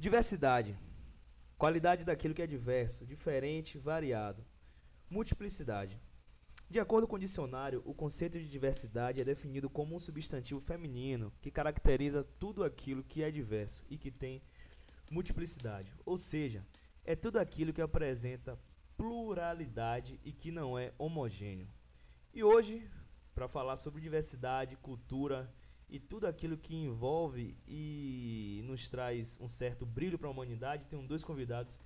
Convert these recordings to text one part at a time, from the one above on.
Diversidade. Qualidade daquilo que é diverso, diferente, variado. Multiplicidade. De acordo com o dicionário, o conceito de diversidade é definido como um substantivo feminino que caracteriza tudo aquilo que é diverso e que tem multiplicidade. Ou seja, é tudo aquilo que apresenta pluralidade e que não é homogêneo. E hoje, para falar sobre diversidade, cultura e tudo aquilo que envolve e nos traz um certo brilho para a humanidade, tenho dois convidados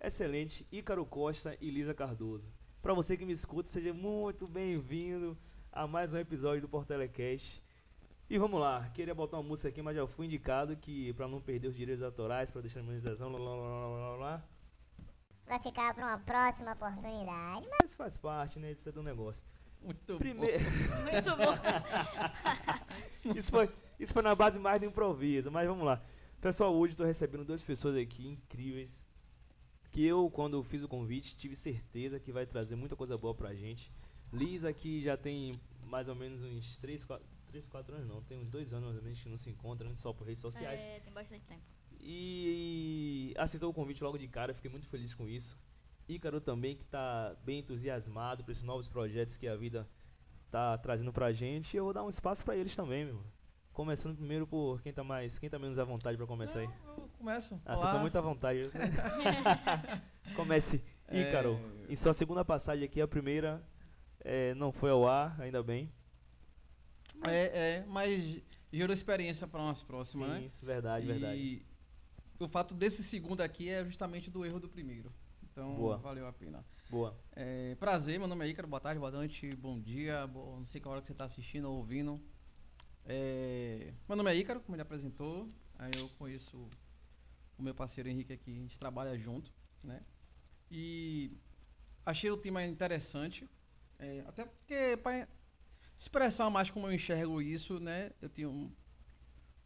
excelentes, Ícaro Costa e Lisa Cardoso. Para você que me escuta, seja muito bem-vindo a mais um episódio do Portelecast. E vamos lá, queria botar uma música aqui, mas já fui indicado que para não perder os direitos autorais, para deixar a monetização, lá, lá, lá, lá, lá, Vai ficar para uma próxima oportunidade. Mas... mas faz parte, né, disso é do negócio. Muito Primeiro, Muito bom. isso foi, isso foi na base mais do improviso, mas vamos lá. Pessoal, hoje estou recebendo duas pessoas aqui incríveis. Que eu, quando fiz o convite, tive certeza que vai trazer muita coisa boa pra gente. Lisa, que já tem mais ou menos uns 3, 4, 3, 4 anos, não, tem uns 2 anos mais ou menos que não se encontra, só por redes sociais. É, tem bastante tempo. E aceitou o convite logo de cara, fiquei muito feliz com isso. Ícaro também, que tá bem entusiasmado para esses novos projetos que a vida tá trazendo pra gente. E eu vou dar um espaço para eles também, meu. Começando primeiro por quem tá mais, quem tá menos à vontade para começar aí. Eu começo. Ah, você Olá. tá muito à vontade. Comece, É. Ícaro. Em sua segunda passagem aqui, a primeira é, não foi ao ar, ainda bem. É, é, mas gerou experiência para umas próximas, Sim, né? verdade, e verdade. o fato desse segundo aqui é justamente do erro do primeiro. Então, Boa. valeu a pena. Boa. É, prazer, meu nome é Ícaro, boa tarde, boa noite, bom dia, não sei qual hora que você está assistindo ou ouvindo. É, meu nome é Ícaro, como ele apresentou, aí eu conheço o meu parceiro Henrique aqui, a gente trabalha junto, né? E achei o tema interessante, é, até porque para expressar mais como eu enxergo isso, né? Eu tenho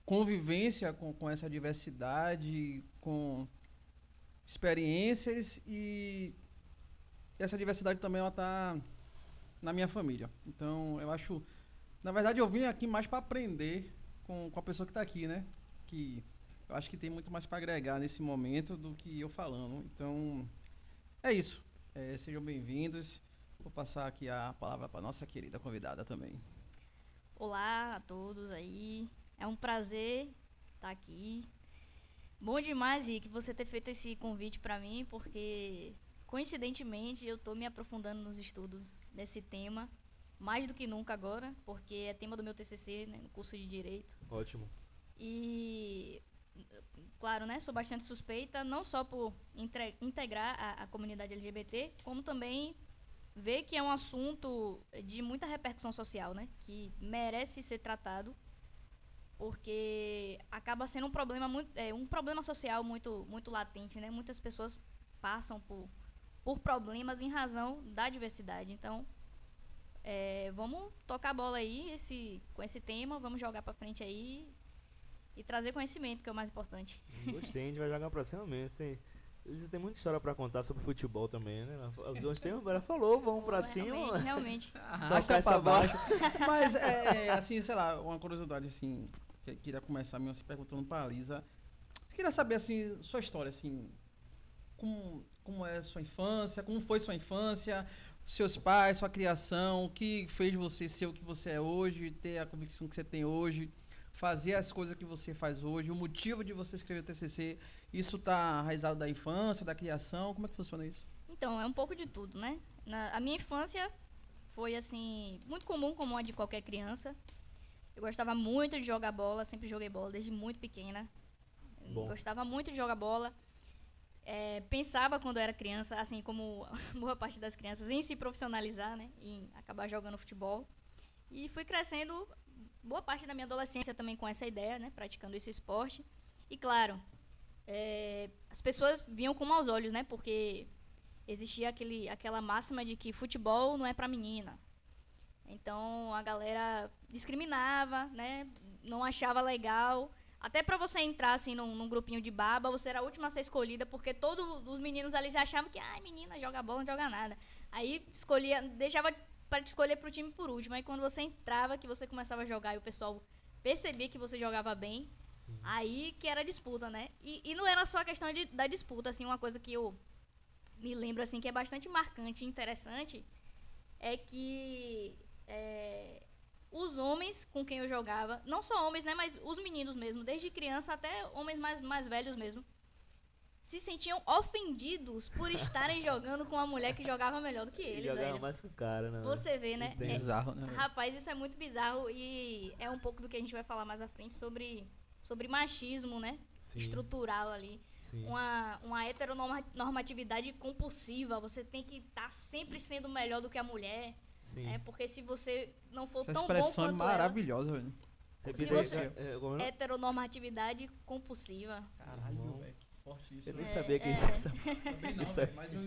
convivência com, com essa diversidade, com experiências e essa diversidade também ela tá na minha família. Então eu acho, na verdade eu vim aqui mais para aprender com, com a pessoa que está aqui, né? Que eu acho que tem muito mais para agregar nesse momento do que eu falando. Então é isso. É, sejam bem-vindos. Vou passar aqui a palavra para nossa querida convidada também. Olá a todos aí. É um prazer estar aqui. Bom demais, Rick, você ter feito esse convite para mim, porque coincidentemente eu tô me aprofundando nos estudos desse tema, mais do que nunca agora, porque é tema do meu TCC, né, no curso de Direito. Ótimo. E, claro, né, sou bastante suspeita, não só por integrar a, a comunidade LGBT, como também ver que é um assunto de muita repercussão social, né, que merece ser tratado, porque acaba sendo um problema muito, é, um problema social muito, muito latente, né? Muitas pessoas passam por, por problemas em razão da diversidade. Então, é, vamos tocar a bola aí esse, com esse tema, vamos jogar pra frente aí e trazer conhecimento, que é o mais importante. Gostei, a gente vai jogar pra cima mesmo. Tem, eles têm muita história pra contar sobre futebol também, né? Os dois ela falou, vamos pra cima. Realmente, realmente. Arrasta pra baixo. Mas é assim, sei lá, uma curiosidade assim, queria começar mesmo se perguntando pra Lisa. Queria saber assim, sua história assim, como, como é sua infância, como foi sua infância, seus pais, sua criação, o que fez você ser o que você é hoje, ter a convicção que você tem hoje, fazer as coisas que você faz hoje, o motivo de você escrever o TCC, isso tá arraizado da infância, da criação, como é que funciona isso? Então, é um pouco de tudo, né? Na, a minha infância foi, assim, muito comum, como a de qualquer criança. Eu gostava muito de jogar bola, sempre joguei bola desde muito pequena. Gostava muito de jogar bola. É, pensava quando era criança, assim como boa parte das crianças, em se profissionalizar, né? Em acabar jogando futebol. E fui crescendo boa parte da minha adolescência também com essa ideia, né? Praticando esse esporte. E claro, é, as pessoas viam com maus olhos, né? Porque existia aquele, aquela máxima de que futebol não é pra menina. Então a galera discriminava, né? Não achava legal. Até pra você entrar assim num, num grupinho de baba, você era a última a ser escolhida, porque todos os meninos ali já achavam que, ai, menina, joga bola, não joga nada. Aí escolhia, deixava para te escolher pro time por último. Aí quando você entrava, que você começava a jogar e o pessoal percebia que você jogava bem, Sim. Aí que era disputa, né? E, e não era só a questão de- da disputa, assim, uma coisa que eu me lembro, assim, que é bastante marcante e interessante, é que é, os homens com quem eu jogava, não só homens, né, mas os meninos mesmo, desde criança até homens mais, mais velhos mesmo, se sentiam ofendidos por estarem jogando com uma mulher que jogava melhor do que Ele eles, jogava velho. mais que o cara, né? Você vê, né? É, Bizarro, né? velho? Rapaz, isso é muito bizarro e é um pouco do que a gente vai falar mais à frente sobre, sobre machismo, né? Sim, Estrutural ali. sim. Uma, uma heteronormatividade compulsiva. Você tem que estar sempre sendo melhor do que a mulher. Sim. né? Porque se você não for Essa tão bom expressão é quanto ela, maravilhosa, velho. Repita se você- é, é? heteronormatividade compulsiva. Caralho, velho. Forte isso. Eu nem. É, sabia que é. isso essa... Também não, é- mas eu,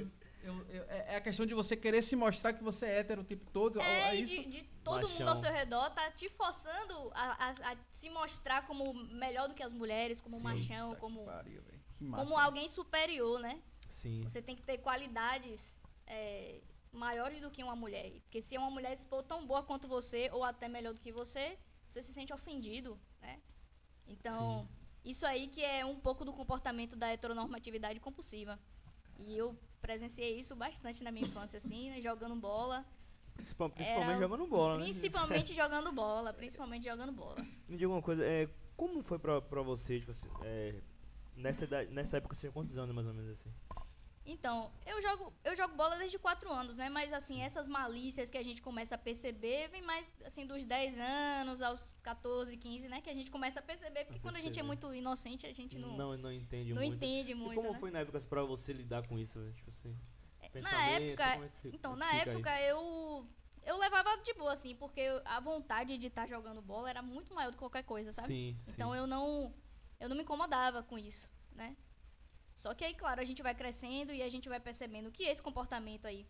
eu- eu- é é a questão de você querer se mostrar que você é hétero o tempo todo. É, é isso. de, de todo mundo ao seu redor tá te forçando a, a- a se mostrar como melhor do que as mulheres, como Sim. machão, como, pariu, massa. como alguém superior, né? Sim, Você tem que ter qualidades é, maiores do que uma mulher. Porque se uma mulher for tão boa quanto você, ou até melhor do que você, você se sente ofendido, né? Então, isso aí que é um pouco do comportamento da heteronormatividade compulsiva. E eu presenciei isso bastante na minha infância, assim, né, jogando bola. Principal- principalmente Era jogando bola, né? Principalmente jogando bola, principalmente jogando bola. Me diga uma coisa, é, como foi pra, pra você, tipo assim, é, nessa, idade, nessa época você tinha quantos anos mais ou menos assim? Então, eu jogo, eu jogo bola desde 4 anos, né? Mas assim, essas malícias que a gente começa a perceber, vem mais assim dos 10 anos aos 14, 15, né? Que a gente começa a perceber, porque A quando a gente é perceber. muito inocente, a gente não, não, não entende não muito. entende E muito, como né? foi na época pra você lidar com isso, né? tipo assim? Na pensamento, época, é que então, na época isso? eu eu levava de boa assim, porque a vontade de estar jogando bola era muito maior do que qualquer coisa, sabe? Sim, Então sim. eu não eu não me incomodava com isso, né? Só que aí, claro, a gente vai crescendo e a gente vai percebendo que esse comportamento aí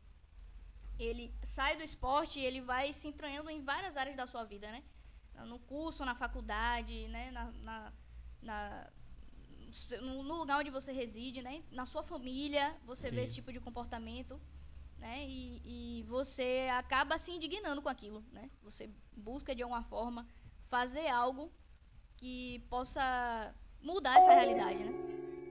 ele sai do esporte e ele vai se entranhando em várias áreas da sua vida, né? No curso, na faculdade, né? Na, na, na- no lugar onde você reside, né? Na sua família, você vê Sim. esse tipo de comportamento, né? E, e você acaba se indignando com aquilo, né? Você busca de alguma forma fazer algo que possa mudar essa realidade, né?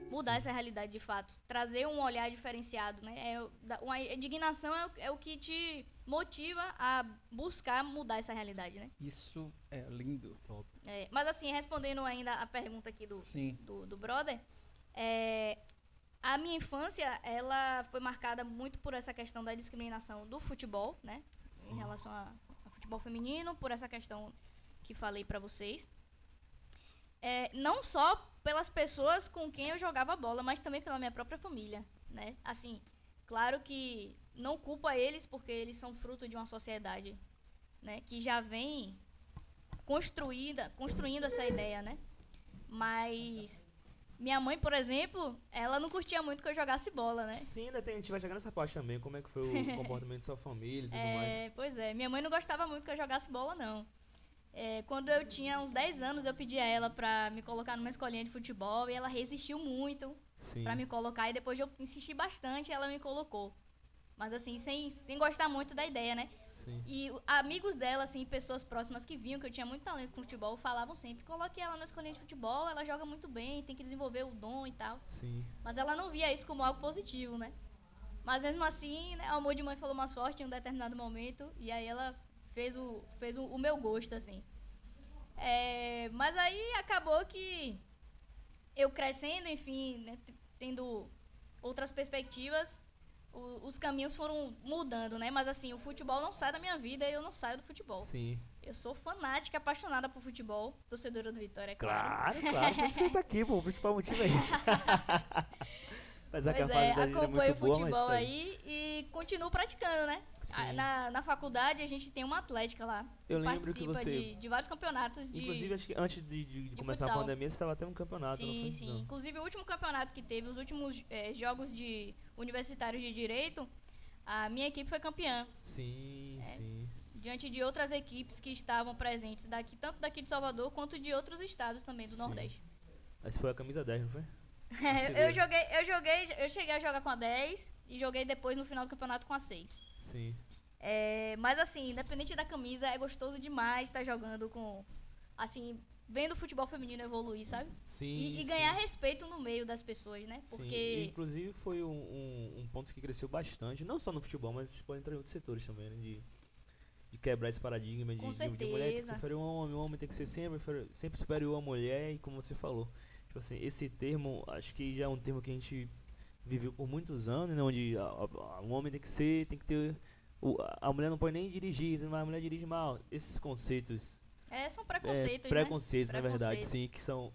Mudar essa realidade de fato. Trazer um olhar diferenciado, né? É, uma indignação é o, é o que te motiva a buscar mudar essa realidade, né? Isso é lindo. É, mas assim, respondendo ainda a pergunta aqui do, Sim. do, do brother, é, a minha infância, ela foi marcada muito por essa questão da discriminação do futebol, né? Em relação a, a futebol feminino, por essa questão que falei pra vocês. É, não só pelas pessoas com quem eu jogava bola, mas também pela minha própria família, né? Assim, claro que não culpo a eles porque eles são fruto de uma sociedade, né, que já vem construída, construindo essa ideia, né? Mas minha mãe, por exemplo, ela não curtia muito que eu jogasse bola, né? Sim, ainda tem, a gente vai chegar nessa parte também, como é que foi o comportamento da sua família e tudo mais. É, pois é, minha mãe não gostava muito que eu jogasse bola, não. É, quando eu tinha uns 10 anos, eu pedi a ela pra me colocar numa escolinha de futebol e ela resistiu muito pra me colocar. E depois de eu insistir bastante, ela me colocou. Mas assim, sem, sem gostar muito da ideia, né? Sim. E amigos dela, assim, pessoas próximas que viam que eu tinha muito talento com futebol, falavam sempre: coloque ela na escolinha de futebol, ela joga muito bem, tem que desenvolver o dom e tal. Sim. Mas ela não via isso como algo positivo, né? Mas mesmo assim, né, o amor de mãe falou mais forte em um determinado momento, e aí ela fez o, fez o, o meu gosto, assim. É, mas aí acabou que eu crescendo, enfim, né, tendo outras perspectivas, o- os caminhos foram mudando, né? Mas assim, o futebol não sai da minha vida e eu não saio do futebol. Sim. Eu sou fanática, apaixonada por futebol, torcedora do Vitória, é claro. Claro, claro, você tá aqui, pô. O principal motivo é isso. Que a Pois é, gente é acompanho o boa, mas futebol isso aí e continuo praticando, né? A- Sim. Na, na faculdade a gente tem uma atlética lá. Que Eu lembro que participa você- de, de vários campeonatos de. Inclusive, acho que antes de, de- de começar a futsal. pandemia, você estava até um campeonato, sim, foi? sim. Não. Inclusive o último campeonato que teve, os últimos eh, jogos de universitários de direito, a minha equipe foi campeã. Sim, É. sim. Diante de outras equipes que estavam presentes daqui, tanto daqui de Salvador quanto de outros estados também do Sim. Nordeste. Esse foi a camisa 10, não foi? É, eu joguei, eu joguei, eu cheguei a jogar com a 10 e joguei depois no final do campeonato com a 6. Sim. É, mas assim, independente da camisa, é gostoso demais estar jogando com. Assim, vendo o futebol feminino evoluir, sabe? Sim. E, e sim. ganhar respeito no meio das pessoas, né? Sim, Porque. e, inclusive foi um, um, um ponto que cresceu bastante, não só no futebol, mas pode entrar em outros setores também, né? De, de quebrar esse paradigma de, de, de mulher tem que ser inferior ao homem, o homem tem que ser sempre, sempre superior à mulher, e como você falou. Tipo assim, esse termo, acho que já é um termo que a gente viveu por muitos anos, né? Onde a, a- o homem tem que ser, tem que ter. O, a- mulher não pode nem dirigir, mas a mulher dirige mal. Esses conceitos É, são é, preconceitos, né? preconceitos, na verdade, Preconceitos. sim, que são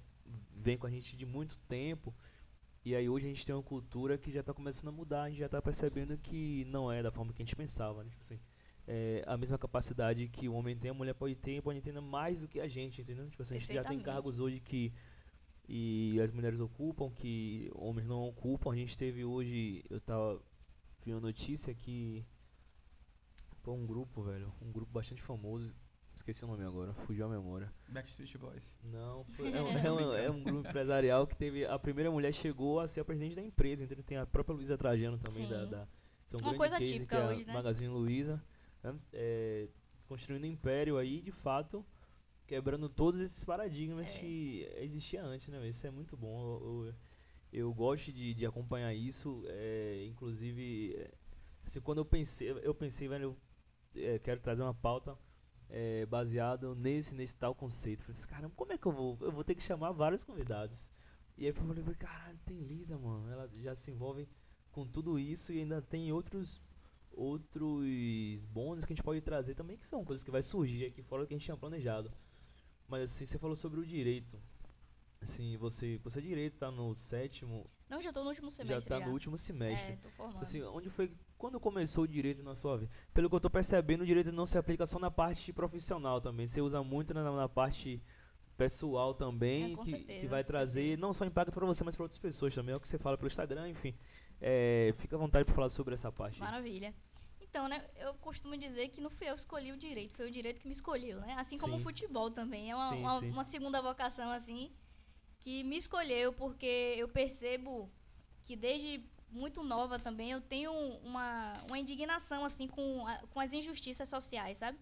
vem com a gente de muito tempo. E aí hoje a gente tem uma cultura que já tá começando a mudar, a gente já tá percebendo que não é da forma que a gente pensava, né? Tipo assim, é, a mesma capacidade que o homem tem, a mulher pode ter, pode ter mais do que a gente, entendeu? Tipo assim, a gente já tem cargos hoje que e as mulheres ocupam, que homens não ocupam. A gente teve hoje, eu tava vi uma notícia que pô, um grupo, velho, um grupo bastante famoso, esqueci o nome agora, fugiu a memória. Backstreet Boys. Não, foi- é, um, é um- é um grupo empresarial que teve. A primeira mulher chegou a ser a presidente da empresa, entendeu? Tem a própria Luísa Trajano também, da, Sim. da, é um Uma grande coisa case, típica que é a hoje, né? Magazine Luiza, né? É, construindo um império aí, de fato, quebrando todos esses paradigmas É. que existia antes, né? Isso é muito bom. Eu, eu, eu gosto de, de acompanhar isso, é, inclusive, é, assim, quando eu pensei, eu pensei, velho, eu é, quero trazer uma pauta é, baseado nesse, nesse tal conceito. Falei assim, caramba, como é que eu vou? Eu vou ter que chamar vários convidados. E aí eu falei, caralho, tem Lisa, mano. Ela já se envolve com tudo isso e ainda tem outros outros bônus que a gente pode trazer também, que são coisas que vai surgir aqui fora do que a gente tinha planejado. Mas assim, você falou sobre o direito. Assim, você, você é direito, tá no sétimo, Não, já tô no último semestre. já tá no último semestre. É, tô formando. Assim, onde foi quando começou o direito na sua vida? Pelo que eu tô percebendo, o direito não se aplica só na parte profissional também. Você usa muito na, na parte pessoal também, É, que, certeza, que vai trazer certeza. não só impacto para você, mas para outras pessoas também. É o que você fala pelo Instagram, enfim. É, fica à vontade para falar sobre essa parte. aí. Então, né, eu costumo dizer que não fui eu que escolhi o direito, foi o direito que me escolheu, né? Assim como o Sim. futebol também. É uma, Sim, uma, sim. uma segunda vocação, assim, que me escolheu, porque eu percebo que desde muito nova também eu tenho uma, uma indignação, assim, com, a- com as injustiças sociais, sabe?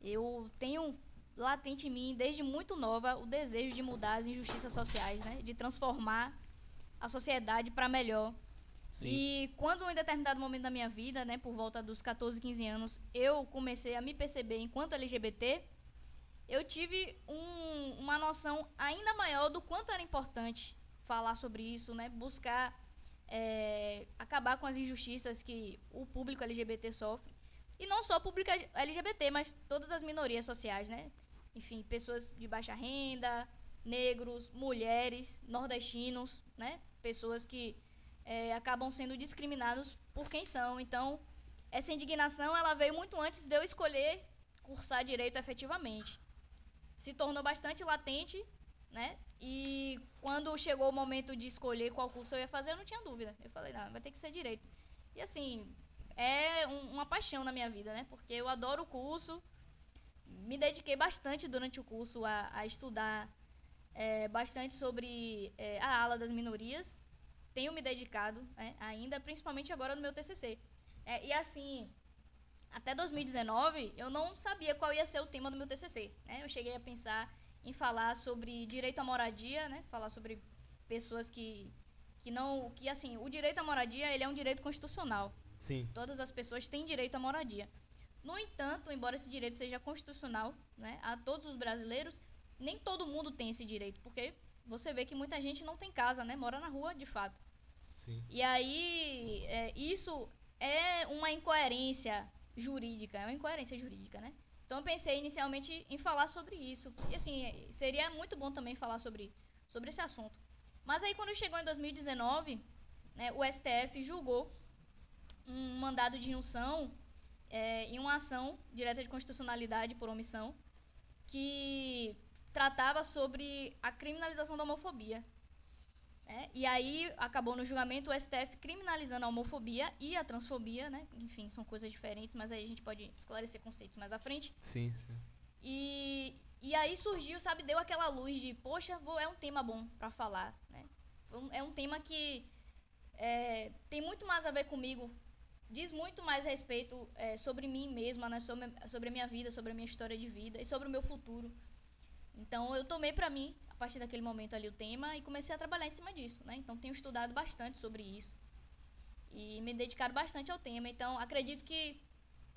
Eu tenho latente em mim, desde muito nova, o desejo de mudar as injustiças sociais, né? De transformar a sociedade para melhor. Sim. E quando em determinado momento da minha vida, né, por volta dos 14, 15 anos, eu comecei a me perceber enquanto LGBT, eu tive um- uma noção ainda maior do quanto era importante falar sobre isso, né, buscar é, acabar com as injustiças que o público LGBT sofre. E não só o público LGBT, mas todas as minorias sociais, né? Enfim, pessoas de baixa renda, negros, mulheres, nordestinos, né? Pessoas que é, acabam sendo discriminados por quem são. Então, essa indignação ela veio muito antes de eu escolher cursar direito efetivamente. Se tornou bastante latente, né? E quando chegou o momento de escolher qual curso eu ia fazer, eu não tinha dúvida. Eu falei, não, vai ter que ser direito. E assim, é um- uma paixão na minha vida, né? Porque eu adoro o curso, me dediquei bastante durante o curso a, a estudar é, bastante sobre é, a ala das minorias. Tenho me dedicado né, ainda, principalmente agora no meu TCC. É, e assim, até 2019, eu não sabia qual ia ser o tema do meu TCC. Né? Eu cheguei a pensar em falar sobre direito à moradia, né? Falar sobre pessoas que, que não... Que, assim, o direito à moradia, ele é um direito constitucional. Sim. Todas as pessoas têm direito à moradia. No entanto, embora esse direito seja constitucional né, a todos os brasileiros, nem todo mundo tem esse direito, porque você vê que muita gente não tem casa, né? Mora na rua, de fato. Sim. E aí, é, isso é uma incoerência jurídica, é uma incoerência jurídica, né? Então eu pensei inicialmente em falar sobre isso. E assim, é, seria muito bom também falar sobre, sobre esse assunto. Mas aí quando chegou em 2019, né, o STF julgou um mandado de injunção é, em uma ação direta de constitucionalidade por omissão que tratava sobre a criminalização da homofobia. Né? E aí acabou no julgamento o STF criminalizando a homofobia e a transfobia, né? Enfim, são coisas diferentes, mas aí a gente pode esclarecer conceitos mais à frente. Sim. sim. E, e aí surgiu, sabe, deu aquela luz de, poxa, vou, é um tema bom pra falar, né? É um tema que é, tem muito mais a ver comigo, diz muito mais respeito é, sobre mim mesma, né? Sobre, sobre a minha vida, sobre a minha história de vida e sobre o meu futuro. Então eu tomei pra mim, partir daquele momento ali, o tema e comecei a trabalhar em cima disso, né? Então tenho estudado bastante sobre isso e me dedicado bastante ao tema. Então acredito que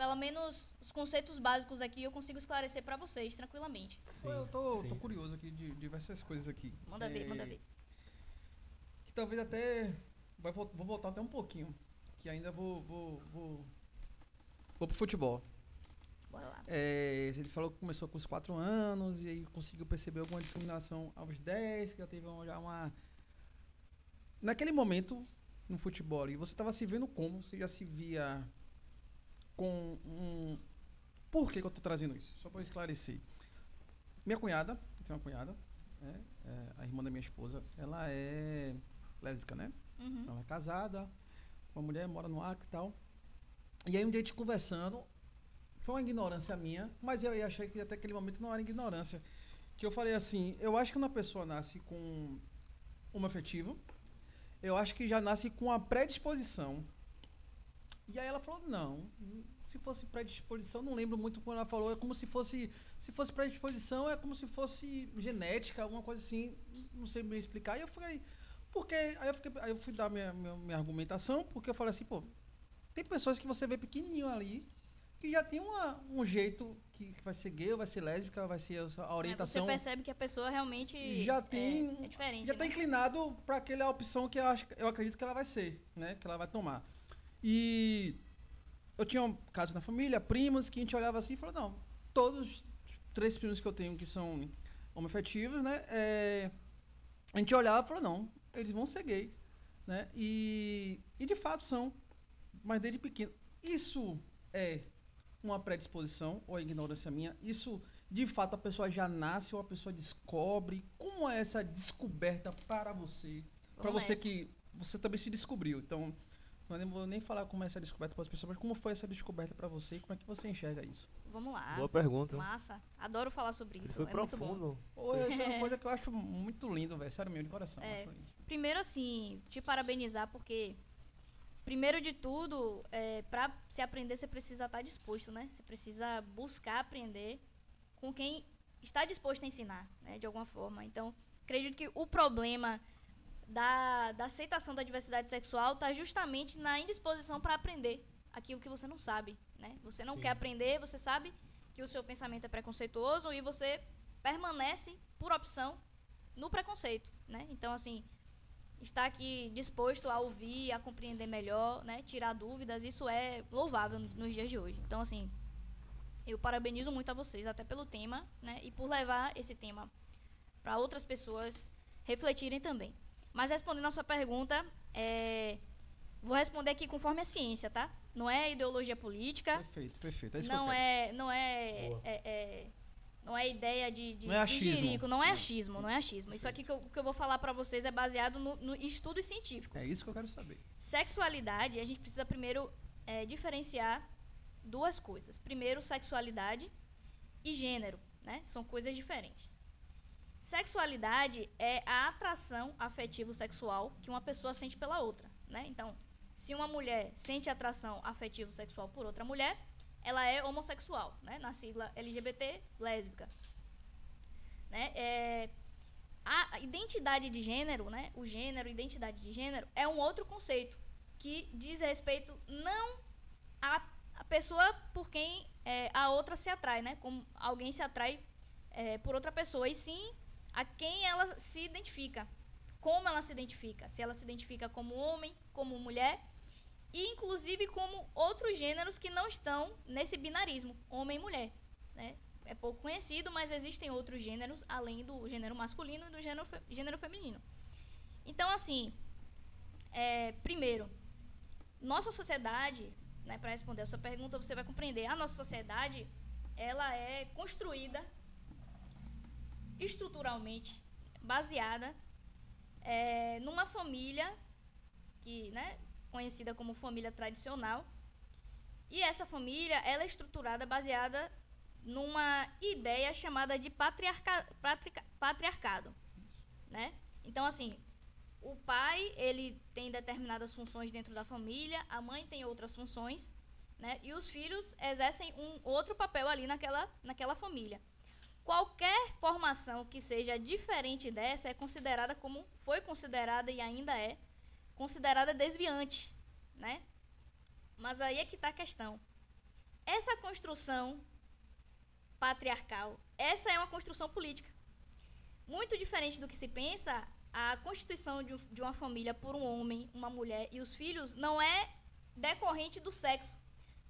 pelo menos os conceitos básicos aqui eu consigo esclarecer pra vocês tranquilamente. Sim, eu tô, sim. tô curioso aqui de diversas coisas aqui. Manda ver, É, manda ver. Que talvez até. Vai, vou voltar até um pouquinho. Que ainda vou. Vou, vou, vou pro futebol. Bora lá. É, ele falou que começou com os 4 anos e aí conseguiu perceber alguma discriminação aos 10, que já teve uma- já uma. Naquele momento, no futebol, e você estava se vendo como? Você já se via com um. Por que, que eu tô trazendo isso? Só para esclarecer. Minha cunhada, tenho uma cunhada, né? É, a irmã da minha esposa, ela é lésbica, né? Uhum. Ela é casada, uma mulher, mora no Acre e tal. E aí um dia a gente conversando, foi uma ignorância minha, mas eu achei que até aquele momento não era ignorância. Que eu falei assim, eu acho que quando a pessoa nasce com uma afetivo, eu acho que já nasce com a predisposição. E aí ela falou, não, se fosse predisposição, não lembro muito quando ela falou, é como se fosse, se fosse predisposição, é como se fosse genética, alguma coisa assim, não sei bem explicar. E eu falei, porque aí eu, fiquei, aí eu fui dar minha, minha, minha argumentação, porque eu falei assim, pô, tem pessoas que você vê pequenininho ali, que já tem uma, um jeito que, vai ser gay, ou vai ser lésbica, vai ser a a É, orientação. você percebe que a pessoa realmente Já é- tem- é, diferente. já tá né? inclinado para aquela opção que eu, acho, eu acredito que ela vai ser, né? Que ela vai tomar. E eu tinha um caso na família, primos, que a gente olhava assim e falou, não, todos os três primos que eu tenho que são homoafetivos, né? é, a gente olhava e falou, não, eles vão ser gays, né? E, e de fato são, mas desde pequeno. Isso é uma predisposição ou ignorância minha? Isso, de fato, a pessoa já nasce ou a pessoa descobre? Como é essa descoberta para você? Para Vamos você que você também se descobriu. Então, eu não vou nem falar como é essa descoberta para as pessoas, mas como foi essa descoberta para você e como é que você enxerga isso? Vamos lá. Boa pergunta. Massa. Adoro falar sobre Isso isso. foi é muito bom. profundo. Pô, essa é uma coisa que eu acho muito lindo, velho. Sério mesmo, de coração. É. eu acho lindo. Primeiro, assim, te parabenizar porque, primeiro de tudo, é, para se aprender, você precisa estar disposto, né? Você precisa buscar aprender com quem está disposto a ensinar, né? De alguma forma. Então, acredito que o problema da, da aceitação da diversidade sexual está justamente na indisposição para aprender aquilo que você não sabe, né? Você não Sim. quer aprender, você sabe que o seu pensamento é preconceituoso e você permanece, por opção, no preconceito, né? Então, assim, estar aqui disposto a ouvir, a compreender melhor, né? Tirar dúvidas, isso é louvável no- nos dias de hoje. Então, assim, eu parabenizo muito a vocês, até pelo tema, né? E por levar esse tema para outras pessoas refletirem também. Mas respondendo a sua pergunta, é, vou responder aqui conforme a ciência, tá? Não é ideologia política, Perfeito, perfeito. É isso que eu não quero. é, não é, é- é- não é ideia de, de, Não é de achismo. jirico, não é achismo, não é achismo. Isso aqui que eu, que eu vou falar pra vocês é baseado no, no estudos científicos. É isso que eu quero saber. Sexualidade, a gente precisa primeiro é, diferenciar duas coisas. Primeiro, sexualidade e gênero, né? São coisas diferentes. Sexualidade é a atração afetivo-sexual que uma pessoa sente pela outra, né? Então, se uma mulher sente atração afetivo-sexual por outra mulher, ela é homossexual, né? Na sigla LGBT, lésbica. Né? É, a identidade de gênero, né? O gênero, identidade de gênero, é um outro conceito que diz respeito não à, pessoa por quem é, a outra se atrai, né? Como alguém se atrai é, por outra pessoa, e sim a quem ela se identifica. Como ela se identifica. Se ela se identifica como homem, como mulher, e inclusive como outros gêneros que não estão nesse binarismo, homem e mulher. Né? É pouco conhecido, mas existem outros gêneros além do gênero masculino e do gênero, fe- gênero feminino. Então, assim, é, primeiro, nossa sociedade, né, para responder a sua pergunta, você vai compreender, a nossa sociedade, ela é construída estruturalmente baseada é, numa família que, né, conhecida como família tradicional. E essa família, ela é estruturada baseada numa ideia chamada de patriarca, patrica- patriarcado, né? Então, assim, o pai, ele tem determinadas funções dentro da família, a mãe tem outras funções, né? E os filhos exercem um outro papel ali naquela, naquela família. qualquer formação que seja diferente dessa é considerada como foi considerada e ainda é considerada desviante, né? Mas aí é que está a questão. Essa construção patriarcal, essa é uma construção política. Muito diferente do que se pensa, a constituição de, de uma família por um homem, uma mulher e os filhos não é decorrente do sexo.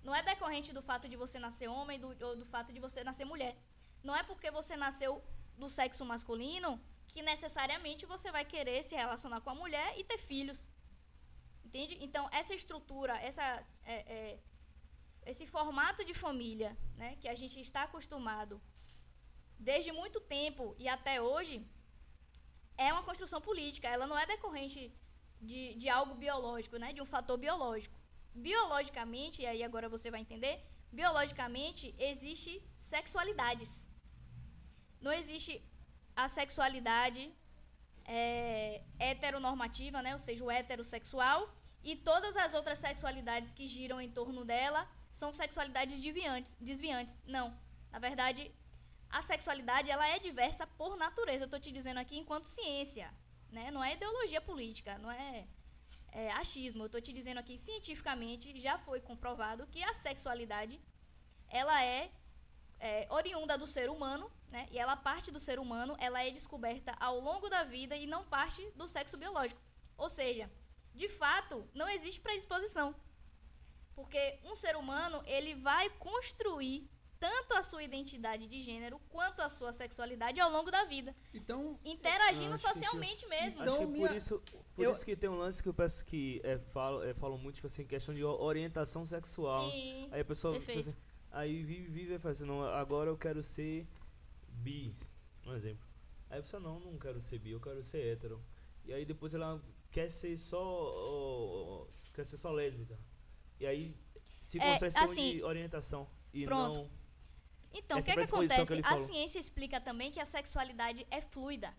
Não é decorrente do fato de você nascer homem do, ou do fato de você nascer mulher. Não é porque você nasceu do sexo masculino que necessariamente você vai querer se relacionar com a mulher e ter filhos. Entende? Então, essa estrutura, essa, é, é, esse formato de família né, que a gente está acostumado desde muito tempo e até hoje é uma construção política. Ela não é decorrente de, de algo biológico, né, de um fator biológico. Biologicamente, e aí agora você vai entender, biologicamente existe sexualidades. Não existe a sexualidade é, heteronormativa, né, ou seja, o heterossexual, e todas as outras sexualidades que giram em torno dela são sexualidades desviantes. desviantes. Não. Na verdade, a sexualidade ela é diversa por natureza. Eu estou te dizendo aqui enquanto ciência. Né? Não é ideologia política, não é, é achismo. Eu estou te dizendo aqui cientificamente já foi comprovado que a sexualidade ela é, é oriunda do ser humano, né? E ela parte do ser humano, ela é descoberta ao longo da vida e não parte do sexo biológico. Ou seja, de fato, não existe predisposição. Porque um ser humano, ele vai construir tanto a sua identidade de gênero quanto a sua sexualidade ao longo da vida. Então, interagindo socialmente mesmo. Então, minha... por isso, por eu... isso que tem um lance que eu peço que é, falo, é, falo muito tipo assim, questão de orientação sexual. Sim, aí a pessoa tipo assim, aí vive, vive e fala assim, agora eu quero ser bi, um exemplo. Aí a pessoa não, não quero ser bi, eu quero ser hétero. E aí depois ela quer ser só quer ser só lésbica. E aí se é, questão assim, de orientação e pronto. não Então, o que é que acontece? Que a ciência explica também que a sexualidade é fluida.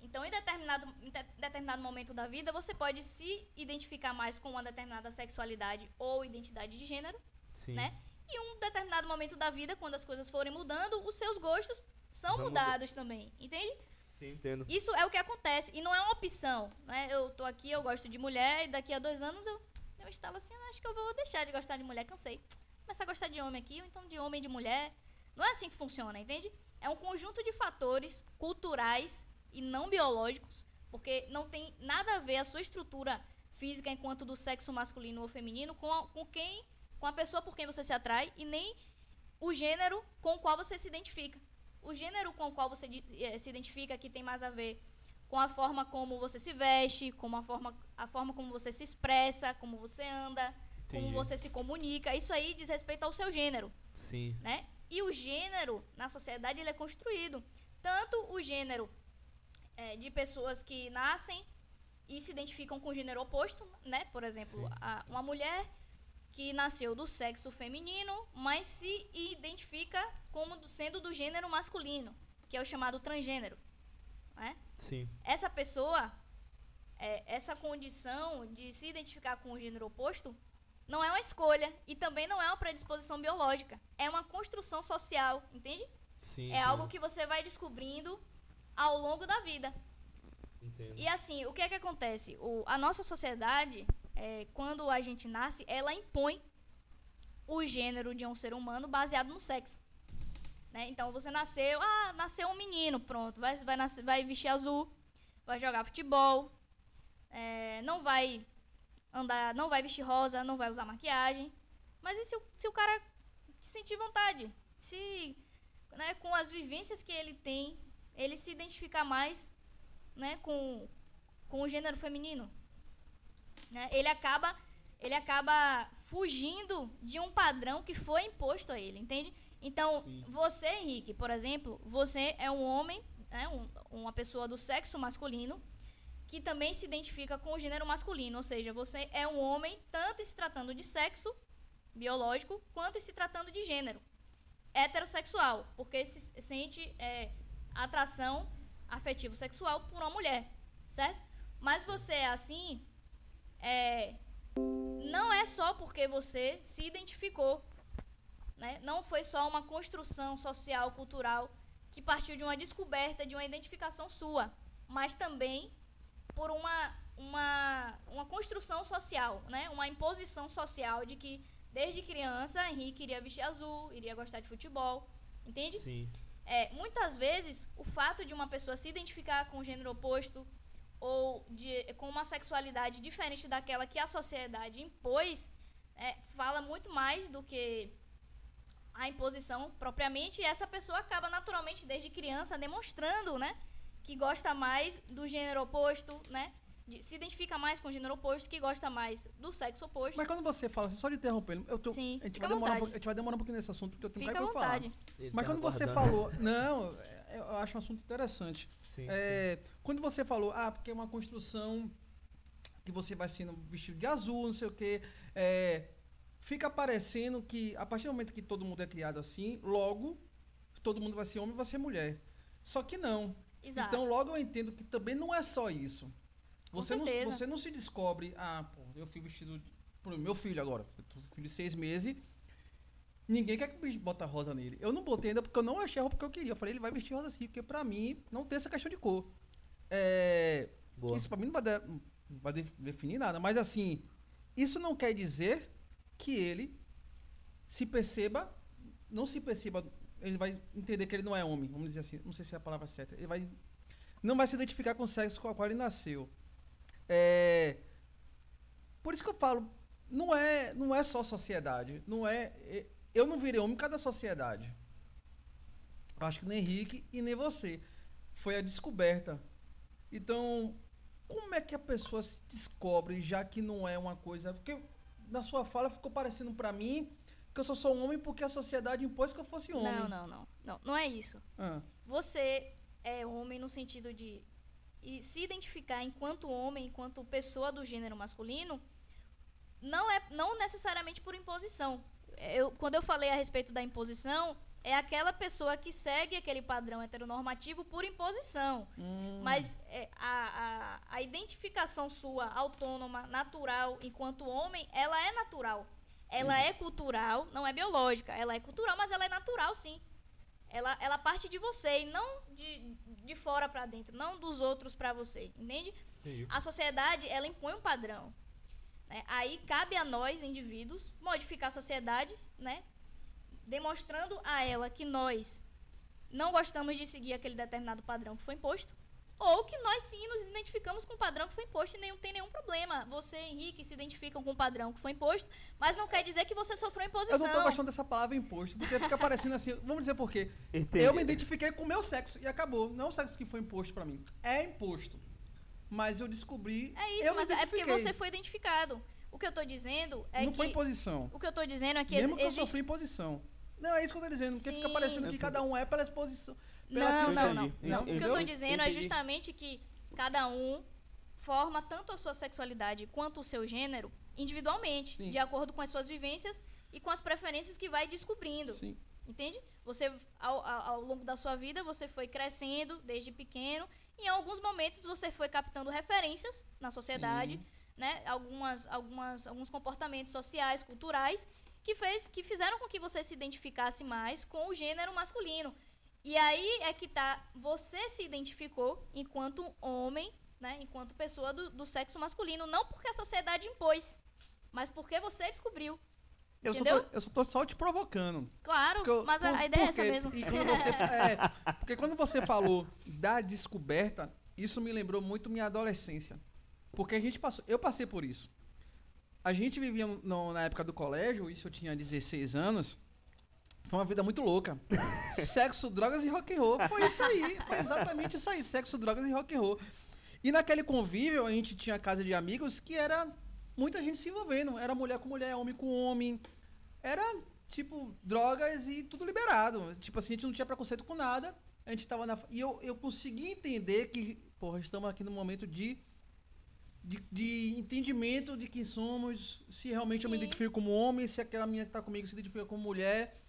Então, em determinado, em determinado momento da vida, você pode se identificar mais com uma determinada sexualidade ou identidade de gênero, Sim. né? E um determinado momento da vida, quando as coisas forem mudando, os seus gostos são mudados também, entende? Sim, entendo. Isso é o que acontece. E não é uma opção. Né? Eu tô aqui, eu gosto de mulher, e daqui a dois anos eu, eu instalo assim, acho que eu vou deixar de gostar de mulher, cansei. Começar a gostar de homem aqui, ou então de homem e de mulher. Não é assim que funciona, entende? É um conjunto de fatores culturais e não biológicos, porque não tem nada a ver a sua estrutura física enquanto do sexo masculino ou feminino com, a, com quem, com a pessoa por quem você se atrai e nem o gênero com o qual você se identifica o gênero com o qual você eh, se identifica que tem mais a ver com a forma como você se veste, com a forma, a forma como você se expressa, como você anda, Entendi. como você se comunica. Isso aí diz respeito ao seu gênero. Sim. Né? E o gênero, na sociedade, ele é construído. Tanto o gênero é, de pessoas que nascem e se identificam com o gênero oposto, né? Por exemplo, a, uma mulher que nasceu do sexo feminino, mas se identifica como sendo do gênero masculino, que é o chamado transgênero. Né? Sim. Essa pessoa, é, essa condição de se identificar com o gênero oposto, não é uma escolha e também não é uma predisposição biológica. É uma construção social, entende? Sim, é algo que você vai descobrindo ao longo da vida. Entendo. E assim, o que é que acontece? O, a nossa sociedade, é, quando a gente nasce, ela impõe o gênero de um ser humano baseado no sexo. Né? Então você nasceu, ah, nasceu um menino, pronto, vai, vai, nascer, vai vestir azul, vai jogar futebol, é, não vai andar, não vai vestir rosa, não vai usar maquiagem. Mas e se, se o cara sentir vontade? Se né, com as vivências que ele tem, ele se identificar mais né, com, com o gênero feminino? Né? Ele acaba ele acaba fugindo de um padrão que foi imposto a ele, entende? Então, Sim. você, Henrique, por exemplo, você é um homem, né, um, uma pessoa do sexo masculino, que também se identifica com o gênero masculino, ou seja, você é um homem tanto se tratando de sexo biológico quanto se tratando de gênero heterossexual, porque se sente é, atração afetivo sexual por uma mulher, certo? Mas você é assim é, não é só porque você se identificou. Né? Não foi só uma construção social, cultural que partiu de uma descoberta, de uma identificação sua, mas também por uma, uma, uma construção social, né? Uma imposição social de que desde criança Henrique iria vestir azul, iria gostar de futebol, entende? Sim. É, muitas vezes, o fato de uma pessoa se identificar com o gênero oposto ou de, com uma sexualidade diferente daquela que a sociedade impôs, é, fala muito mais do que a imposição propriamente, e essa pessoa acaba naturalmente, desde criança, demonstrando, né? Que gosta mais do gênero oposto, né? de- se identifica mais com o gênero oposto, que gosta mais do sexo oposto. Mas quando você fala, assim, só de interrompendo, eu tô, Sim, a, gente fica vai demorar um a gente vai demorar um pouquinho nesse assunto, porque eu tenho Fica que falar. Mas tá quando você falou. Não, é, eu acho um assunto interessante. Sim, É, quando você falou, ah, porque é uma construção que você vai sendo vestido de azul, não sei o quê. é, fica parecendo que, a partir do momento que todo mundo é criado assim, logo todo mundo vai ser homem e vai ser mulher. Só que não. Exato. Então, logo eu entendo que também não é só isso. Com Você, não, você não se descobre, ah, pô, eu fui vestido. Por exemplo, meu filho agora, eu tô com filho de seis meses. Ninguém quer que bota rosa nele. Eu não botei ainda porque eu não achei a roupa que eu queria. Eu falei, ele vai vestir rosa assim, porque pra mim não tem essa questão de cor. É, Boa. isso pra mim não vai, de- não vai de- definir nada, mas assim, isso não quer dizer que ele se perceba, não se perceba, ele vai entender que ele não é homem, vamos dizer assim, não sei se é a palavra certa, ele vai não vai se identificar com o sexo com o qual ele nasceu. É, por isso que eu falo, não é, não é só sociedade, não é, é- eu não virei homem por causa da sociedade. Acho que nem Henrique e nem você. Foi a descoberta. Então, como é que a pessoa se descobre, já que não é uma coisa. Porque na sua fala ficou parecendo pra mim que eu só sou um homem porque a sociedade impôs que eu fosse homem. Não, não, não, não. Não é isso. Ah, Você é homem no sentido de se identificar enquanto homem, enquanto pessoa do gênero masculino, não é não necessariamente por imposição. Eu, quando eu falei a respeito da imposição, é aquela pessoa que segue aquele padrão heteronormativo por imposição. hum, Mas é, a, a, a identificação sua autônoma, natural, enquanto homem, ela é natural. Ela é cultural, não é biológica. Ela é cultural, mas ela é natural, sim. Ela, ela parte de você e não de, de fora para dentro, não dos outros para você, entende? Entendi. A sociedade, ela impõe um padrão. Né? Aí cabe a nós, indivíduos, modificar a sociedade, né? demonstrando a ela que nós não gostamos de seguir aquele determinado padrão que foi imposto, ou que nós sim nos identificamos com o padrão que foi imposto e não tem nenhum problema. Você, Henrique, se identificam com o padrão que foi imposto, mas não quer dizer que você sofreu eu imposição. não tô gostando dessa palavra imposto, porque fica parecendo assim. Vamos dizer por quê? Entendi. Eu me identifiquei com o meu sexo e acabou. Não é o sexo que foi imposto pra mim. É imposto. Mas eu descobri. É isso, eu me mas é porque você foi identificado. O que eu tô dizendo é não que foi imposição. o que eu tô dizendo é que Mesmo que eu sofri imposição. Não, é isso que eu tô dizendo. Porque fica Sim. parecendo que cada um é pela exposição. pela Não, não, não, não. O que eu tô dizendo é justamente que cada um forma tanto a sua sexualidade quanto o seu gênero individualmente, Sim. de acordo com as suas vivências e com as preferências que vai descobrindo. Sim. Entende? Você, ao, ao, ao longo da sua vida, você foi crescendo desde pequeno. Em alguns momentos você foi captando referências na sociedade, Sim. né? Algumas, algumas, alguns comportamentos sociais, culturais, que, fez, que fizeram com que você se identificasse mais com o gênero masculino. E aí é que tá, você se identificou enquanto homem, né? Enquanto pessoa do, do sexo masculino. Não porque a sociedade impôs, mas porque você descobriu. Eu só, tô, eu só tô só te provocando. Claro, eu- mas a, por- a ideia é essa mesmo. Quando você, é, porque quando você falou da descoberta, isso me lembrou muito minha adolescência. Porque a gente passou. Eu passei por isso. A gente vivia no- na época do colégio, isso eu tinha 16 anos. Foi uma vida muito louca. Sexo, drogas e rock and roll. Foi isso aí. Foi exatamente isso aí. Sexo, drogas e rock and roll. E naquele convívio, a gente tinha casa de amigos que era muita gente se envolvendo. Era mulher com mulher, homem com homem. Era, tipo, drogas e tudo liberado. Tipo assim, a gente não tinha preconceito com nada. A gente tava na. E eu, eu consegui entender que, porra, estamos aqui no momento de. De, de entendimento de quem somos, se realmente eu me Sim. identifico como homem, se aquela minha que tá comigo se identifica como mulher.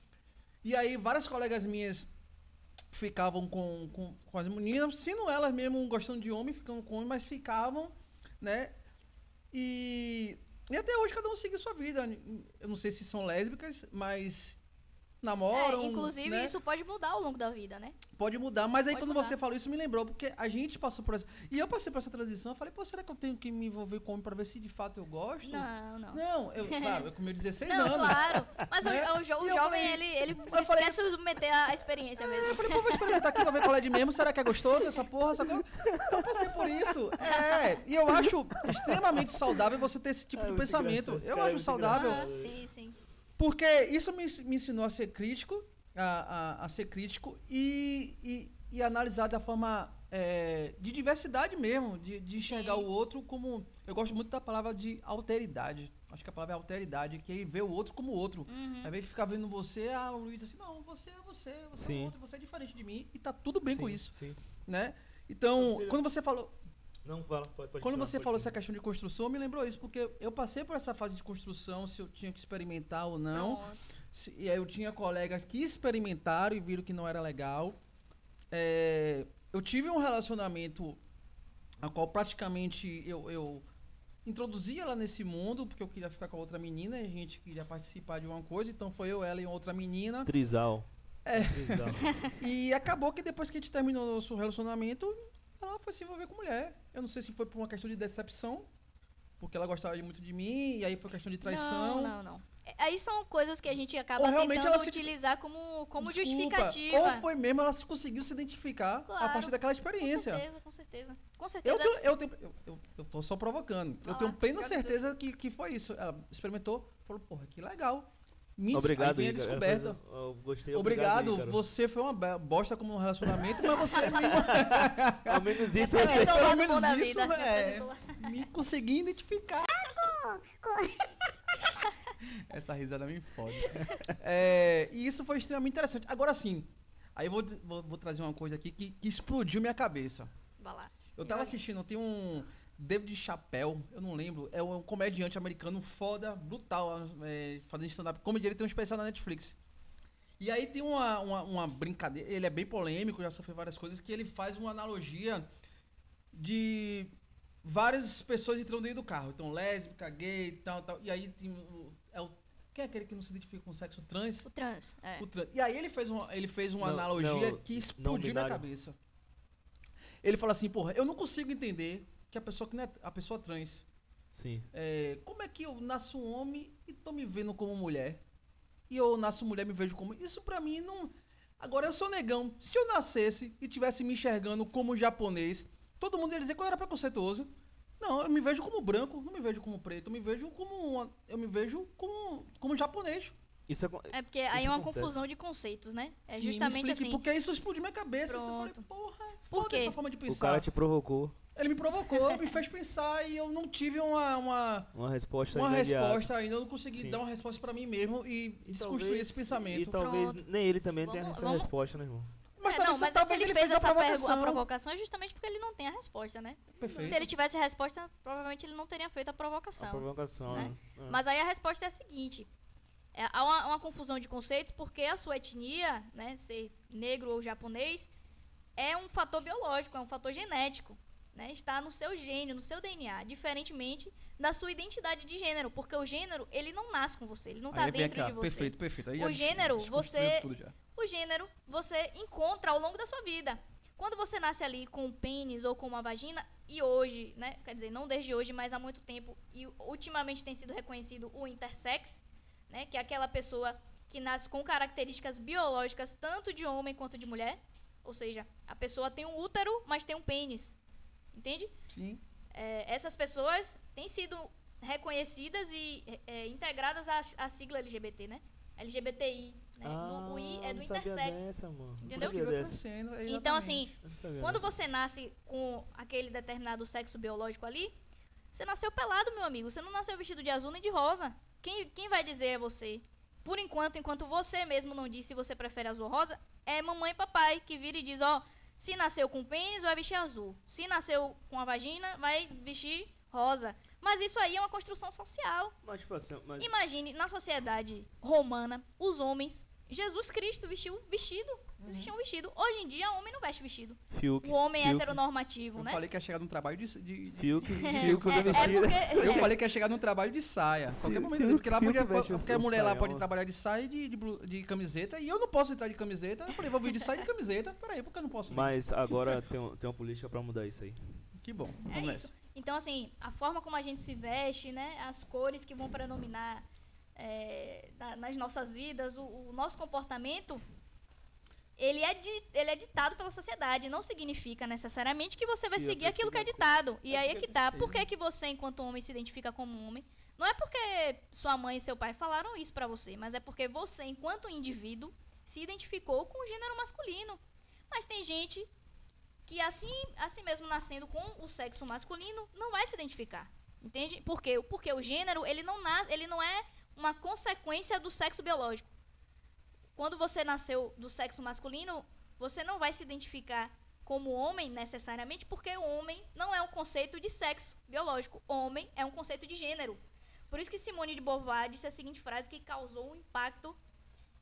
E aí, várias colegas minhas ficavam com, com, com as meninas, sendo elas mesmo gostando de homem, ficando com homem, mas ficavam, né? E, e até hoje cada um segue sua vida. Eu não sei se são lésbicas, mas namoram. É, inclusive, né? isso pode mudar ao longo da vida, né? Pode mudar, mas aí Pode quando mudar. você falou isso me lembrou, porque a gente passou por essa. E eu passei por essa transição, eu falei, pô, será que eu tenho que me envolver com homem pra ver se de fato eu gosto? Não, não. Não, eu, claro, eu com meus 16 Não, anos. claro. Mas o- Né? o, jo- o E eu jovem, falei- ele, ele se falei- quer submeter à experiência mesmo. Eu falei, pô, vou experimentar aqui pra ver qual é de mesmo. Será que é gostoso essa porra? Essa coisa? Eu passei por isso. É, e eu acho extremamente saudável você ter esse tipo É de pensamento. Eu é acho saudável. Aham, sim, sim. Porque isso me, me ensinou a ser crítico, a, a, a ser crítico e, e, e analisar da forma é, de diversidade mesmo, de, de enxergar Sim. o outro como. Eu gosto muito da palavra de alteridade. Acho que a palavra é alteridade, que é ver o outro como outro. Uhum. Ao invés de ficar vendo você, ah, o Luiz assim, não, você é você, você Sim. é outro, você é diferente de mim e tá tudo bem com Sim, isso, Sim. né? Então, seja- quando você falou, Não, fala, pode, pode quando continuar, você pode falou essa questão de construção, me lembrou isso, porque eu passei por essa fase de construção, se eu tinha que experimentar ou não. Se- E aí eu tinha colegas que experimentaram e viram que não era legal. É, eu tive um relacionamento a qual praticamente eu, eu introduzi ela nesse mundo, porque eu queria ficar com a outra menina, e a gente queria participar de uma coisa, então foi eu, ela e outra menina. Trisal. É. Trisal. E acabou que depois que a gente terminou o nosso relacionamento, ela foi se envolver com mulher. Eu não sei se foi por uma questão de decepção, porque ela gostava muito de mim, e aí foi questão de traição. Não, não, não. É, Aí são coisas que a gente acaba tentando ela se- utilizar como, como Desculpa, justificativa. Ou foi mesmo, ela se conseguiu se identificar a Claro, partir daquela Com experiência. certeza, com certeza. Com Eu, certeza. eu, tenho, eu, eu, eu tô só provocando. eu Ah, tenho plena certeza que, que foi isso. Ela experimentou, falou, porra, que legal. Me, Obrigado, descoberta. Eu, eu gostei. Obrigado, Ícaro. você foi uma bosta como no relacionamento, mas você Ao menos isso. Representou o pelo menos da isso, vida. é. me consegui identificar. Essa risada me fode. É, e isso foi extremamente interessante. Agora sim, aí eu vou, vou, vou trazer uma coisa aqui que, que explodiu minha cabeça. Vai lá. Eu tava assistindo, tem um David Chappelle, eu não lembro, é um comediante americano foda, brutal, é, fazendo stand-up comedy, ele tem um especial na Netflix. E aí tem uma, uma, uma brincadeira, ele é bem polêmico, já sofreu várias coisas, que ele faz uma analogia de várias pessoas entrando dentro do carro. Então, lésbica, gay e tal, tal. E aí tem o, é o... Quem é aquele que não se identifica com sexo trans? O trans. É. O trans. E aí ele fez uma, ele fez uma Não, analogia não, que explodiu binário. cabeça. Ele fala assim, porra, eu não consigo entender que a pessoa que não é a pessoa trans, Sim. é, como é que eu nasço homem e tô me vendo como mulher? E eu nasço mulher e me vejo como. Isso pra mim não. Agora eu sou negão. Se eu nascesse e tivesse me enxergando como japonês, todo mundo ia dizer que eu era preconceituoso. Não, eu me vejo como branco, não me vejo como preto, eu me vejo como. uma- eu me vejo como, como japonês. Isso é, É porque aí é uma acontece. confusão de conceitos, né? É Sim, me justamente explique, assim. Porque isso explodiu minha cabeça. Eu falei, Pronto. porra, Por foda quê? essa forma de o pensar. cara te provocou Ele me provocou, me fez pensar e eu não tive uma, uma, uma resposta uma imediata. resposta ainda. Eu não consegui Sim. dar uma resposta pra mim mesmo e, E desconstruir talvez- esse pensamento. E talvez Pronto. nem ele também tenha Vamos- essa vamos- resposta, né, irmão? Mas É, talvez, não, mas se ele, ele fez a essa provocação. a provocação é justamente porque ele não tem a resposta, né? Perfeito. Se ele tivesse a resposta, provavelmente ele não teria feito a A provocação. provocação, né? né? Ah. Mas aí a resposta é a seguinte: é, há uma, uma confusão de conceitos porque a sua etnia, né, ser negro ou japonês, é um fator biológico, é um fator genético. Né, está no seu gene, no seu DNA, diferentemente da sua identidade de gênero, porque o gênero ele não nasce com você, ele não está dentro ó, de você. Perfeito, perfeito. Aí O gênero, você-. O gênero você encontra ao longo da sua vida. Quando você nasce ali com um pênis ou com uma vagina, e hoje, né, quer dizer, não desde hoje, mas há muito tempo, e ultimamente tem sido reconhecido o intersex, né, que é aquela pessoa que nasce com características biológicas tanto de homem quanto de mulher. Ou seja, a pessoa tem um útero, mas tem um pênis. Entende? Sim. É, essas pessoas têm sido reconhecidas e é, integradas à, à sigla LGBT, né? LGBTI. Né? No- o I é Ah, do não sabia intersex. Dessa, Entendeu? Então, assim, quando você nasce com aquele determinado sexo biológico ali, você nasceu pelado, meu amigo. Você não nasceu vestido de azul nem de rosa. Quem, quem vai dizer é você. Por enquanto, enquanto você mesmo não diz se você prefere azul ou rosa, é mamãe e papai que vira e diz, ó, se nasceu com pênis, vai vestir azul. Se nasceu com a vagina, vai vestir rosa. Mas isso aí é uma construção social. Mas, tipo assim, mas... Imagine, na sociedade romana, os homens Jesus Cristo vestiu vestido. Existia um vestido. Hoje em dia, o homem não veste vestido. Fiuk. O homem Fiuk. heteronormativo, Eu né? falei que ia chegar num trabalho de. de- de- Fiuk. É, Fiuk usando é vestido. eu porque. falei que ia chegar num trabalho de saia. Sim, Qualquer momento. Fiuk- Porque lá podia. Qualquer mulher lá pode trabalhar de saia e de, de, de camiseta. E eu não posso entrar de camiseta. Eu falei, vou vir de saia e de camiseta. Peraí, por que eu não posso vir? Mas agora tem, tem uma política pra mudar isso aí. Que bom. É Vamos isso. nessa. Então, assim, a forma como a gente se veste, né? As cores que vão predominar é, na- nas nossas vidas, o, o nosso comportamento, ele é, di- ele é ditado pela sociedade. Não significa necessariamente que você vai Que seguir eu aquilo que é ditado. E É aí é que tá. precisa. Por que, que você, enquanto homem, se identifica como homem? Não é porque sua mãe e seu pai falaram isso pra você, mas é porque você, enquanto indivíduo, se identificou com o gênero masculino. Mas tem gente que assim, assim mesmo nascendo com o sexo masculino, não vai se identificar. Entende? Por quê? Porque o gênero, ele não nasce, ele não é uma consequência do sexo biológico. Quando você nasceu do sexo masculino, você não vai se identificar como homem necessariamente, porque o homem não é um conceito de sexo biológico. Homem é um conceito de gênero. Por isso que Simone de Beauvoir disse a seguinte frase que causou um impacto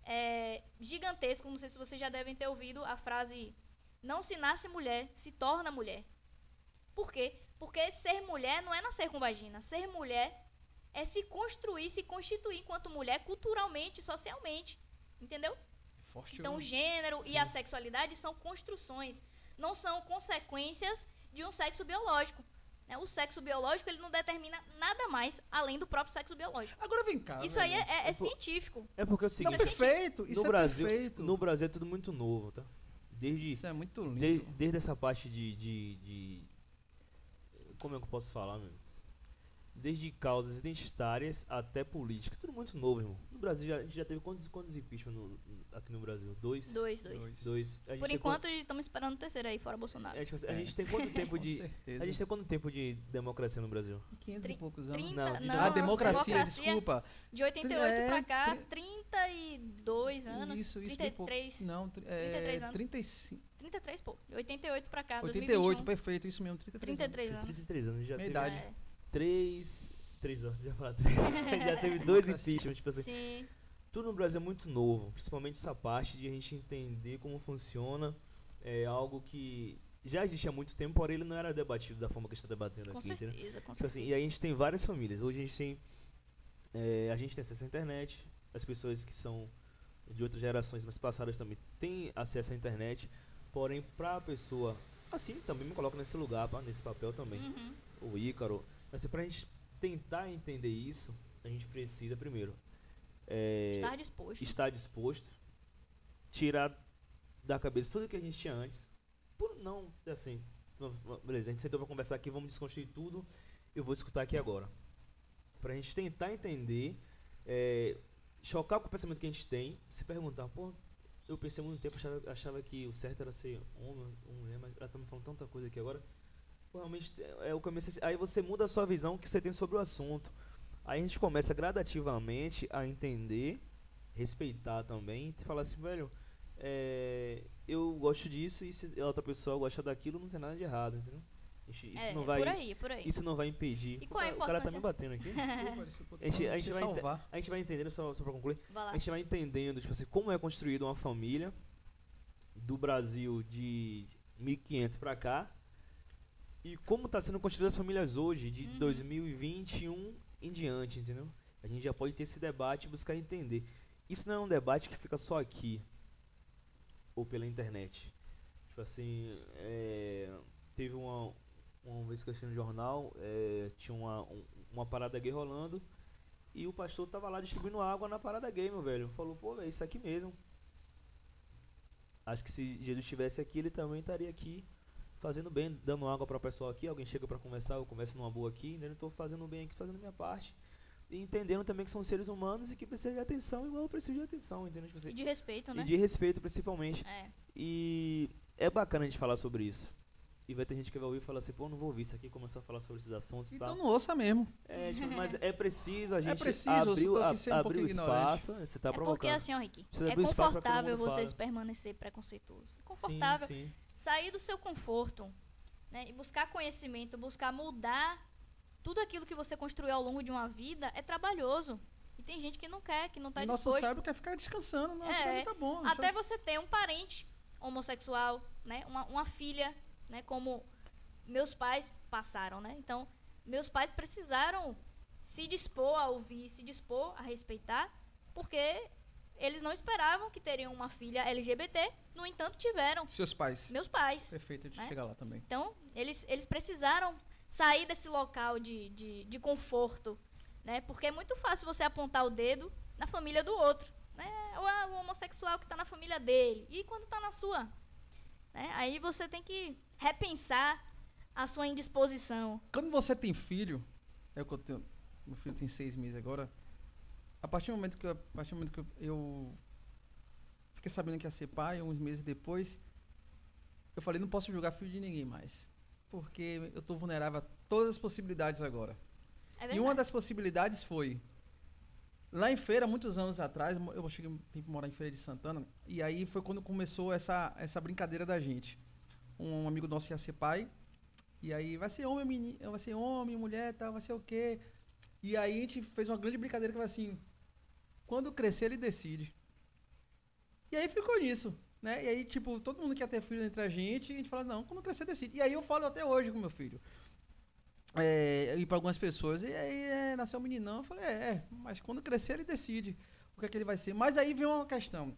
é, gigantesco. Não sei se vocês já devem ter ouvido a frase não se nasce mulher, se torna mulher. Por quê? Porque ser mulher não é nascer com vagina. Ser mulher é se construir, se constituir enquanto mulher culturalmente, socialmente. Entendeu? Forte Então, o- gênero e Sim. a sexualidade são construções, não são consequências de um sexo biológico. né? O sexo biológico ele não determina nada mais além do próprio sexo biológico. Agora vem cá. Isso aí é, velho. é- é científico. É porque é o Não, seguinte, perfeito. Isso no é Brasil, perfeito. no Brasil é tudo muito novo, tá? Desde, Isso é muito lindo. desde, desde essa parte de, de, de- Como é que eu posso falar, meu? Desde causas identitárias até política. Tudo muito novo, irmão. No Brasil, já, a gente já teve quantos, quantos impeachment no- aqui no Brasil? Dois? Dois, dois. Dois. Dois. A gente Por enquanto, estamos esperando o terceiro aí, fora Bolsonaro. é, tipo assim, a É. gente tem quanto tempo Com de. certeza. A gente tem quanto tempo de democracia no Brasil? 500 e poucos anos. 30, Não, de- não, ah, democracia, democracia desculpa. De 88 É, pra cá, tri- 32 anos. Isso, isso. bem pouco. 33. Não, é, 33 anos. 35. 33, pô. De 88 pra cá, 88, 2021. perfeito, isso mesmo, 33. 33 anos. 33 anos. Já Minha teve idade. É, três. Três anos, já falar três. já teve dois Democracia. impeachment, tipo assim. sim. Tudo no Brasil é muito novo, principalmente essa parte de a gente entender como funciona. É algo que já existia há muito tempo, porém ele não era debatido da forma que a gente está debatendo Com aqui, certeza, com Tipo assim, certeza. e aí a gente tem várias famílias. Hoje a gente tem. é, a gente tem acesso à internet. As pessoas que são de outras gerações mais passadas também têm acesso à internet. Porém, pra pessoa. Assim, também me coloco nesse lugar, pá, nesse papel também. Uhum. O Ícaro. Mas assim, pra gente tentar entender isso, a gente precisa primeiro. é, Estar disposto. estar disposto, tirar da cabeça tudo que a gente tinha antes, por não, assim, beleza, a gente sentou pra conversar aqui, vamos desconstruir tudo, eu vou escutar aqui agora. Pra gente tentar entender, é, chocar com o pensamento que a gente tem, se perguntar, pô, eu pensei muito tempo, achava, achava que o certo era ser homem mulher, mas ela tá me falando tanta coisa aqui agora. Pô, realmente, é, eu comecei, a- aí você muda a sua visão que você tem sobre o assunto. Aí a gente começa gradativamente a entender, respeitar também, e falar assim, velho, é, eu gosto disso e se a outra pessoa gosta daquilo, não tem nada de errado, entendeu? Isso, é, não é vai, por aí, por aí. isso não vai impedir. E qual é a o, cara, o cara tá me batendo aqui. Desculpa, desculpa, A gente- a gente te vai. A gente vai entendendo, só, só pra concluir, a gente vai entendendo, tipo assim, como é construída uma família do Brasil de 1500 pra cá e como tá sendo construídas as famílias hoje, de Uhum. 2021 em diante, entendeu? A gente já pode ter esse debate e buscar entender. Isso não é um debate que fica só aqui ou pela internet. Tipo assim, é, teve uma, uma vez que eu assisti no jornal, é, tinha uma, um- uma parada gay rolando e o pastor tava lá distribuindo água na parada gay, meu velho. Falou, pô, é isso aqui mesmo. Acho que se Jesus estivesse aqui, ele também estaria aqui fazendo bem, dando água para o pessoal aqui. Alguém chega para conversar, eu converso numa boa aqui, né? Eu tô fazendo bem aqui, fazendo minha parte. E entendendo também que são seres humanos e que precisam de atenção, igual eu preciso de atenção, entendeu? Tipo assim, E de respeito, e né? de respeito, principalmente. É. E é bacana a gente falar sobre isso. E vai ter gente que vai ouvir e falar assim, pô, não vou ouvir isso aqui, começar a falar sobre esses assuntos e Então tal. não ouça mesmo. É, tipo, mas é preciso a gente preciso, eu abrir, tô aqui a- um abrir o ignorante. espaço, você tá é porque assim, ó, Rick, Precisa é confortável fale. permanecer preconceituosos. É Sim, confortável sim. Sair do seu conforto, né? E buscar conhecimento, buscar mudar tudo aquilo que você construiu ao longo de uma vida é trabalhoso. E tem gente que não quer, que não tá o nosso disposto. cérebro quer ficar descansando. Não, É, pra mim tá bom. Até isso você ter um parente homossexual, né? Uma, uma filha, né? Como meus pais passaram, né? Então, meus pais precisaram se dispor a ouvir, se dispor a respeitar, porque eles não esperavam que teriam uma filha LGBT, no entanto, tiveram. é- Seus pais. Meus pais. Perfeito de né? chegar lá também. Então, eles, eles precisaram sair desse local de, de, de conforto, né? Porque é muito fácil você apontar o dedo na família do outro, né? Ou é o homossexual que está na família dele. E quando está na sua? Né? Aí você tem que repensar a sua indisposição. Quando você tem filho, é o que eu tenho. Meu filho tem seis meses agora. A partir do momento que eu, a partir do momento que eu, fiquei sabendo que ia ser pai, uns meses depois, eu falei, não posso julgar filho de ninguém mais. Porque eu tô vulnerável a todas as possibilidades agora. É E uma das possibilidades foi. Lá em Feira, muitos anos atrás, eu cheguei um tempo morar em Feira de Santana, e aí foi quando começou essa, essa brincadeira da gente. Um amigo nosso ia ser pai, e aí vai ser homem, meni- vai ser homem, mulher, tal, vai ser o quê? E aí a gente fez uma grande brincadeira que foi assim: quando crescer, ele decide. E aí ficou nisso, né? E aí, tipo, todo mundo quer ter filho entre a gente, e a gente fala, não, quando crescer, decide. E aí eu falo até hoje com meu filho. É, e para algumas pessoas, e aí é, nasceu um meninão, eu falei, é, é, mas quando crescer ele decide o que é que ele vai ser. Mas aí vem uma questão.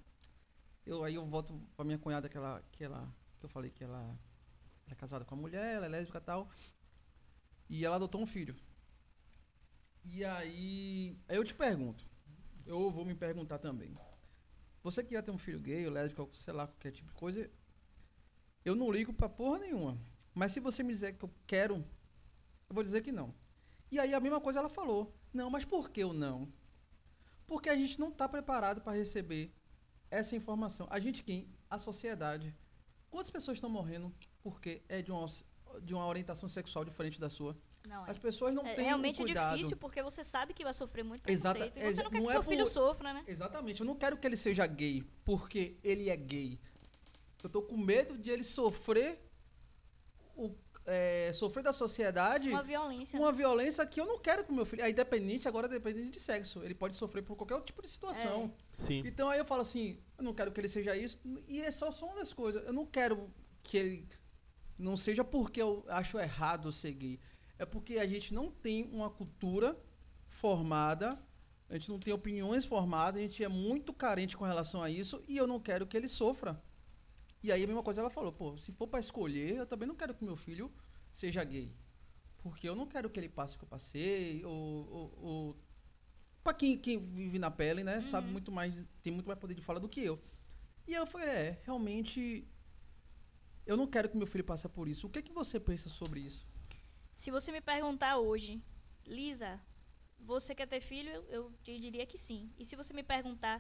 Eu, aí eu volto pra minha cunhada, que ela, que ela, que eu falei que ela, ela é casada com a mulher, ela é lésbica e tal. E ela adotou um filho. E aí, aí eu te pergunto, eu vou me perguntar também. Você que ia ter um filho gay, ou lésbico, sei lá, qualquer tipo de coisa, eu não ligo pra porra nenhuma. Mas se você me dizer que eu quero, eu vou dizer que não. E aí a mesma coisa ela falou. Não, mas por que o não? Porque a gente não está preparado para receber essa informação. A gente quem? A sociedade. Quantas pessoas estão morrendo porque é de uma, de uma orientação sexual diferente da sua? Não, é. As pessoas não É, têm realmente um é cuidado. difícil porque você sabe que vai sofrer muito Exata- preconceito. e você não quer não que é seu filho por- sofra, né? Exatamente. Eu não quero que ele seja gay porque ele é gay. Eu tô com medo de ele sofrer o, é, sofrer da sociedade Uma violência. uma violência que eu não quero com meu filho. É independente, agora é dependente de sexo. Ele pode sofrer por qualquer tipo de situação. Sim. Então aí eu falo assim, eu não quero que ele seja isso. E é só, só uma das coisas. Eu não quero que ele não seja porque eu acho errado ser gay. É porque a gente não tem uma cultura formada, a gente não tem opiniões formadas, a gente é muito carente com relação a isso e eu não quero que ele sofra. E aí a mesma coisa ela falou, pô, se for pra escolher, eu também não quero que meu filho seja gay. Porque eu não quero que ele passe o que eu passei, ou, ou, ou para quem, quem vive na pele, né, sabe muito mais, tem muito mais poder de fala do que eu. E eu falei, é, realmente eu não quero que meu filho passe por isso. O que é que você pensa sobre isso? Se você me perguntar hoje, Lisa, você quer ter filho? Eu, te diria que sim. E se você me perguntar,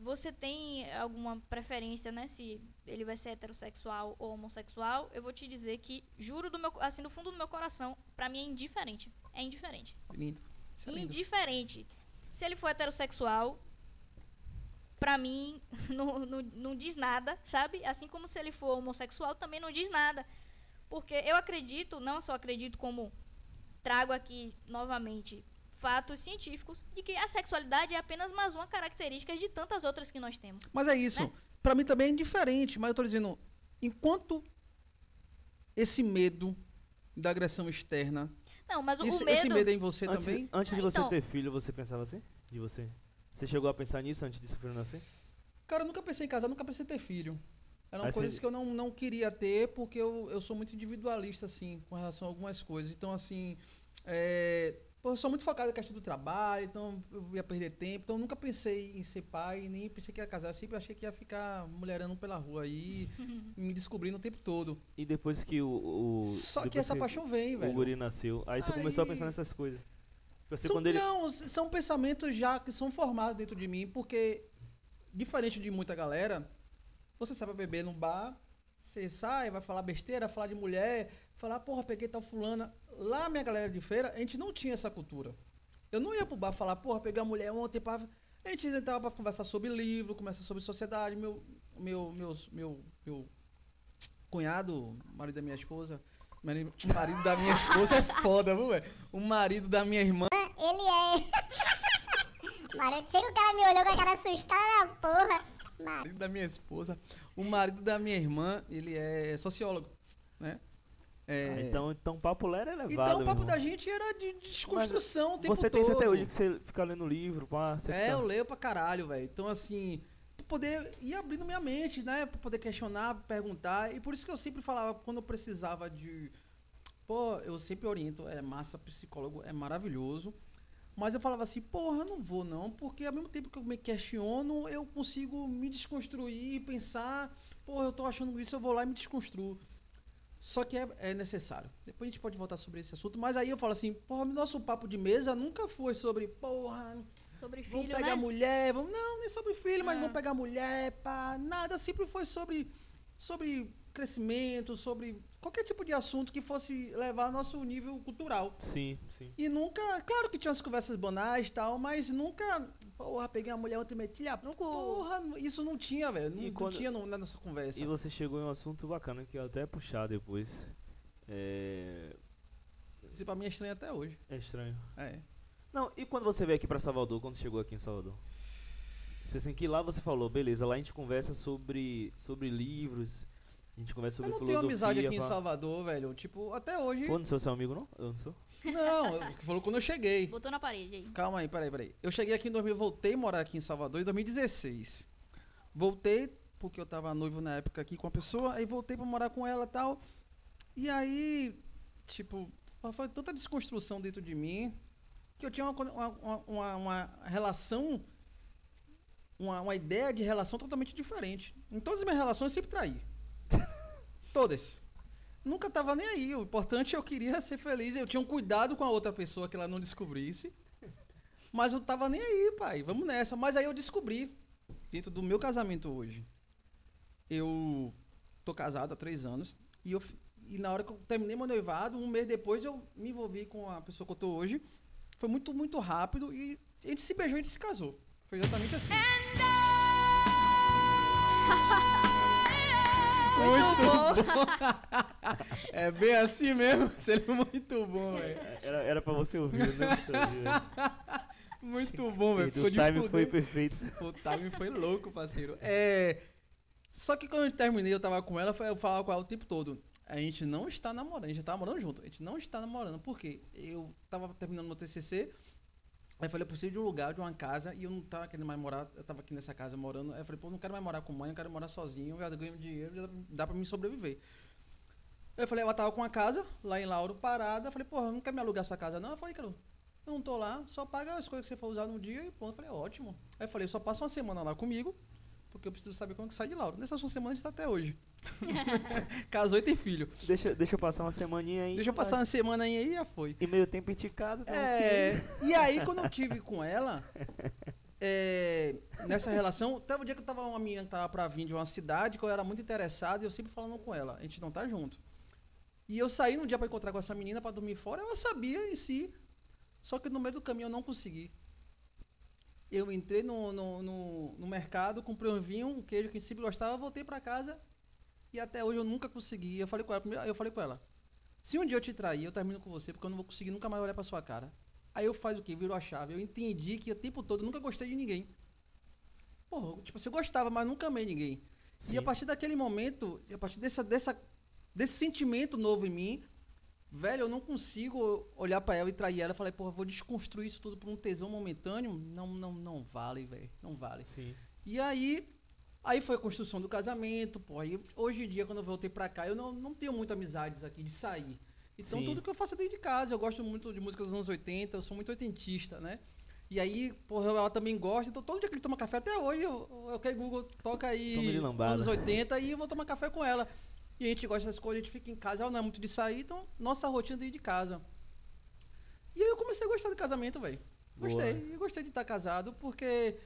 você tem alguma preferência, né? Se ele vai ser heterossexual ou homossexual? Eu vou te dizer que, juro do meu, assim, do fundo do meu coração, pra mim é indiferente. É indiferente. Lindo. É lindo. indiferente. Se ele for heterossexual, pra mim, não, não, não diz nada, sabe? Assim como se ele for homossexual, também não diz nada. Porque eu acredito, não só acredito, como trago aqui novamente fatos científicos de que a sexualidade é apenas mais uma característica de tantas outras que nós temos. Mas é isso. Né? Pra mim também é indiferente, mas eu tô dizendo, enquanto esse medo da agressão externa, Não, mas o, esse, o medo. esse medo é em você Antes, também? antes de Ah, você então. ter filho, você pensava assim? De você? Você chegou a pensar nisso antes de seu filho nascer? Cara, eu nunca pensei em casar, nunca pensei em ter filho. Eram Aí coisas você- que eu não, não queria ter, porque eu, eu sou muito individualista, assim, com relação a algumas coisas. Então, assim, é, pô, eu sou muito focado na questão do trabalho, então eu ia perder tempo. Então, eu nunca pensei em ser pai, nem pensei que ia casar. Eu sempre achei que ia ficar mulherando pela rua aí, me descobrindo o tempo todo. E depois que o. o Só que essa paixão vem, o velho. guri nasceu, aí você começou a Aí- pensar nessas coisas. Assim, São, ele. Não, são pensamentos já que são formados dentro de mim, porque, diferente de muita galera, você pra beber num bar, você sai, vai falar besteira, falar de mulher, falar, porra, peguei tal fulana. Lá, minha galera de feira, a gente não tinha essa cultura. Eu não ia pro bar falar, porra, peguei uma mulher ontem, pá. A gente entrava pra conversar sobre livro, conversar sobre sociedade. Meu, meu, meus, meu, meu cunhado, marido da minha esposa, mari- o marido da minha esposa é foda, viu, velho? O marido da minha irmã Ele é. Marido, chega o cara me olhou com a cara assustada porra. Marido, da minha esposa. O marido da minha irmã, ele é sociólogo, né? É, Ah, então, então o papo lá era elevado. então o papo da gente era de desconstrução o tempo Você todo. tem isso até hoje que você fica lendo livro, pá, você É, fica... eu leio pra caralho, velho. Então, assim, pra poder ir abrindo minha mente, né? Pra poder questionar, perguntar. E por isso que eu sempre falava, quando eu precisava de. Pô, eu sempre oriento, é massa, psicólogo é maravilhoso. Mas eu falava assim, porra, eu não vou não, porque ao mesmo tempo que eu me questiono, eu consigo me desconstruir e pensar, porra, eu tô achando isso, eu vou lá e me desconstruo. Só que é, é necessário. Depois a gente pode voltar sobre esse assunto, mas aí eu falo assim, porra, nosso papo de mesa nunca foi sobre, porra, Sobre Vamos filho, pegar né? mulher, vamos, não, nem sobre filho, mas Ah. vamos pegar mulher, pá, nada, sempre foi sobre, sobre crescimento, sobre qualquer tipo de assunto que fosse levar nosso nível cultural. Sim, sim. E nunca, claro que tinha umas conversas banais e tal, mas nunca, porra, peguei uma mulher ontem e meti a Nunca- porra, isso não tinha, velho, não, E não quando- tinha no- nessa conversa. E você chegou em um assunto bacana que eu até puxar depois. É... Isso pra mim é estranho até hoje. é estranho. É. Não, e quando você veio aqui pra Salvador, quando chegou aqui em Salvador? Assim, que lá você falou, beleza, lá a gente conversa sobre, sobre livros, a gente conversa sobre Eu não tenho amizade aqui em pá. Salvador, velho, tipo, até hoje, Pô, não sou seu amigo, não? Eu não sou? não, eu- falou quando eu cheguei. Botou na parede aí. Calma aí, peraí, peraí. Eu cheguei aqui em 2000, voltei a morar aqui em Salvador em 2016. Voltei porque eu tava noivo na época aqui com a pessoa, aí voltei pra morar com ela e tal. E aí, tipo, foi tanta desconstrução dentro de mim que eu tinha uma, uma- uma- uma relação, uma, uma ideia de relação totalmente diferente. Em todas as minhas relações eu sempre traí. Todas. Nunca tava nem aí. O importante é eu queria ser feliz. Eu tinha um cuidado com a outra pessoa que ela não descobrisse. Mas eu tava nem aí, pai. Vamos nessa. Mas aí eu descobri, dentro do meu casamento hoje. Eu tô casado há três anos. E, eu, e na hora que eu terminei meu noivado, um mês depois eu me envolvi com a pessoa que eu tô hoje. Foi muito, muito rápido. E a gente se beijou e a gente se casou. Foi exatamente assim. Muito bom. É bem assim mesmo. Seria muito bom, velho. Era, era pra você ouvir, né? Muito bom, velho. O Ficou de time fuder. foi perfeito. O time foi louco, parceiro. É. Só que quando eu terminei, eu tava com ela, eu falava com ela o tempo todo. A gente não está namorando, a gente já tava morando junto. A gente não está namorando. Por quê? Eu tava terminando meu TCC. Aí eu falei, eu preciso de um lugar, de uma casa, e eu não tava querendo mais morar, eu tava aqui nessa casa morando. Aí eu falei, pô, não quero mais morar com mãe, eu quero morar sozinho, eu ganho dinheiro, já dá pra me sobreviver. Aí eu falei, ela tava com uma casa lá em Lauro parada. Eu falei, porra, não quer me alugar essa casa não? Eu falei, cara, eu não tô lá, só paga as coisas que você for usar no dia e pronto. Eu falei, ótimo. Aí eu falei, só passa uma semana lá comigo, porque eu preciso saber como que sai de Lauro. Nessa uma semana a gente tá até hoje. Casou e tem filho. Deixa, deixa eu passar uma semaninha aí. Deixa eu passar uma semana aí e já foi. Em meio tempo a gente casa, um filho. É, e aí quando eu tive com ela, é, nessa relação, teve um dia que eu tava uma menina que tava pra vir de uma cidade, que eu era muito interessado, e eu sempre falando com ela, a gente não tá junto. E eu saí no dia pra encontrar com essa menina pra dormir fora, ela sabia em si, só que no meio do caminho eu não consegui. Eu entrei no, no, no, no mercado, comprei um vinho, um queijo que sempre gostava, voltei pra casa e até hoje eu nunca consegui. Eu falei com ela, primeiro- eu falei com ela, se um dia eu te trair, eu termino com você, porque eu não vou conseguir nunca mais olhar pra sua cara. Aí eu faz o quê? Virou a chave. Eu entendi que o tempo todo eu nunca gostei de ninguém. Porra, tipo, assim, eu gostava, mas nunca amei ninguém. Sim. E a partir daquele momento, a partir dessa, dessa, desse sentimento novo em mim, velho, eu não consigo olhar pra ela e trair ela. Eu falei, porra, vou desconstruir isso tudo por um tesão momentâneo. Não, não, não vale, velho. Não vale. Sim. E aí, aí foi a construção do casamento, pô. Aí, hoje em dia, quando eu voltei pra cá, eu não, não tenho muitas amizades aqui de sair. Então, Sim. tudo que eu faço é dentro de casa. Eu gosto muito de músicas dos anos 80, eu sou muito oitentista, né? E aí, porra, ela também gosta. Então, todo dia que ele toma café, até hoje, eu, eu quero Google, toca aí anos 80 e eu vou tomar café com ela. E a gente gosta dessas coisas, a gente fica em casa, ela não é muito de sair, então nossa rotina é de casa. E aí eu comecei a gostar do casamento, velho. Boa. Gostei, eu gostei de estar casado, porque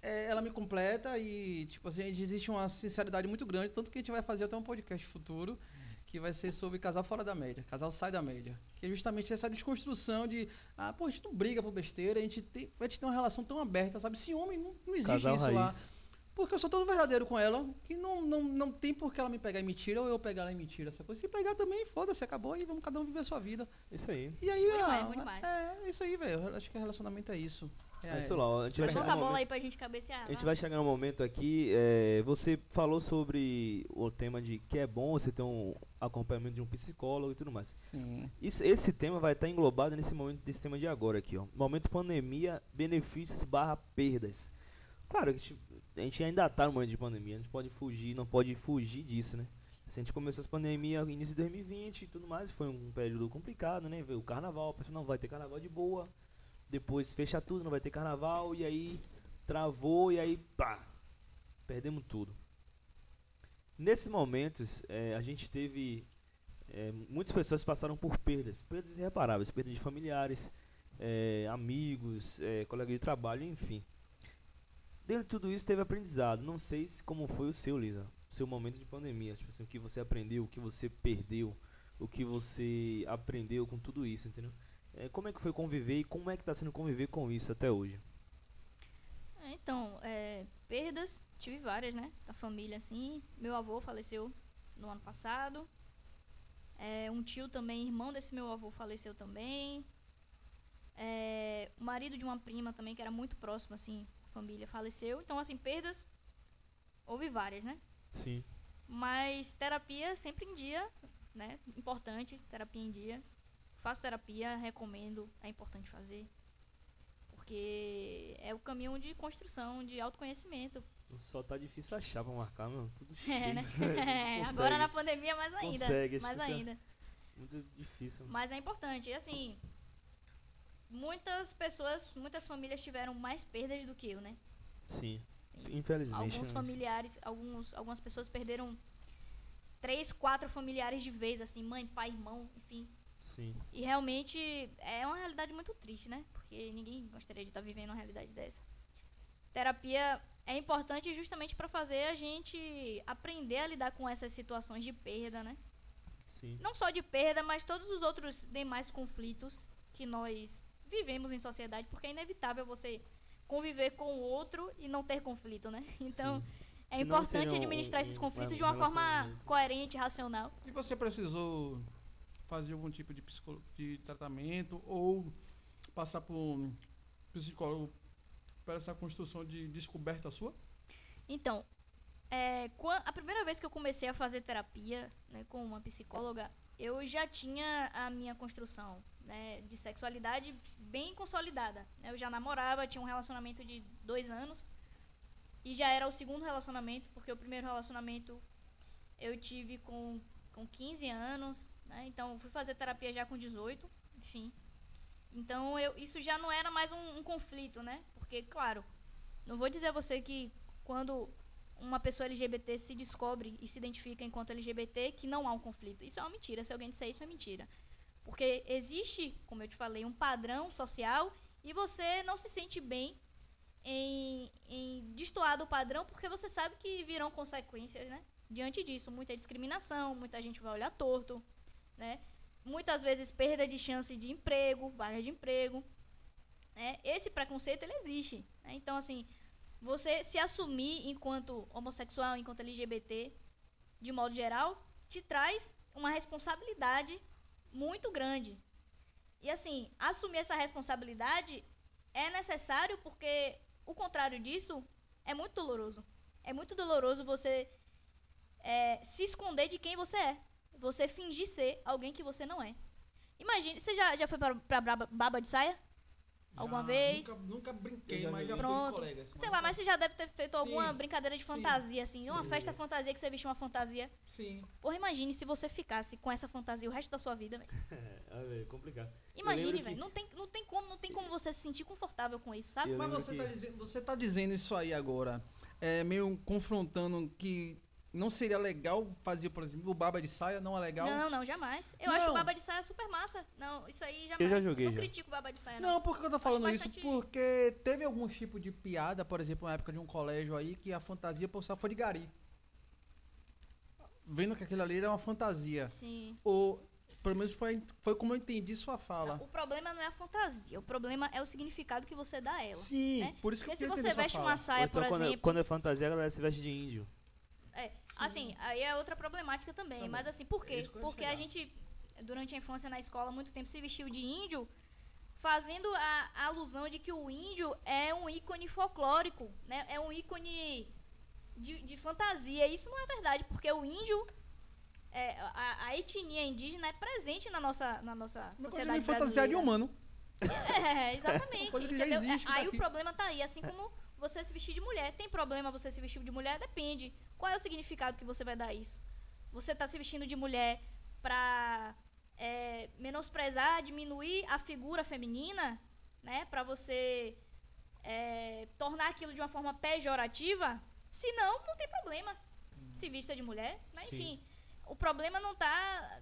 é, ela me completa e, tipo assim, existe uma sinceridade muito grande, tanto que a gente vai fazer até um podcast futuro, que vai ser sobre casal fora da média, casal sai da média. Que é justamente essa desconstrução de, ah, pô, a gente não briga por besteira, a gente tem, a gente tem uma relação tão aberta, sabe? Ciúme, não, não existe Casal isso raiz. lá. Porque eu sou todo verdadeiro com ela, que não, não, não tem por que ela me pegar em mentira ou eu pegar ela em mentira, essa coisa. Se pegar também, foda-se, acabou e vamos cada um viver a sua vida. Isso aí. E aí, demais, ah, bom demais. é, isso aí, velho. Acho que relacionamento é isso. É isso lá. A gente vai Levanta chegar a bola momento- aí pra gente cabecear. A gente vai. vai chegar no momento aqui. é, você falou sobre o tema de que é bom você ter um acompanhamento de um psicólogo e tudo mais. Sim. Isso- esse tema vai estar englobado nesse momento desse tema de agora aqui, ó. Momento pandemia, benefícios barra perdas. Claro que a gente, ainda tá no momento de pandemia, a gente pode fugir, não pode fugir disso, né? A gente começou essa pandemia no início de 2020 e tudo mais, foi um período complicado, né? Veio o carnaval, pensou, não vai ter carnaval de boa. Depois fecha tudo, não vai ter carnaval e aí travou e aí pá, perdemos tudo. Nesses momentos, eh, a gente teve é, muitas pessoas passaram por perdas, perdas irreparáveis, perda de familiares, é, amigos, é, colegas de trabalho, enfim. Dentro de tudo isso teve aprendizado. Não sei se como foi o seu, Lisa, seu momento de pandemia, tipo assim, o que você aprendeu, o que você perdeu, o que você aprendeu com tudo isso, entendeu? É, como é que foi conviver e como é que está sendo conviver com isso até hoje? É, Então, é, perdas, tive várias, né? Da família, assim. Meu avô faleceu no ano passado. É, um tio também, irmão desse meu avô, faleceu também. É, o marido de uma prima também, que era muito próximo, assim, família, faleceu. Então, assim, perdas, houve várias, né? Sim. Mas terapia sempre em dia, né? Importante, terapia em dia. Faço terapia, recomendo, é importante fazer. Porque é o caminho de construção, de autoconhecimento. Só tá difícil achar pra marcar, meu. Tudo cheio. É, né? Consegue. Agora na pandemia mais ainda. Consegue, mais ainda. Muito difícil. Mas é importante. E assim, muitas pessoas, muitas famílias tiveram mais perdas do que eu, né? Sim. Infelizmente. Alguns né? familiares, alguns, algumas pessoas perderam três, quatro familiares de vez, assim, mãe, pai, irmão, enfim. Sim. E realmente é uma realidade muito triste, né? Porque ninguém gostaria de estar vivendo uma realidade dessa. Terapia é importante justamente para fazer a gente aprender a lidar com essas situações de perda, né? Sim. Não só de perda, mas todos os outros demais conflitos que nós vivemos em sociedade, porque é inevitável você conviver com o outro e não ter conflito, né? Então, Sim. é Senão importante seria um- administrar esses conflitos um de uma forma coerente, racional. E você precisou fazer algum tipo de, psicolo- de tratamento ou passar por um psicólogo para essa construção de descoberta sua? Então, é, a primeira vez que eu comecei a fazer terapia né, com uma psicóloga, eu já tinha a minha construção né, de sexualidade bem consolidada. né? Eu já namorava, tinha um relacionamento de dois anos e já era o segundo relacionamento, porque o primeiro relacionamento eu tive com, com 15 anos, né? então fui fazer terapia já com 18, enfim. Então eu, isso já não era mais um, um conflito, né? Porque, claro, não vou dizer a você que quando uma pessoa LGBT se descobre e se identifica enquanto LGBT, que não há um conflito. Isso é uma mentira. Se alguém disser isso, é mentira. Porque existe, como eu te falei, um padrão social e você não se sente bem em, em destoar do padrão porque você sabe que virão consequências, né? Diante disso, muita discriminação, muita gente vai olhar torto, né? Muitas vezes perda de chance de emprego, vaga de emprego. Né? Esse preconceito, ele existe. né? Então, assim, você se assumir enquanto homossexual, enquanto LGBT, de modo geral, te traz uma responsabilidade muito grande. E assim, assumir essa responsabilidade é necessário porque o contrário disso é muito doloroso. É muito doloroso você é, se esconder de quem você é. Você fingir ser alguém que você não é. Imagine, você já, já foi pra braba- baba de saia? Alguma Já, vez? Nunca, nunca brinquei, já mas já Pronto. colegas. Sei lá, mas você já deve ter feito alguma Sim, brincadeira de sim, fantasia, assim. Uma sim. festa fantasia que você vestiu uma fantasia. Sim. Porra, imagine se você ficasse com essa fantasia o resto da sua vida, velho. É, é complicado. Imagine, velho. que- Não tem, não, tem como, não tem como você se sentir confortável com isso, sabe? Mas você, que- tá dizendo, você tá dizendo isso aí agora, é, meio confrontando que não seria legal fazer, por exemplo, o baba de saia, não é legal? Não, não, jamais. Eu Não. acho o baba de saia super massa. Não, isso aí jamais. já joguei, não já. critico o baba de saia, não. Não, por que eu tô falando isso? bastante- Porque teve algum tipo de piada, por exemplo, na época de um colégio aí, que a fantasia postal foi de gari. Vendo que aquilo ali era uma fantasia. Sim. Ou, Pelo menos foi, foi como eu entendi sua fala. O problema não é a fantasia, o problema é o significado que você dá a ela. Sim, né? por isso que Porque se eu queria você veste fala. uma saia, então, por quando, exemplo. quando é fantasia, a galera se veste de índio. É, assim, aí é outra problemática também. Bom. mas assim, por É quê? ia Porque a gente, durante a infância na escola, há muito tempo se vestiu de índio, fazendo a, a alusão de que o índio é um ícone folclórico, né? É um ícone de, de fantasia. Isso não é verdade, porque o índio. é, a, a etnia indígena é presente na nossa, na nossa Uma coisa sociedade de fantasia de brasileira. humano. É, exatamente. coisa que já entendeu? É, tá aí o aqui. problema tá aí, assim como você se vestir de mulher. Tem problema você se vestir de mulher? Depende. Qual é o significado que você vai dar a isso? Você tá se vestindo de mulher pra é, menosprezar, diminuir a figura feminina, né? Pra você é, tornar aquilo de uma forma pejorativa? Se não, não tem problema. Se vista de mulher, né? Enfim. O problema não tá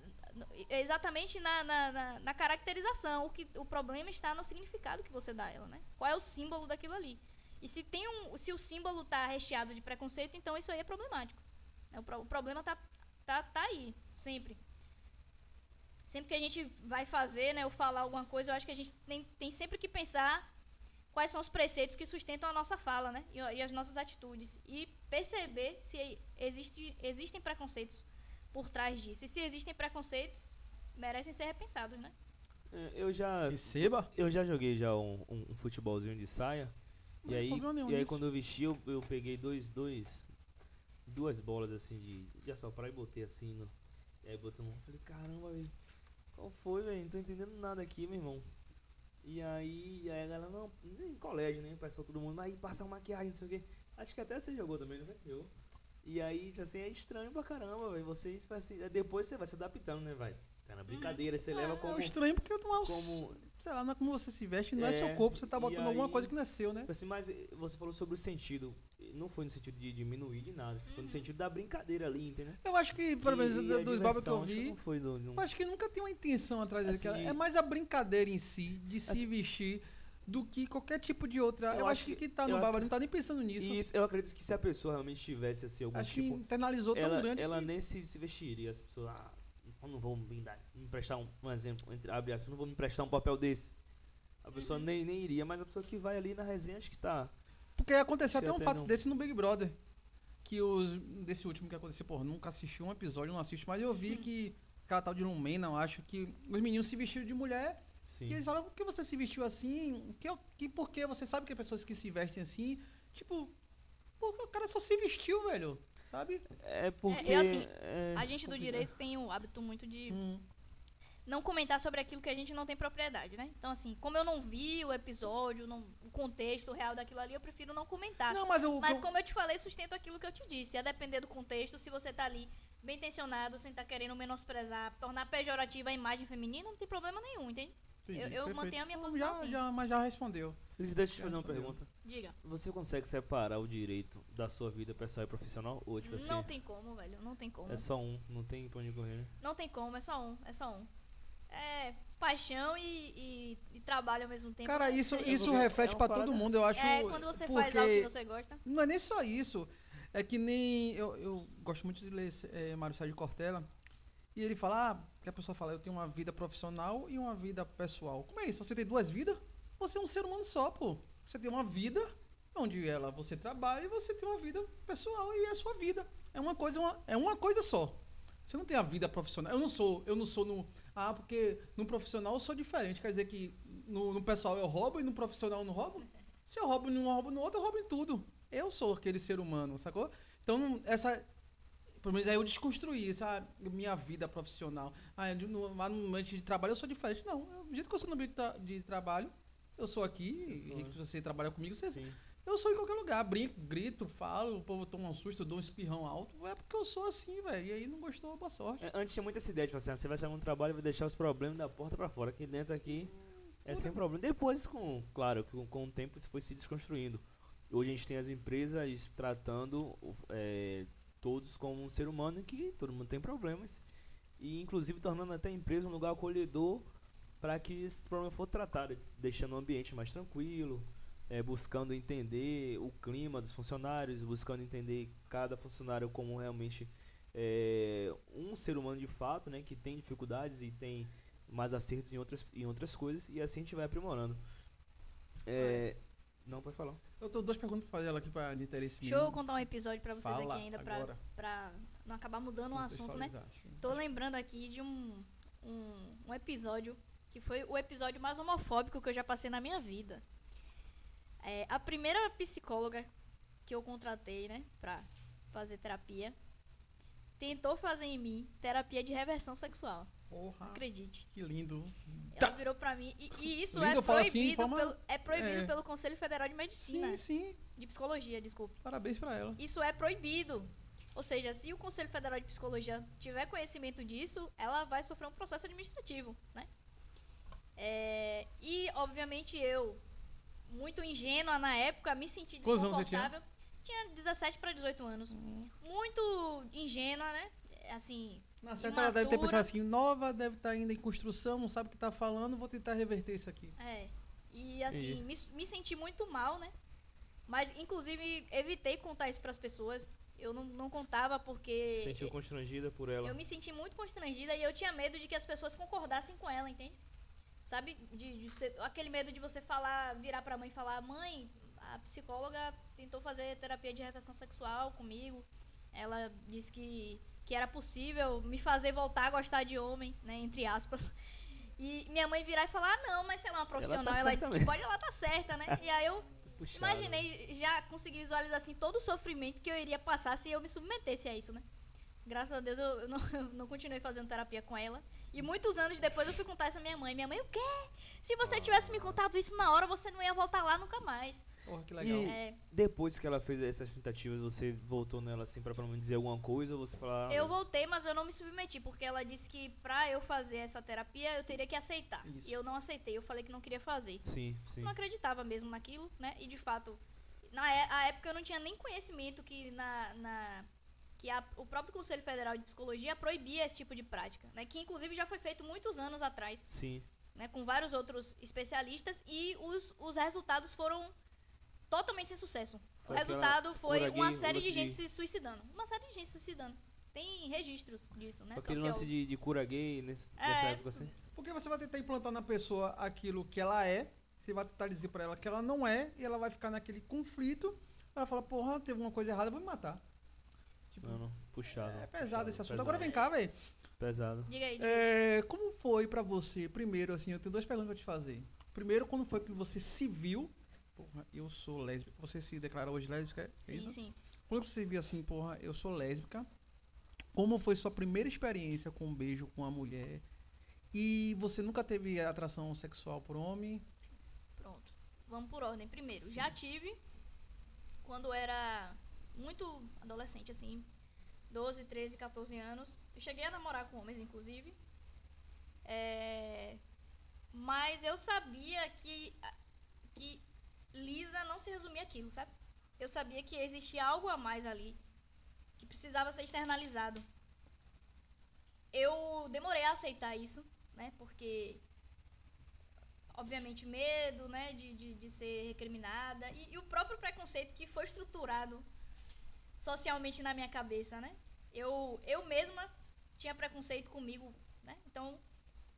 exatamente na, na, na- na caracterização. O, que, o problema está no significado que você dá a ela, né? Qual é o símbolo daquilo ali? E se, tem um, se o símbolo tá recheado de preconceito, então isso aí é problemático. O, pro- o problema tá, tá, tá aí, sempre. Sempre que a gente vai fazer, né, ou falar alguma coisa, eu acho que a gente tem, tem sempre que pensar quais são os preceitos que sustentam a nossa fala, né? E, e as nossas atitudes. E perceber se existe, existem preconceitos por trás disso. E se existem preconceitos, merecem ser repensados, né? É, Eu já, Receba. eu já joguei já um, um- um futebolzinho de saia. E aí, e aí nisso. quando eu vesti, eu, eu peguei dois, dois, duas bolas assim de, de assoprar e botei assim no. E aí botei um. Falei, caramba, velho. Qual foi, velho? Não tô entendendo nada aqui, meu irmão. E aí, e aí a galera, não, em colégio, né? Passou todo mundo, aí passa uma maquiagem, não sei o quê. Acho que até você jogou também, não foi? Eu. E aí, tipo assim, é estranho pra caramba, velho. Você, tipo assim, depois você vai se adaptando, né, vai? Tá na brincadeira, você leva É, como. é estranho porque não é o. como Sei lá, não é como você se veste, não é, É, seu corpo, você tá botando alguma aí- coisa que não é seu, né? Tipo Assim, mas eh, você falou sobre o sentido. Não foi no sentido de diminuir de nada. Foi Uhum. no sentido da brincadeira ali, entendeu? Eu acho que, pelo menos, dos babas que eu acho vi, não foi do, não- eu acho que nunca tem uma intenção atrás dele. que Assim, é mais a brincadeira em si, de se assim- vestir, do que qualquer tipo de outra. Eu, Eu acho acho que que- quem tá eu no ac- baba não tá nem pensando nisso. Isso, eu acredito que se a pessoa realmente tivesse assim, algum acho que tipo. internalizou tão Ela, grande ela que... nem se, se vestiria. As pessoas, ah, eu não vou me dar, me emprestar um, um exemplo, entre, abre aspas, não vou me emprestar um papel desse. A pessoa nem, nem iria, mas a pessoa que vai ali na resenha, acho que tá. Porque aconteceu até um fato não- desse no Big Brother. Que os. Desse último que aconteceu, pô, nunca assisti um episódio, não assisto, mas eu vi que. Aquela tal de Lumena, eu acho que os meninos se vestiram de mulher Sim. E eles falam, por que você se vestiu assim? Que, que, por que você sabe que as pessoas que se vestem assim, tipo, porque o cara só se vestiu, velho, sabe? É porque. eu, assim, é A gente do direito tem o hábito muito de Hum, não comentar sobre aquilo que a gente não tem propriedade, né? Então, assim, como eu não vi o episódio, não- o contexto real daquilo ali, eu prefiro não comentar. Não, mas eu. Mas eu- como eu te falei, sustento aquilo que eu te disse. A depender do contexto, se você tá ali bem intencionado, sem estar querendo menosprezar, tornar pejorativa a imagem feminina, não tem problema nenhum, entende? Entendi, eu- eu mantenho a minha Não, posição já, assim. já, mas já respondeu. Liz, deixa eu te fazer uma respondeu. pergunta. Diga. Você consegue separar o direito da sua vida pessoal e profissional? Ou, tipo assim, Não tem como, velho. Não tem como. é só um, não tem pra onde correr, né? Não tem como, é só um, é só um. É paixão e, e- e trabalho ao mesmo tempo. Cara, isso, É- isso reflete é uma pra todo mundo, eu acho. É quando você porque faz algo que você gosta. Não é nem só isso. É que nem. Eu, eu gosto muito de ler é, Mário Sérgio Cortella. E ele fala, ah, que a pessoa fala, eu tenho uma vida profissional e uma vida pessoal. Como é isso? Você tem duas vidas? Você é um ser humano só, pô. Você tem uma vida onde ela você trabalha e você tem uma vida pessoal e é a sua vida. É uma coisa, uma, é uma coisa só. Você não tem a vida profissional. Eu não sou, eu não sou no. Ah, porque no profissional eu sou diferente. Quer dizer que no, no pessoal eu roubo e no profissional eu não roubo? Se eu roubo em um, eu roubo no outro, eu roubo em tudo. Eu sou aquele ser humano, sacou? Então, essa. Pelo menos aí eu desconstruí essa minha vida profissional. Ah, no, lá no ambiente de trabalho eu sou diferente. Não, eu- do jeito que eu sou no ambiente de, tra- de trabalho, eu sou aqui, e que você trabalha comigo, você, Sim. eu sou em qualquer lugar. Brinco, grito, falo, o povo toma um susto, dou um espirrão alto. É porque eu sou assim, velho. E aí não gostou, boa sorte. É, Antes tinha muita essa ideia, tipo assim, ah, você vai chegar no trabalho e vai deixar os problemas da porta pra fora. Aqui dentro aqui é sem problema. Depois, com, claro, com, com o tempo isso foi se desconstruindo. Hoje a gente tem as empresas tratando é, todos como um ser humano que todo mundo tem problemas. E inclusive tornando até a empresa um lugar acolhedor para que esse problema for tratado, deixando o ambiente mais tranquilo, é, buscando entender o clima dos funcionários, buscando entender cada funcionário como realmente é, um ser humano de fato, né, que tem dificuldades e tem mais acertos em outras, em outras coisas, e assim a gente vai aprimorando. É, não, pode falar. Eu tenho duas perguntas pra fazer ela aqui pra de interesse Deixa eu mínimo. contar um episódio pra vocês Fala aqui ainda, pra, agora. pra não acabar mudando o assunto, né? Contextualizar, sim. Tô lembrando aqui de um, um, um episódio que foi o episódio mais homofóbico que eu já passei na minha vida. É, a primeira psicóloga que eu contratei, né, pra fazer terapia, tentou fazer em mim terapia de reversão sexual. Porra, Acredite. que lindo. Ela virou pra mim. E, e isso Lindo, é assim, proibido, forma- pelo, é proibido é. pelo Conselho Federal de Medicina. Sim, sim. De psicologia, desculpe. Parabéns pra ela. Isso é proibido. Ou seja, se o Conselho Federal de Psicologia tiver conhecimento disso, ela vai sofrer um processo administrativo, né? É, e, obviamente, eu, muito ingênua na época, me senti você tinha? desconfortável. Tinha 17 para 18 anos. Muito ingênua, né? Assim, Na certa ela deve ter pensado assim, nova, deve estar ainda em construção, não sabe o que tá falando, vou tentar reverter isso aqui. É. E assim, Entendi. me, me senti muito mal, né? Mas, inclusive, evitei contar isso pras pessoas. Eu não, não contava porque. Sentiu constrangida por ela. Eu me senti muito constrangida e eu tinha medo de que as pessoas concordassem com ela, entende? Sabe? De, de você- aquele medo de você falar, virar pra mãe e falar: mãe, a psicóloga tentou fazer terapia de reversão sexual comigo. Ela disse que, que era possível me fazer voltar a gostar de homem, né? Entre aspas. E minha mãe virar e falar: ah, não, mas se ela é uma profissional, ela, certa disse mesmo. que pode, ela tá certa, né? E aí eu Puxado. Imaginei, já consegui visualizar assim todo o sofrimento que eu iria passar se eu me submetesse a isso, né? Graças a Deus eu, eu não, eu não continuei fazendo terapia com ela. E muitos anos depois eu fui contar isso à minha mãe. Minha mãe, o quê? Se você tivesse me contado isso na hora, você não ia voltar lá nunca mais. Porra, que legal. E- É, Depois que ela fez essas tentativas, você voltou nela assim pra pelo menos dizer alguma coisa ou você falar. eu voltei, mas eu não me submeti, porque ela disse que pra eu fazer essa terapia eu teria que aceitar. Isso. E eu não aceitei, eu falei que não queria fazer. Sim, sim. não acreditava mesmo naquilo, né? E de fato, na é- a época eu não tinha nem conhecimento que na, na- que a- o próprio Conselho Federal de Psicologia proibia esse tipo de prática, né? Que inclusive já foi feito muitos anos atrás, Sim. né? Com vários outros especialistas e os, os resultados foram totalmente sem sucesso. O Foi aquela resultado foi uma série o de lance gente de- se suicidando. Uma série de gente se suicidando. Tem registros disso, né? Aquele lance sociólogos. de, de cura gay nesse, É. nessa época assim. Porque você vai tentar implantar na pessoa aquilo que ela é, você vai tentar dizer pra ela que ela não é, e ela vai ficar naquele conflito, ela fala, porra, teve uma coisa errada, eu vou me matar. Tipo, Não, não. Puxado. é pesado puxado, esse assunto. pesado. Agora vem cá, velho. Pesado. Diga aí, diga. É, como foi pra você, primeiro, assim, eu tenho duas perguntas pra te fazer. Primeiro, quando foi que você se viu, porra, eu sou lésbica, você se declara hoje lésbica, é Sim, isso? sim. Quando você viu assim, porra, eu sou lésbica, como foi sua primeira experiência com um beijo com uma mulher? E você nunca teve atração sexual por homem? Pronto. Vamos por ordem. Primeiro, já tive quando era muito adolescente, assim, 12, 13, 14 anos. Eu cheguei a namorar com homens, inclusive. É, Mas eu sabia que, que Lisa não se resumia aquilo, sabe? Eu sabia que existia algo a mais ali que precisava ser externalizado. Eu demorei a aceitar isso, né? Porque obviamente, medo, né, de, de, de ser recriminada e, e o próprio preconceito que foi estruturado socialmente na minha cabeça, né? Eu, eu mesma tinha preconceito comigo, né? Então,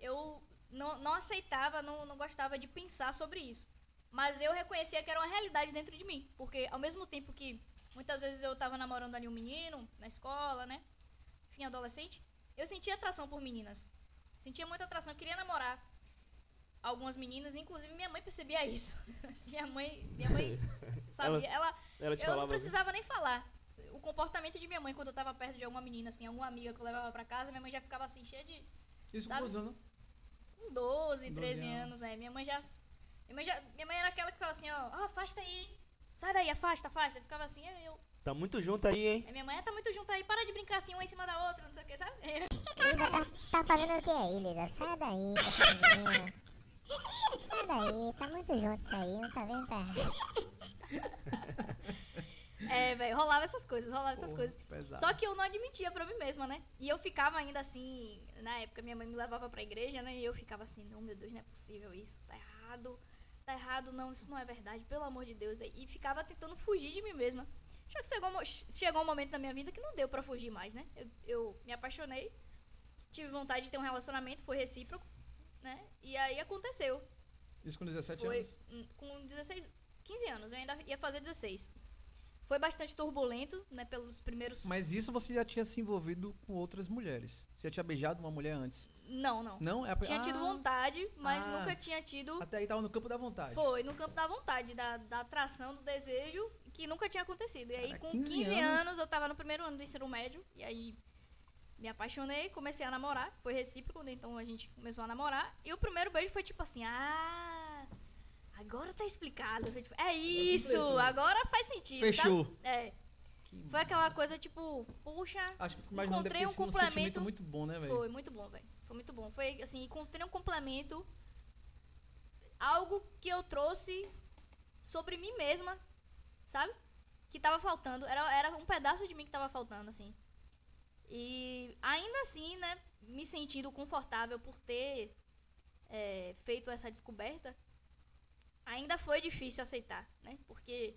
eu não, não aceitava, não, não gostava de pensar sobre isso. Mas eu reconhecia que era uma realidade dentro de mim, porque ao mesmo tempo que muitas vezes eu tava namorando ali um menino na escola, né? Enfim, adolescente, eu sentia atração por meninas. Sentia muita atração, eu queria namorar algumas meninas, inclusive minha mãe percebia isso. minha mãe, minha mãe sabia, ela, Ela te eu não falava. precisava nem falar. O comportamento de minha mãe quando eu tava perto de alguma menina assim, alguma amiga que eu levava pra casa, minha mãe já ficava assim cheia de Isso Sabe? com quantos anos? um 12, 12 13 anos. anos, é. Minha mãe já minha mãe, já, minha mãe era aquela que falava assim, ó, ah, afasta aí. Sai daí, afasta, afasta. Ficava assim, eu, eu. Tá muito junto aí, hein? Aí minha mãe, ah, tá muito junto aí, para de brincar assim, uma em cima da outra, não sei o que, sabe? Tá, tá fazendo o que aí, Lisa? Sai daí. Sai daí, tá muito junto isso aí, não tá vendo? Tá... É, velho, rolava essas coisas, rolava essas Porra, coisas. pesado. Só que eu não admitia pra mim mesma, né? E eu ficava ainda assim, na época minha mãe me levava pra igreja, né? E eu ficava assim, não, meu Deus, não é possível isso, tá errado, tá errado, não, isso não é verdade, pelo amor de Deus. E ficava tentando fugir de mim mesma. Só que chegou, um chegou um momento na minha vida que não deu pra fugir mais, né? Eu, eu me apaixonei, tive vontade de ter um relacionamento, foi recíproco, né? E aí aconteceu. Isso com 17 Foi anos. com 16, 15 anos, eu ainda ia fazer 16. Foi bastante turbulento, né, pelos primeiros... Mas isso você já tinha se envolvido com outras mulheres. Você já tinha beijado uma mulher antes. Não, não. Não? É a... Tinha tido Ah, vontade, mas Ah. nunca tinha tido... Até aí tava no campo da vontade. Foi, no campo da vontade, da, da atração, do desejo, que nunca tinha acontecido. E aí, Cara, com 15 15, anos. anos, eu tava no primeiro ano do ensino médio, e aí me apaixonei, comecei a namorar, foi recíproco, né? então a gente começou a namorar, e o primeiro beijo foi tipo assim, ah, agora tá explicado. Tipo, é isso, completou. agora faz sentido. Fechou. Tá? É, Que foi aquela massa. coisa tipo, puxa, Acho que encontrei um sido um complemento- muito bom, né, velho? foi muito bom, velho. Foi muito bom. Foi assim, encontrei um complemento. Algo que eu trouxe sobre mim mesma, sabe? Que tava faltando. Era, era um pedaço de mim que tava faltando, assim. E ainda assim, né, me sentindo confortável por ter é, feito essa descoberta, ainda foi difícil aceitar, né? Porque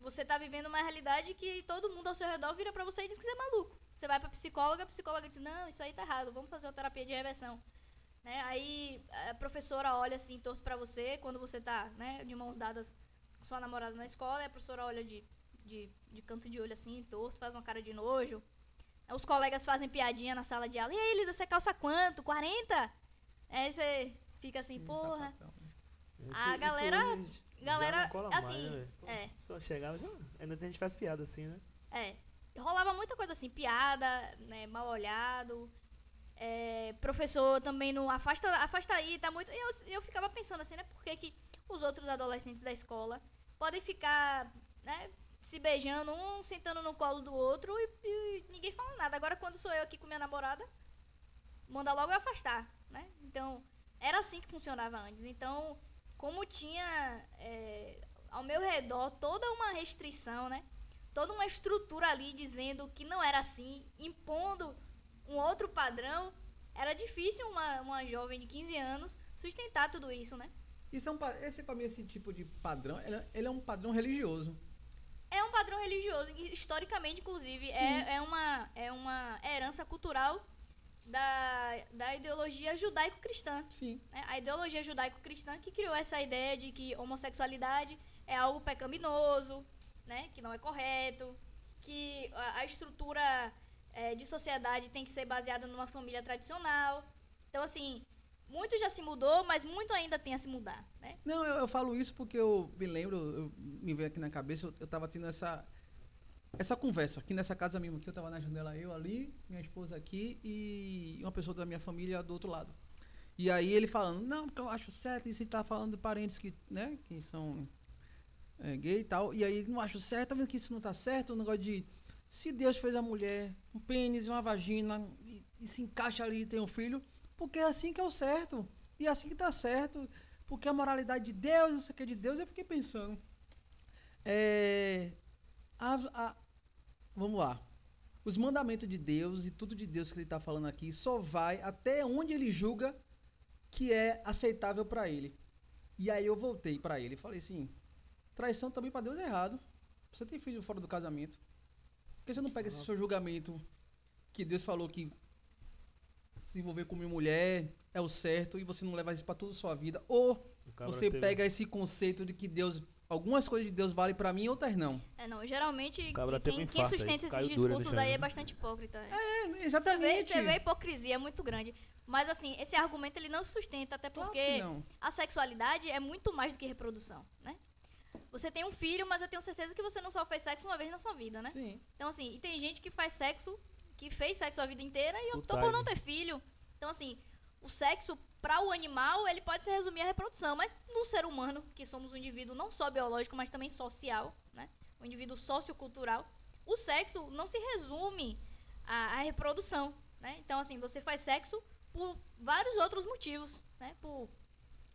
você tá vivendo uma realidade que todo mundo ao seu redor vira pra você e diz que você é maluco. Você vai pra psicóloga, a psicóloga diz, não, isso aí tá errado, vamos fazer uma terapia de reversão. Né? Aí a professora olha assim, torto pra você, quando você tá, né, de mãos dadas com sua namorada na escola, e a professora olha de, de, de canto de olho assim, torto, faz uma cara de nojo. Os colegas fazem piadinha na sala de aula. E aí, Elisa, você calça quanto? 40? Aí você fica assim, porra. sapatão. A galera- galera, mais, assim, né, é. a pessoa chegava já. Ainda tem gente que faz piada assim, né? É. Rolava muita coisa assim, piada, né, mal olhado. É, professor também não afasta, afasta aí, tá muito. Eu, eu ficava pensando assim, né? Por que, que os outros adolescentes da escola podem ficar, né, se beijando, um sentando no colo do outro e, e ninguém fala nada. Agora quando sou eu aqui com minha namorada, manda logo eu afastar, né? Então, era assim que funcionava antes. Então, como tinha é, ao meu redor toda uma restrição, né? Toda uma estrutura ali dizendo que não era assim, impondo um outro padrão, era difícil uma, uma jovem de 15 anos sustentar tudo isso, né? Isso é um, esse pra mim esse tipo de padrão, ele é, ele é um padrão religioso. É um padrão religioso, historicamente, inclusive, Sim. é, é, uma, é uma herança cultural da, da ideologia judaico-cristã. Sim. né? A ideologia judaico-cristã que criou essa ideia de que homossexualidade é algo pecaminoso, né? que não é correto, que a, a estrutura eh, de sociedade tem que ser baseada numa família tradicional. Então, assim, muito já se mudou, mas muito ainda tem a se mudar. Né? Não, eu, eu falo isso porque eu me lembro, eu, me veio aqui na cabeça, eu, eu tava tendo essa essa conversa aqui nessa casa mesmo, que eu tava na janela, eu ali, minha esposa aqui e uma pessoa da minha família do outro lado. E aí ele falando, não, porque eu acho certo, isso ele tá falando de parentes que, né, que são é, gay e tal, e aí não acho certo, tá vendo que isso não tá certo, o negócio de se Deus fez a mulher, um pênis e uma vagina, e, e se encaixa ali e tem um filho, porque é assim que é o certo, e é assim que tá certo, porque a moralidade de Deus, isso aqui é de Deus, eu fiquei pensando. É, a- a- vamos lá. Os mandamentos de Deus e tudo de Deus que ele está falando aqui só vai até onde ele julga que é aceitável para ele. E aí eu voltei para ele e falei assim: traição também para Deus é errado. Você tem filho fora do casamento. Por que você não pega esse seu julgamento que Deus falou que se envolver com minha mulher é o certo e você não leva isso para toda a sua vida? Ou você teve- pega esse conceito de que Deus, algumas coisas de Deus valem para mim, outras não. É, não, geralmente quem, um quem infarto aí, sustenta esses discursos aí é bastante hipócrita. né? É, Você vê, exatamente. você vê a hipocrisia muito grande. Mas assim, esse argumento ele não sustenta, até Claro porque que não. a sexualidade é muito mais do que reprodução, né? Você tem um filho, mas eu tenho certeza que você não só fez sexo uma vez na sua vida, né? Sim. Então, assim, e tem gente que faz sexo, que fez sexo a vida inteira e optou por não ter filho. Então, assim, o sexo, para o animal, ele pode se resumir à reprodução, mas no ser humano, que somos um indivíduo não só biológico, mas também social, né? Um indivíduo sociocultural, o sexo não se resume à, à reprodução, né? Então, assim, você faz sexo por vários outros motivos, né? Por,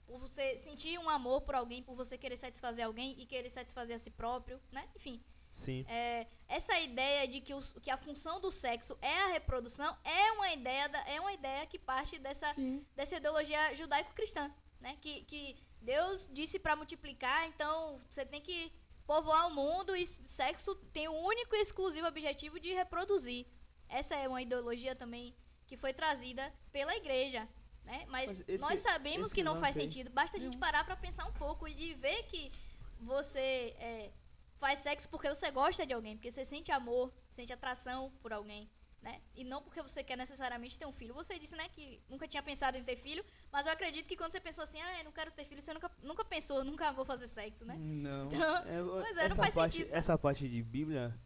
por você sentir um amor por alguém, por você querer satisfazer alguém e querer satisfazer a si próprio, né? Enfim, Sim. é, essa ideia de que, os- que a função do sexo é a reprodução é uma ideia, da- é uma ideia que parte dessa, Sim. dessa ideologia judaico-cristã, né? Que, que Deus disse para multiplicar, então você tem que povoar o mundo e sexo tem o único e exclusivo objetivo de reproduzir. Essa é uma ideologia também que foi trazida pela igreja, né? Mas, Mas esse- nós sabemos que não faz aí- sentido. Basta a gente parar pra pensar um pouco e ver que você é, faz sexo porque você gosta de alguém, porque você sente amor, sente atração por alguém, né? E não porque você quer necessariamente ter um filho. Você disse, né, que nunca tinha pensado em ter filho, mas eu acredito que quando você pensou assim, ah, eu não quero ter filho, você nunca, nunca pensou, nunca vou fazer sexo, né? Não. Então, Pois é, não essa faz parte, sentido, sabe? Essa parte de Bíblia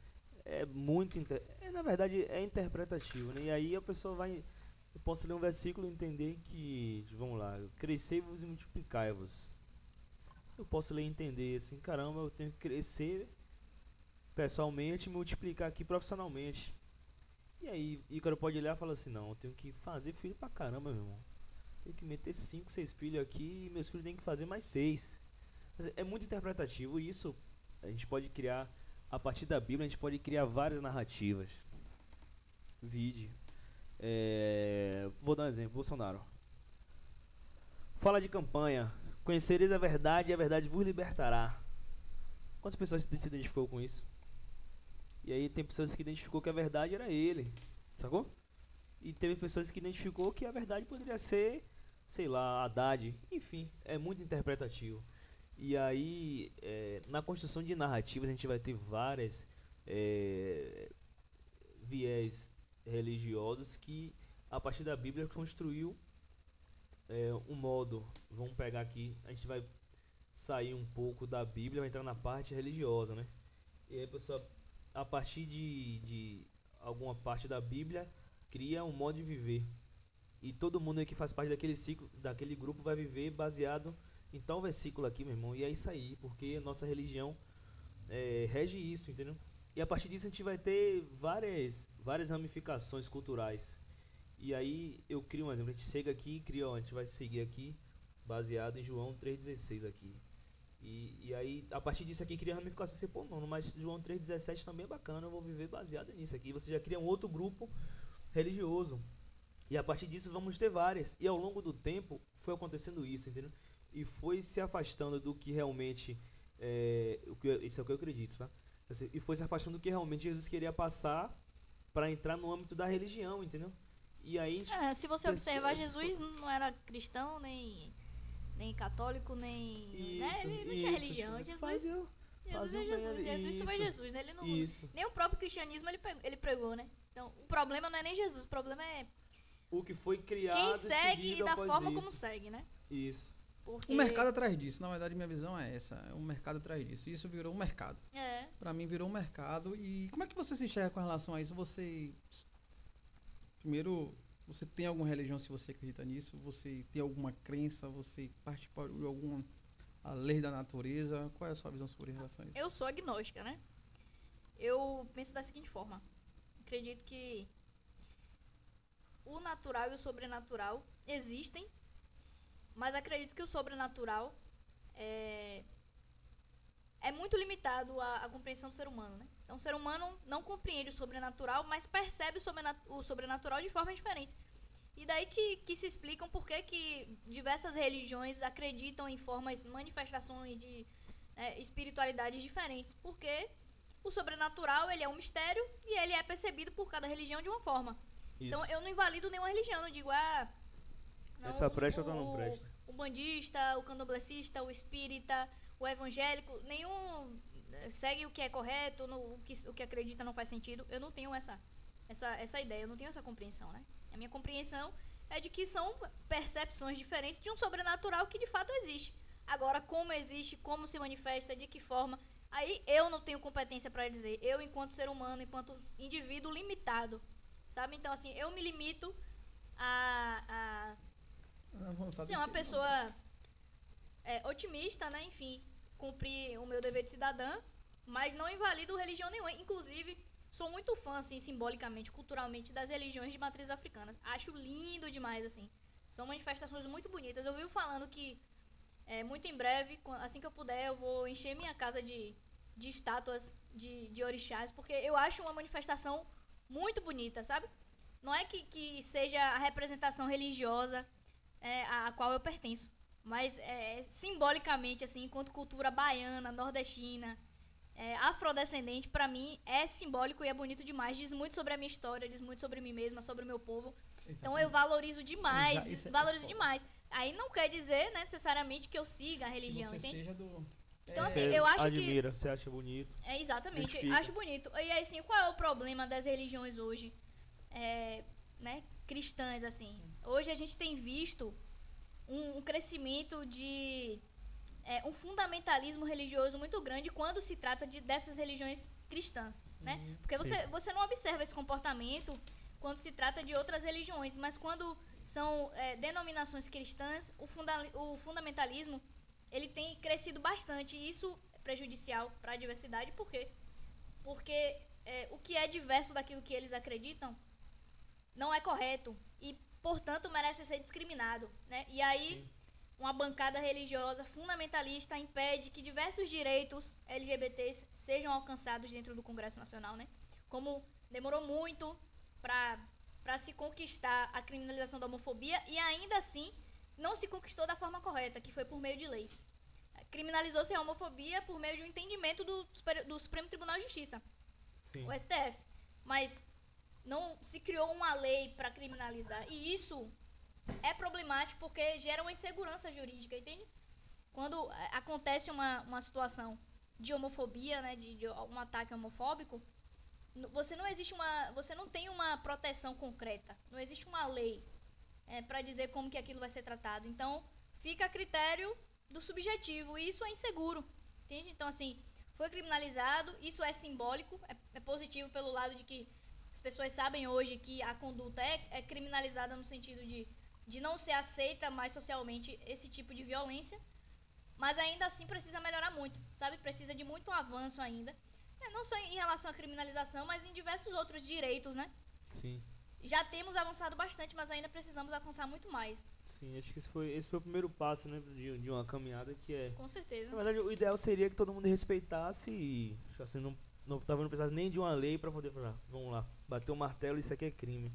é muito. inter- É, na verdade, é interpretativo, né? E aí a pessoa vai. Eu posso ler um versículo e entender que. Vamos lá, crescei-vos e multiplicai-vos. Eu posso ler e entender assim, caramba, eu tenho que crescer pessoalmente e multiplicar aqui profissionalmente. E aí, Ícaro pode olhar e falar assim: não, eu tenho que fazer filho pra caramba, meu irmão. Tenho que meter 5, 6 filhos aqui e meus filhos têm que fazer mais 6. É muito interpretativo isso a gente pode criar, a partir da Bíblia, a gente pode criar várias narrativas. Vide. É, vou dar um exemplo, Bolsonaro. Fala de campanha. Conhecereis a verdade e a verdade vos libertará. Quantas pessoas se identificou com isso? E aí tem pessoas que identificou que a verdade era ele. Sacou? E teve pessoas que identificou que a verdade poderia ser, sei lá, Haddad. Enfim, é muito interpretativo. E aí, é, na construção de narrativas, a gente vai ter várias é, viés religiosos que, a partir da Bíblia, construiu é, um modo. Vamos pegar aqui, a gente vai sair um pouco da Bíblia, vai entrar na parte religiosa, né? E aí a pessoa, a partir de, de alguma parte da Bíblia, cria um modo de viver. E todo mundo que faz parte daquele ciclo, daquele grupo vai viver baseado em tal versículo aqui, meu irmão. E é isso aí, porque nossa religião é, rege isso, entendeu? E a partir disso a gente vai ter várias, várias ramificações culturais. E aí eu crio um exemplo, a gente chega aqui e cria, ó, a gente vai seguir aqui, baseado em João 3,16 aqui. E, e aí, a partir disso aqui, cria ramificação. Você, pô, mano, mas João 3,17 também é bacana, eu vou viver baseado nisso aqui. Você já cria um outro grupo religioso. E a partir disso vamos ter várias. E ao longo do tempo foi acontecendo isso, entendeu? E foi se afastando do que realmente. É, o que, isso é o que eu acredito, tá? E foi se afastando do que realmente Jesus queria passar para entrar no âmbito da religião, entendeu? E aí. É, se você observar, Jesus não era cristão, nem, nem católico, nem. né? Ele não tinha isso, religião. isso. Jesus, Fazia- Jesus fazia é Jesus. bem- Jesus isso foi isso. Jesus. né? Ele não, Isso. nem o próprio cristianismo ele, pegou- ele pregou, né? Então, o problema não é nem Jesus, o problema é O que foi criado. quem segue e da forma isso. como segue, né? Isso. Porque, O mercado atrás disso, na verdade, minha visão é essa. É um mercado atrás disso. Isso virou um mercado. É, Pra mim virou um mercado. E como é que você se enxerga com relação a isso? Você. Primeiro, você tem alguma religião se você acredita nisso? Você tem alguma crença? Você participa de alguma lei da natureza? Qual é a sua visão sobre relação a isso? eu sou agnóstica, né? Eu penso da seguinte forma. Acredito que o natural e o sobrenatural existem, mas acredito que o sobrenatural é, é muito limitado à, à compreensão do ser humano, né? Então, o ser humano não compreende o sobrenatural, mas percebe o, sobrena- o sobrenatural de formas diferentes. E daí que, que se explicam por que, que diversas religiões acreditam em formas, manifestações de né, espiritualidades diferentes. Porque o sobrenatural ele é um mistério e ele é percebido por cada religião de uma forma. Então Isso. eu não invalido nenhuma religião, não digo, ah. Essa presta, outra não presta. O bandista, o candomblessista, o espírita, o evangélico, nenhum segue o que é correto, no, o, que, o que acredita não faz sentido. Eu não tenho essa, essa, essa ideia, eu não tenho essa compreensão, né? A minha compreensão é de que são percepções diferentes de um sobrenatural que de fato existe. Agora, como existe, como se manifesta, de que forma, aí eu não tenho competência para dizer. Eu, enquanto ser humano, enquanto indivíduo limitado, sabe? Então, assim, eu me limito a, a ser uma pessoa é, otimista, né? Enfim, cumprir o meu dever de cidadã, mas não invalido religião nenhuma. Inclusive, sou muito fã, assim, simbolicamente, culturalmente, das religiões de matriz africana. Acho lindo demais, assim. São manifestações muito bonitas. Eu vivo falando que, é, muito em breve, assim que eu puder, eu vou encher minha casa de, de estátuas de, de orixás, porque eu acho uma manifestação muito bonita, sabe? Não é que, que seja a representação religiosa é, a, a qual eu pertenço. Mas é, simbolicamente, assim, enquanto cultura baiana, nordestina, é, afrodescendente, pra mim, é simbólico e é bonito demais. Diz muito sobre a minha história, diz muito sobre mim mesma, sobre o meu povo. Então eu valorizo demais, Exa- isso é valorizo foda. demais. Aí não quer dizer necessariamente que eu siga a religião, entende? do... Então, É, assim, Você eu acho que- admira, você acha bonito. É, exatamente. Identifica. Acho bonito. E aí, assim, qual é o problema das religiões hoje? É, né, cristãs, assim. Hoje a gente tem visto um, um crescimento de... é, um fundamentalismo religioso muito grande quando se trata de, dessas religiões cristãs, né? Porque Sim. você, você não observa esse comportamento quando se trata de outras religiões, mas quando são é, denominações cristãs, o, funda- o fundamentalismo ele tem crescido bastante e isso é prejudicial para a diversidade, por quê? Porque é, o que é diverso daquilo que eles acreditam não é correto e, portanto, merece ser discriminado, né? E aí Sim. Uma bancada religiosa fundamentalista impede que diversos direitos LGBTs sejam alcançados dentro do Congresso Nacional, né? Como demorou muito para se conquistar a criminalização da homofobia e ainda assim não se conquistou da forma correta, que foi por meio de lei. Criminalizou-se a homofobia por meio de um entendimento do, do Supremo Tribunal de Justiça Sim. o STF. Mas não se criou uma lei para criminalizar. E isso é problemático porque gera uma insegurança jurídica, entende? Quando eh, acontece uma, uma situação de homofobia, né, de, de um ataque homofóbico, você não existe uma, você não tem uma proteção concreta, não existe uma lei para dizer como que aquilo vai ser tratado. Então fica a critério do subjetivo e isso é inseguro, entende? Então assim foi criminalizado, isso é simbólico, é, é positivo pelo lado de que as pessoas sabem hoje que a conduta é, é criminalizada no sentido de, de não ser aceita mais socialmente esse tipo de violência, mas ainda assim precisa melhorar muito, sabe? Precisa de muito avanço ainda, É, não só em relação à criminalização, mas em diversos outros direitos, né? Sim. Já temos avançado bastante, mas ainda precisamos avançar muito mais, Sim, acho que esse foi, esse foi o primeiro passo, né, de, de uma caminhada que é... com certeza. Na verdade, o ideal seria que todo mundo respeitasse e assim, não, não, talvez não precisasse nem de uma lei pra poder falar, vamos lá, bater o martelo, isso aqui é crime.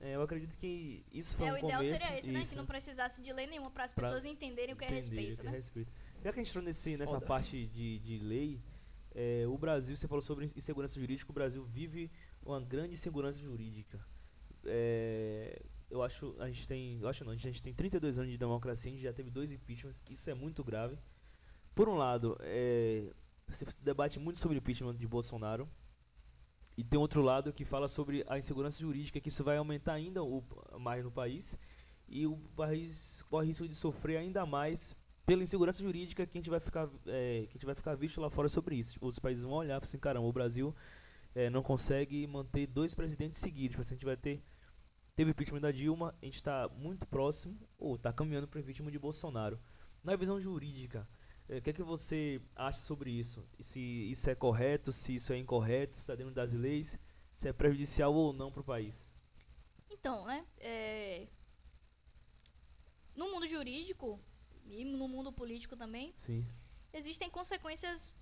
É, eu acredito que isso foi É, um o ideal começo, seria esse, né? Que não precisasse de lei nenhuma para as Pra pessoas entenderem o que é respeito, o que né? é respeito. Já que a gente entrou nesse, nessa Foda. parte de, de lei, é, o Brasil, você falou sobre insegurança jurídica, o Brasil vive uma grande insegurança jurídica. É, eu acho, a gente tem, eu acho não, a gente tem 32 anos de democracia, a gente já teve dois impeachments, isso é muito grave. Por um lado, é, se debate muito sobre o impeachment de Bolsonaro, e tem outro lado que fala sobre a insegurança jurídica, que isso vai aumentar ainda o, mais no país, e o país corre risco de sofrer ainda mais pela insegurança jurídica que a gente vai ficar, é, que a gente vai ficar visto lá fora sobre isso. Os países vão olhar e assim, caramba, o Brasil é, não consegue manter dois presidentes seguidos. Tipo assim, a gente vai ter. Teve o impeachment da Dilma, a gente está muito próximo, ou está caminhando para o impeachment de Bolsonaro. Na visão jurídica, o que é que você acha sobre isso? E Se isso é correto, se isso é incorreto, se está dentro das leis, se é prejudicial ou não para o país? Então, né? é, No mundo jurídico e no mundo político também, Sim. existem consequências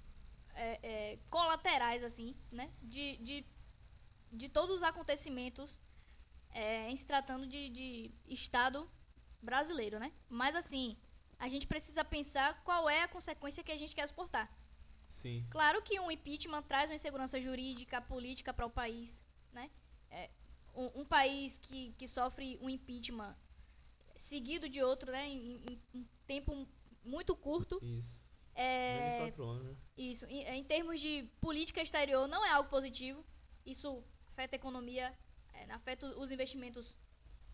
é, é, colaterais, assim, né? De, de, de todos os acontecimentos é, em se tratando de, de Estado brasileiro, né? Mas, assim, a gente precisa pensar qual é a consequência que a gente quer exportar. Sim. Claro que um impeachment traz uma insegurança jurídica, política para o país, né? É, um, um país que, que sofre um impeachment seguido de outro, né? Em, em um tempo muito curto, Isso. é, anos, né? isso. Em, em termos de política exterior, não é algo positivo. Isso afeta a economia, é, afeta os- os investimentos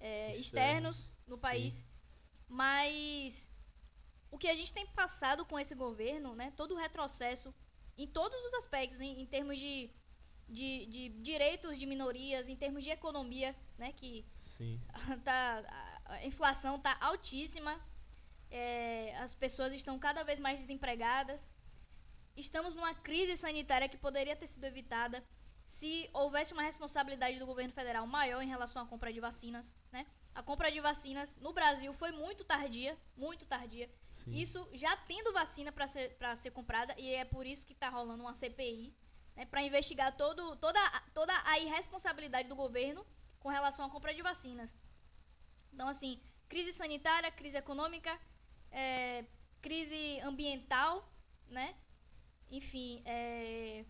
é, Externos, externos no sim. país. Mas o que a gente tem passado com esse governo, né, todo o retrocesso em todos os aspectos, em, em termos de, de, de direitos de minorias, em termos de economia, né, que Sim. tá, a- inflação está altíssima, é, as pessoas estão cada vez mais desempregadas. Estamos numa crise sanitária que poderia ter sido evitada se houvesse uma responsabilidade do governo federal maior em relação à compra de vacinas. Né? A compra de vacinas no Brasil foi muito tardia, muito tardia. Sim. Isso já tendo vacina para ser, pra ser comprada, e é por isso que está rolando uma CPI, né, para investigar todo, toda, a- toda a irresponsabilidade do governo com relação à compra de vacinas. Então, assim, crise sanitária, crise econômica, é, crise ambiental, né? enfim, é.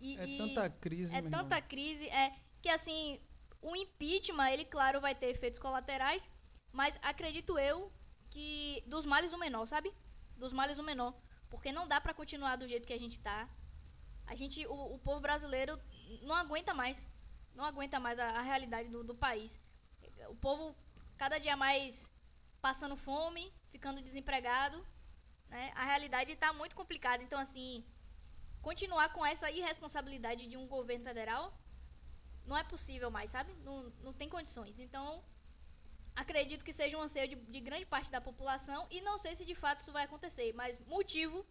E, É tanta crise, é tanta irmão. crise, é que assim, o impeachment, ele claro vai ter efeitos colaterais, mas acredito eu que dos males o menor, sabe? Dos males o menor, porque não dá pra continuar do jeito que a gente tá. A gente, o, o povo brasileiro não aguenta mais, não aguenta mais a, a realidade do, do país. O povo cada dia mais passando fome, ficando desempregado, né? A realidade tá muito complicada, então assim, continuar com essa irresponsabilidade de um governo federal não é possível mais, sabe? Não, não tem condições. Então, acredito que seja um anseio de, de grande parte da população e não sei se de fato isso vai acontecer, mas motivo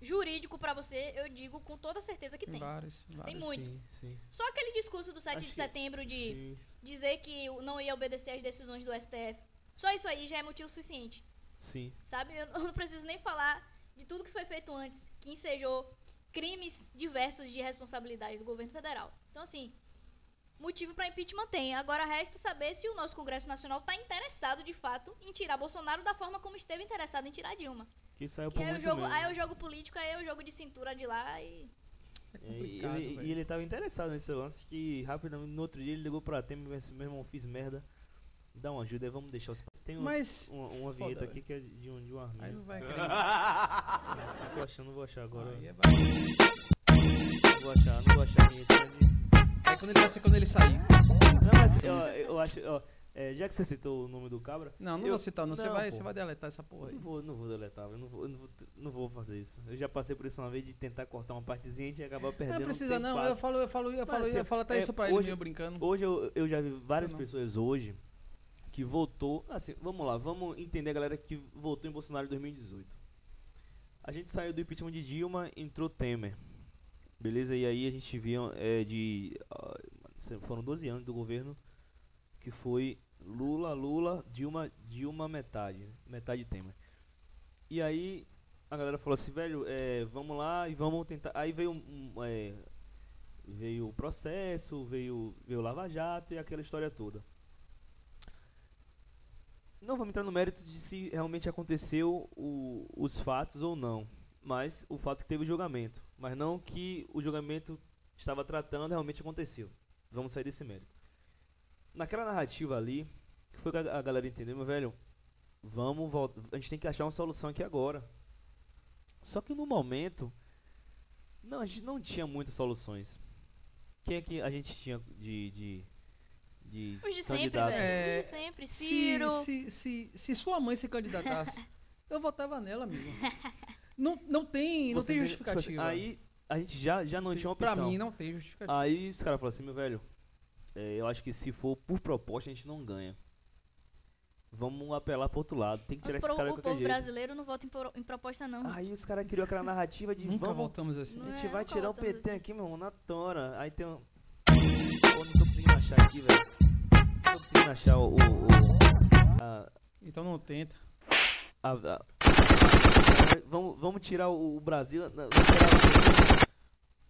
jurídico pra você, eu digo com toda certeza que Tem tem. vários, vários. muito. Sim, sim. Só aquele discurso do 7 Acho de setembro de sim. dizer que não ia obedecer às decisões do STF. Só isso aí já é motivo suficiente. Sim. Sabe? Eu não preciso nem falar de tudo que foi feito antes, que ensejou crimes diversos de responsabilidade do governo federal. Então, assim, motivo para impeachment tem. Agora resta saber se o nosso Congresso Nacional está interessado, de fato, em tirar Bolsonaro da forma como esteve interessado em tirar Dilma. Que saiu Que por aí é, o muito jogo, mesmo. aí é o jogo político, aí é o jogo de cintura de lá e... É E ele, e ele tava interessado nesse lance que rapidamente no outro dia ele ligou pra Temer e disse, meu irmão, fiz merda. Dá uma ajuda aí, vamos deixar os. Tem um- Mas. uma, uma vinheta aqui que é de um, de uma Aí arminha. não vai querer. Eu tô achando, não vou achar agora. Aí é Não vou achar, não vou achar a vinheta. de- Aí quando ele vai ser quando ele sair. Não, mas eu, eu acho, ó, é, já que você citou o nome do cabra, Não, não Eu- vou citar, não. Você não, vai, pô. você vai deletar essa porra aí. não vou, não vou deletar, eu não vou, eu não vou, não vou fazer isso. Eu já passei por isso uma vez de tentar cortar uma partezinha e a gente acabar perdendo. Não precisa, não. fácil. Eu falo, eu falo, eu falo, Mas, eu falo até é, isso pra ele, hoje- meio brincando. Hoje eu, eu já vi várias pessoas hoje que votou. Assim, vamos lá, vamos entender a galera que votou em Bolsonaro em 2018. A gente saiu do impeachment de Dilma, entrou Temer. Beleza? E aí a gente viu é, de. foram 12 anos do governo que foi Lula, Lula, Dilma, Dilma metade. Metade Temer. E aí a galera falou assim, velho, é, vamos lá e vamos tentar. Aí veio um, é, veio o processo, veio, veio o Lava Jato e aquela história toda. Não vamos entrar no mérito de se realmente aconteceu o- os fatos ou não, mas o fato que teve o julgamento, mas não que o julgamento estava tratando realmente aconteceu. Vamos sair desse mérito. Naquela narrativa ali, que foi que a, galera entendeu, meu velho, vamos voltar, a gente tem que achar uma solução aqui agora. Só que no momento, não, a gente não tinha muitas soluções. Quem é que a gente tinha de. de, de Os de sempre, velho. É, Os de sempre. Se, Ciro. se, se, se sua mãe se candidatasse, eu votava nela, amigo. Não, não tem, não Você tem entende? justificativa. Tipo assim, Aí a gente já, já não Tem- tinha Pra opção. mim não tem justificativa. Aí os caras falaram assim, meu velho, é, eu acho que se for por proposta a gente não ganha. Vamos apelar pro outro lado. Tem que Mas tirar pro- esses caras o de povo jeito. brasileiro não vota em, pro- em proposta, não. Aí os caras criou aquela narrativa de Nunca vamos, voltamos assim. a gente é, vai nunca tirar o voltamos PT assim. aqui, meu irmão, na tora. Aí tem um... Pô, não tô conseguindo achar aqui, velho. Não tô conseguindo achar o... o, o- a, Então não tenta. a- a- vamos, vamos tirar o, o Brasil... não, Vamos tirar o...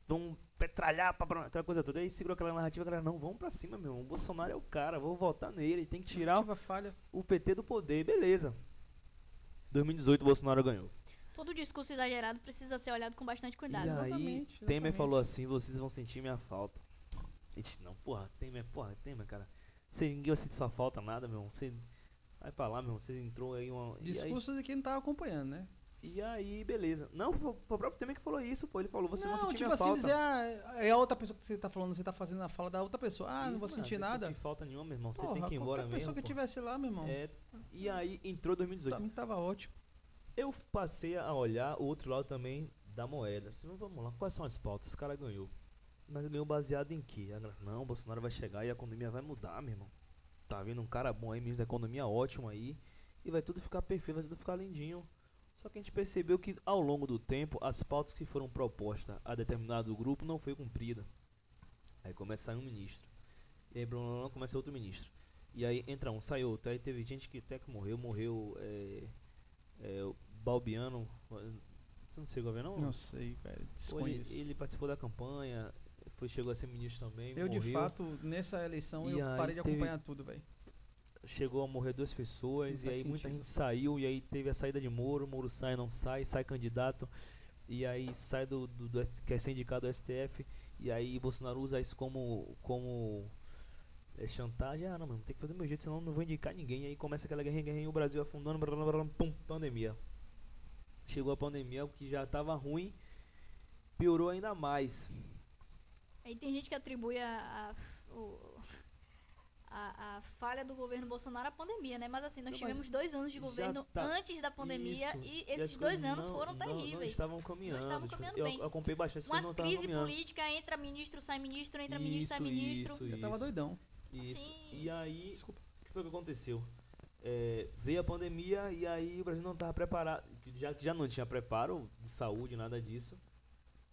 Vamos petralhar pra, pra aquela coisa toda. Aí segurou aquela narrativa, galera, não, vamos pra cima, meu irmão. O Bolsonaro é o cara, vou votar nele. Tem que tirar Narrativa falha. o PT do poder, beleza. 2018 o Bolsonaro ganhou. Todo discurso exagerado precisa ser olhado com bastante cuidado. E aí, Exatamente, Temer exatamente. falou assim, vocês vão sentir minha falta. A gente, não, porra, Temer, porra, Temer, cara. Você ninguém vai sentir sua falta, nada, meu irmão. Você vai pra lá, meu. Você entrou aí uma. E aí, Discursos de quem não tava acompanhando, né? E aí, beleza. Não, foi, foi o próprio Temer que falou isso, pô. Ele falou, vocês vão não, sentir tipo assim, falta. dizer, ah, é a outra pessoa que você tá falando, você tá fazendo a fala da outra pessoa. Ah, não Isso, vou mano, sentir não nada. senti falta nenhuma, meu irmão. Você Porra, tem que ir embora mesmo. pessoa que pô. tivesse lá, meu irmão. É, e aí entrou 2018. Pra mim tava ótimo. Eu passei a olhar o outro lado também da moeda. Assim, vamos lá, quais são as pautas? O cara ganhou. Mas ganhou baseado em quê? Não, Bolsonaro vai chegar e a economia vai mudar, meu irmão. Tá vindo um cara bom aí, ministro da economia ótimo aí. E vai tudo ficar perfeito, vai tudo ficar lindinho. Só que a gente percebeu que ao longo do tempo, as pautas que foram propostas a determinado grupo não foi cumprida. Aí começa a sair um ministro. E aí blá, blá, blá, começa outro ministro. E aí entra um, sai outro. Aí teve gente que até que morreu, morreu é, é, o Balbiano. Você não chegou a ver não? Não sei, velho. Pô, ele, Desconheço. ele participou da campanha, foi, chegou a ser ministro também. Eu, de morreu. fato, nessa eleição, E eu parei de acompanhar tudo, velho. Chegou a morrer duas pessoas e aí muita sentido. gente saiu e aí teve a saída de Moro, Moro sai, não sai, sai candidato. e aí sai do, do, do S- quer ser indicado do STF, e aí Bolsonaro usa isso como, como é, chantagem. Ah, não, mano, tem que fazer do meu jeito, senão não vou indicar ninguém. E aí começa aquela guerra, guerra, o Brasil afundando, blá, blá, blá, pum, pandemia. Chegou a pandemia, o que já tava ruim, piorou ainda mais. Aí tem gente que atribui a, a, o- a- a falha do governo Bolsonaro à pandemia, né? Mas assim, nós Não, tivemos dois anos de governo tá- antes da pandemia Isso. e esses dois coisas anos não- foram não- Não, terríveis. estavam caminhando. estavam tipo, caminhando eu bem. acompanhei bastante, não Uma estavam crise caminhando. política, entra ministro, sai ministro, entra ministro, sai Isso, ministro. isso, Eu tava isso. doidão. Isso. Assim- E aí, Desculpa. o que foi que aconteceu? É, veio a pandemia e aí o Brasil não estava preparado, já que já não tinha preparo de saúde, nada disso.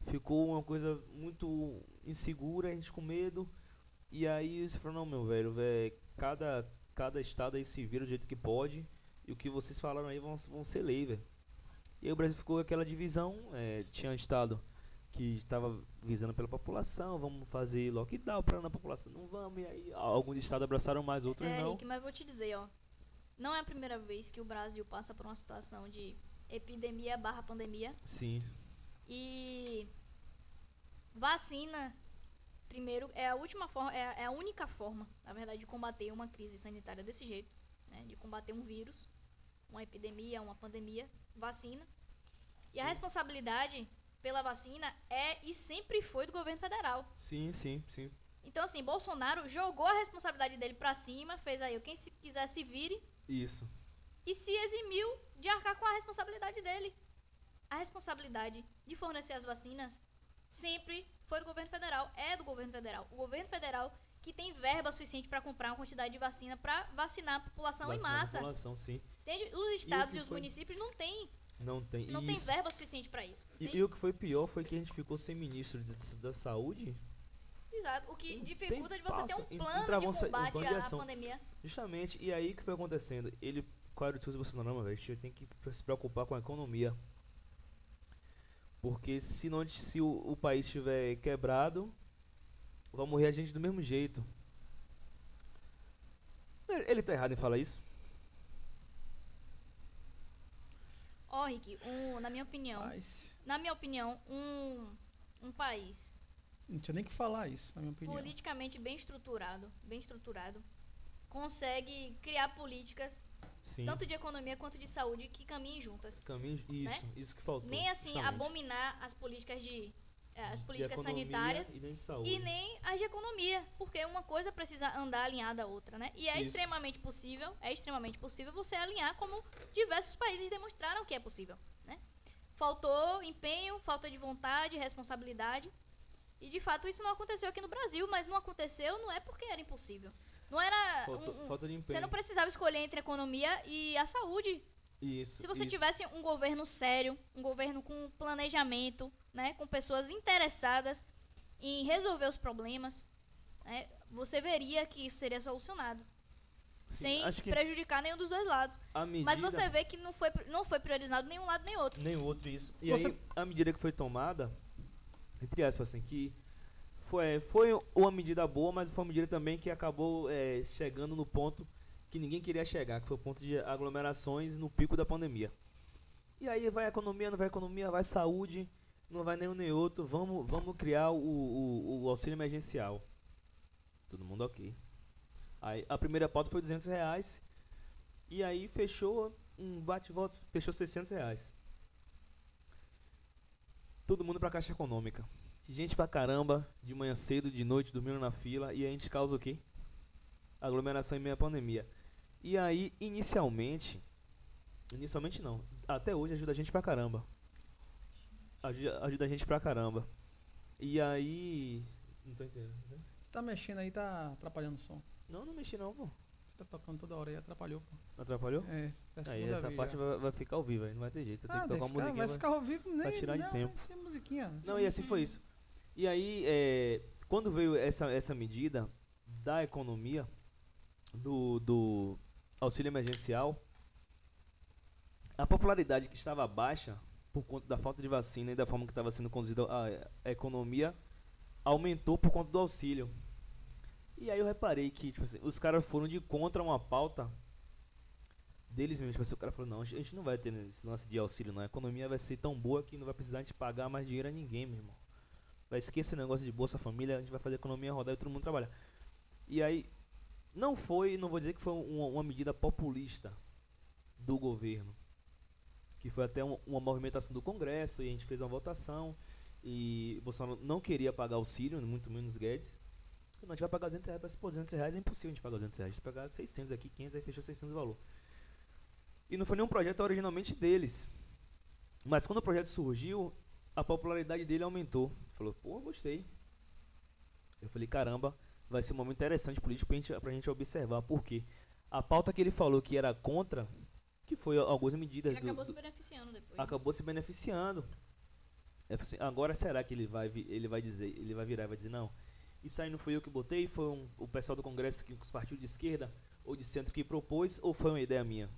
Ficou uma coisa muito insegura, a gente com medo. E aí você falou, não, meu velho, velho, cada, cada estado aí se vira do jeito que pode. E o que vocês falaram aí vão, vão ser lei, velho. E aí o Brasil ficou aquela divisão, é, tinha um estado que estava visando pela população, vamos fazer lockdown para a população, não vamos, e aí alguns estados abraçaram mais, outros É, não. Rick, mas vou te dizer, ó. Não é a primeira vez que o Brasil passa por uma situação de epidemia barra pandemia. Sim, E vacina, primeiro, é a última forma, é, a- é a única forma, na verdade, de combater uma crise sanitária desse jeito, né? De combater um vírus, uma epidemia, uma pandemia, vacina. E a responsabilidade pela vacina é e sempre foi do governo federal. sim, sim, sim. Então, assim, Bolsonaro jogou a responsabilidade dele pra cima, fez aí, quem se quiser se vire, Isso. e se eximiu de arcar com a responsabilidade dele. A responsabilidade de fornecer as vacinas sempre foi do governo federal, é do governo federal. O governo federal que tem verba suficiente para comprar uma quantidade de vacina para vacinar a população em Vacinar a massa. população, sim. Entende? Os estados que e, os foi? municípios não têm, Não tem. não e tem verba suficiente para isso. E, e o que foi pior foi que a gente ficou sem ministro de- da saúde, Exato. O que dificulta tem de você ter um plano de combate à, pandemia. justamente. E aí o que foi acontecendo? Ele, qual era o discurso do Bolsonaro? Velho, a gente tem que se preocupar com a economia. Porque se, não, se o, o país estiver quebrado, vai morrer a gente do mesmo jeito. Ele, ele tá errado em falar isso? Ó, Rick, um, na minha opinião, Mas na minha opinião, um, um país não tinha nem que falar isso, na minha opinião. politicamente bem estruturado, bem estruturado, consegue criar políticas Sim. tanto de economia quanto de saúde que caminhem juntas. Isso, isso que faltou. Nem assim justamente. abominar as políticas de eh, as políticas sanitárias e nem e nem as de economia, porque uma coisa precisa andar alinhada à outra, né? E é Isso. extremamente possível, é extremamente possível você alinhar como diversos países demonstraram que é possível, né? Faltou empenho, falta de vontade, responsabilidade. E de fato isso não aconteceu aqui no Brasil, mas não aconteceu não é porque era impossível. Não era Falta, um- um- falta de empenho. você não precisava escolher entre a economia e a saúde. Isso, Se você isso. tivesse um governo sério, um governo com planejamento, né, com pessoas interessadas em resolver os problemas, né, você veria que isso seria solucionado. Sim, sem prejudicar nenhum dos dois lados. medida, Mas você vê que não foi, não foi priorizado nenhum lado nem outro. Nem outro isso. E Você- aí, a medida que foi tomada, entre aspas, assim, que foi, foi uma medida boa, mas foi uma medida também que acabou é, chegando no ponto que ninguém queria chegar, que foi o ponto de aglomerações no pico da pandemia. E aí vai economia, não vai economia, vai saúde, não vai nenhum nem outro, vamos, vamos criar o, o, o auxílio emergencial. Todo mundo ok. Aí a primeira pauta foi 200 reais, e aí fechou um bate-volta, fechou 600 reais. Todo mundo pra Caixa Econômica. Gente pra caramba, de manhã cedo, de noite, dormindo na fila, e a gente causa o quê? Aglomeração em meio à pandemia. E aí, inicialmente, inicialmente não, até hoje ajuda a gente pra caramba. Ajuda, ajuda a gente pra caramba. E aí, não tô entendendo. né? Você tá mexendo aí, tá atrapalhando o som. Não, não mexi não, pô. Você tá tocando toda hora aí, atrapalhou, pô. Atrapalhou? É, é Aí essa vez parte vai, vai ficar ao vivo aí, não vai ter jeito. Eu tenho Ah, que tocar uma vai ficar, musiquinha. vai ficar ao vivo, nem, tirar de não, tempo. vai ser musiquinha. Não, e assim foi isso. E aí, é, quando veio essa, essa medida da economia, do, do auxílio emergencial, a popularidade que estava baixa por conta da falta de vacina e da forma que estava sendo conduzida a, a economia aumentou por conta do auxílio. E aí eu reparei que tipo assim, os caras foram de contra uma pauta deles mesmo. Tipo assim, o cara falou, não, a gente não vai ter esse lance de auxílio, não. A economia vai ser tão boa que não vai precisar de pagar mais dinheiro a ninguém, meu irmão. Vai esquecer esse negócio de Bolsa Família, a gente vai fazer a economia rodar e todo mundo trabalhar. E aí, não foi, não vou dizer que foi uma, uma medida populista do governo. Que foi até um, uma movimentação do Congresso e a gente fez uma votação. E Bolsonaro não queria pagar auxílio, muito menos Guedes. Não, a gente vai pagar 200 reais, pô, 200 reais é impossível a gente pagar 200 reais. A gente vai pagar 600 aqui, 500, aí fechou 600 o valor. E não foi nenhum projeto originalmente deles. Mas quando o projeto surgiu, a popularidade dele aumentou. Falou, pô, gostei. Eu falei, caramba, vai ser um momento interessante político pra gente, pra gente observar. Por quê? A pauta que ele falou que era contra, que foi algumas medidas Ele do, acabou se beneficiando depois. acabou se beneficiando. É assim, agora será que ele vai, ele vai dizer, ele vai virar e vai dizer não? Isso aí não foi eu que botei, foi um- o pessoal do Congresso que os partidos de esquerda ou de centro que propôs ou foi uma ideia minha?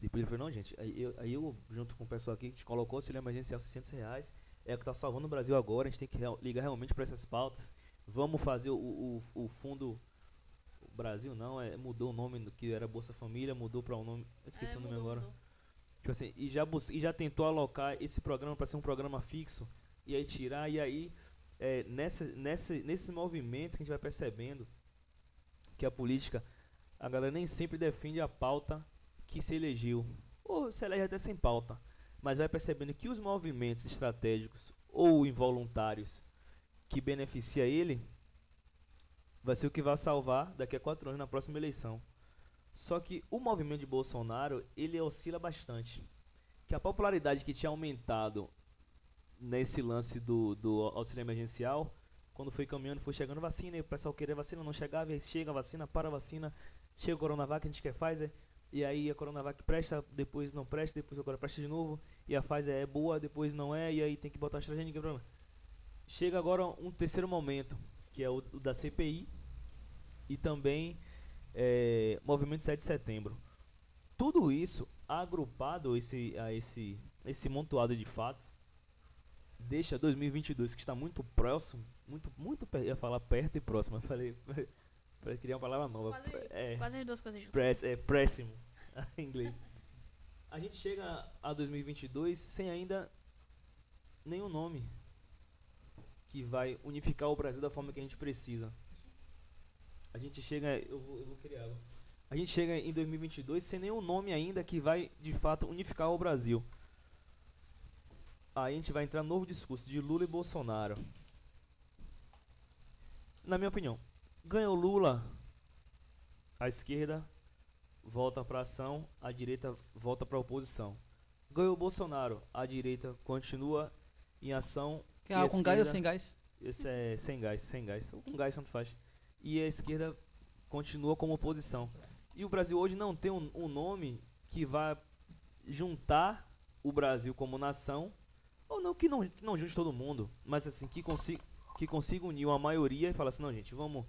Depois ele falou, não gente, aí eu, aí eu junto com o pessoal aqui que te colocou auxílio emergencial 600 reais, é o que está salvando o Brasil agora, a gente tem que real- ligar realmente para essas pautas. Vamos fazer o, o, o fundo o Brasil não, é, mudou o nome do que era Bolsa Família, mudou para o nome, eu esqueci É, o nome mudou, agora. mudou. Tipo assim, e já, bus- e já tentou alocar esse programa para ser um programa fixo, e aí tirar, e aí é, nessa, nessa, nesses movimentos que a gente vai percebendo que a política, a galera nem sempre defende a pauta que se elegeu, ou se elege até sem pauta, mas vai percebendo que os movimentos estratégicos ou involuntários que beneficia ele vai ser o que vai salvar daqui a quatro anos na próxima eleição. Só que o movimento de Bolsonaro, ele oscila bastante. Que a popularidade que tinha aumentado nesse lance do, do auxílio emergencial, quando foi caminhando, foi chegando vacina, e o pessoal queria vacina, não chegava, chega vacina, para vacina, chega o Coronavac, a gente quer Pfizer, e aí a Coronavac presta, depois não presta, depois agora presta de novo, e a Pfizer é boa, depois não é, e aí tem que botar AstraZeneca. blá, blá. Chega agora um terceiro momento, que é o, o da CPI, e também é, Movimento 7 de Setembro. Tudo isso agrupado esse, a esse, esse montoado de fatos deixa 2022 que está muito próximo, muito muito ia falar perto e próximo, eu falei, falei queria uma palavra nova. Quase, é, quase as duas coisas juntas. press, é próximo em inglês. A gente chega a 2022 sem ainda nenhum nome que vai unificar o Brasil da forma que a gente precisa. A gente chega, eu vou, eu vou criar água. A gente chega em 2022 sem nenhum nome ainda que vai de fato unificar o Brasil. Aí a gente vai entrar no novo discurso de Lula e Bolsonaro. Na minha opinião, ganhou Lula, a esquerda volta para ação, a direita volta para oposição. Ganhou Bolsonaro, a direita continua em ação. E a água com gás ou sem gás? esse é sem gás, sem gás. Com gás tanto faz. E a esquerda continua como oposição. E o Brasil hoje não tem um, um nome que vá juntar o Brasil como nação, ou não que não, que não junte todo mundo, mas assim, que consiga, que consiga unir uma maioria e falar assim, não gente, vamos.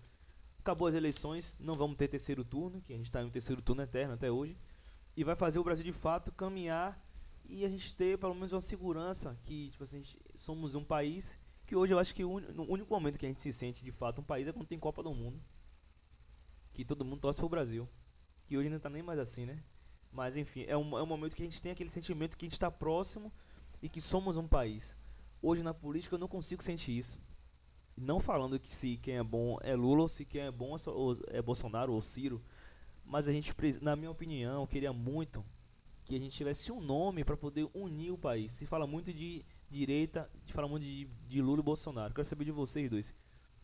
Acabou as eleições, não vamos ter terceiro turno, que a gente está em um terceiro turno eterno até hoje. E vai fazer o Brasil de fato caminhar e a gente ter pelo menos uma segurança que, tipo assim, somos um país que hoje eu acho que o único momento que a gente se sente de fato um país é quando tem Copa do Mundo. Que todo mundo torce pro Brasil. Que hoje não tá nem mais assim, né? Mas enfim, é um, é um momento que a gente tem aquele sentimento que a gente está próximo e que somos um país. Hoje na política eu não consigo sentir isso. Não falando que se quem é bom é Lula ou se quem é bom é, é Bolsonaro ou Ciro. Mas a gente, na minha opinião, queria muito que a gente tivesse um nome para poder unir o país. Se fala muito de direita, se fala muito de, de Lula e Bolsonaro. Quero saber de vocês dois.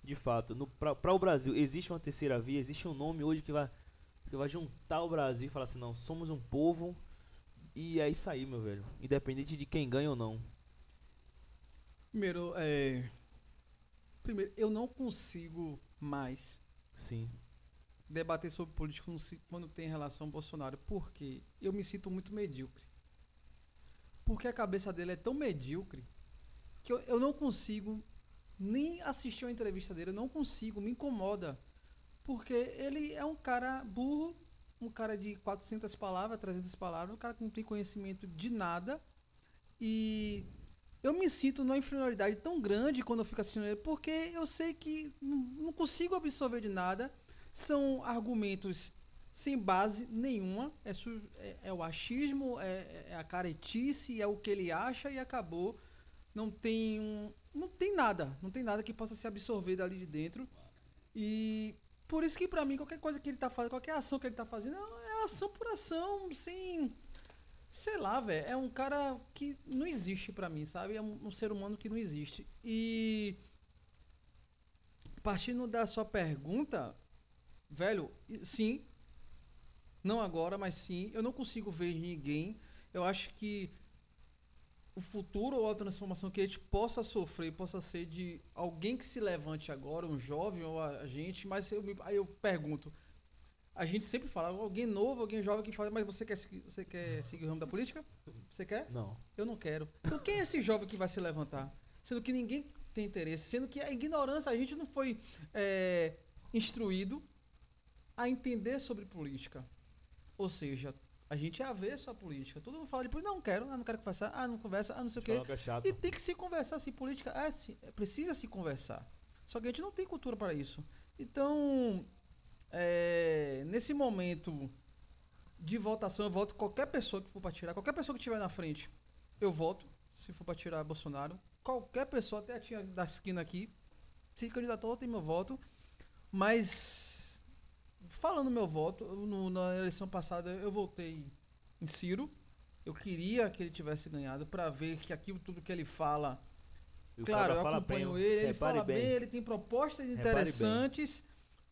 De fato, para o Brasil, existe uma terceira via? Existe um nome hoje que vai, que vai juntar o Brasil e falar assim: não, somos um povo. E é isso aí, meu velho. Independente de quem ganha ou não. Primeiro, é. Primeiro, eu não consigo mais Sim. debater sobre política quando tem relação ao Bolsonaro, porque eu me sinto muito medíocre. Porque a cabeça dele é tão medíocre que eu, eu não consigo nem assistir uma entrevista dele, eu não consigo, me incomoda. Porque ele é um cara burro, um cara de 400 palavras, 300 palavras, um cara que não tem conhecimento de nada. E eu me sinto numa inferioridade tão grande quando eu fico assistindo ele, porque eu sei que não, consigo absorver de nada. São argumentos sem base nenhuma. É, é- é o achismo, é, é a caretice, é o que ele acha e acabou. Não tem um, não tem nada, não tem nada que possa se absorver dali de dentro. E por isso que pra mim qualquer coisa que ele tá fazendo, qualquer ação que ele tá fazendo é ação por ação, sem sei lá, velho, é um cara que não existe pra mim, sabe? É um, um ser humano que não existe. E partindo da sua pergunta, velho, sim, não agora, mas sim, eu não consigo ver ninguém. Eu acho que o futuro ou a transformação que a gente possa sofrer possa ser de alguém que se levante agora, um jovem ou a gente, mas eu aí eu pergunto, a gente sempre fala, alguém novo, alguém jovem que fala, mas você quer, você quer seguir o ramo da política? Você quer? Não. Eu não quero. Então quem é esse jovem que vai se levantar? Sendo que ninguém tem interesse, sendo que a ignorância, a gente não foi é, instruído a entender sobre política. Ou seja, a gente é avesso à política. Todo mundo fala depois, não quero, ah, não quero conversar, ah, não conversa, ah, não sei o quê. É. E tem que se conversar, assim, política é, se- é, precisa se conversar. Só que a gente não tem cultura para isso. Então, é, nesse momento de votação, eu voto qualquer pessoa que for para tirar, qualquer pessoa que estiver na frente, eu voto, se for para tirar Bolsonaro. Qualquer pessoa, até a tia da esquina aqui, se candidatou, tem meu voto. Mas, falando meu voto, no- na eleição passada eu votei em Ciro. Eu queria que ele tivesse ganhado para ver que aquilo tudo que ele fala claro, eu acompanho bem, ele, ele fala bem. ele tem propostas interessantes,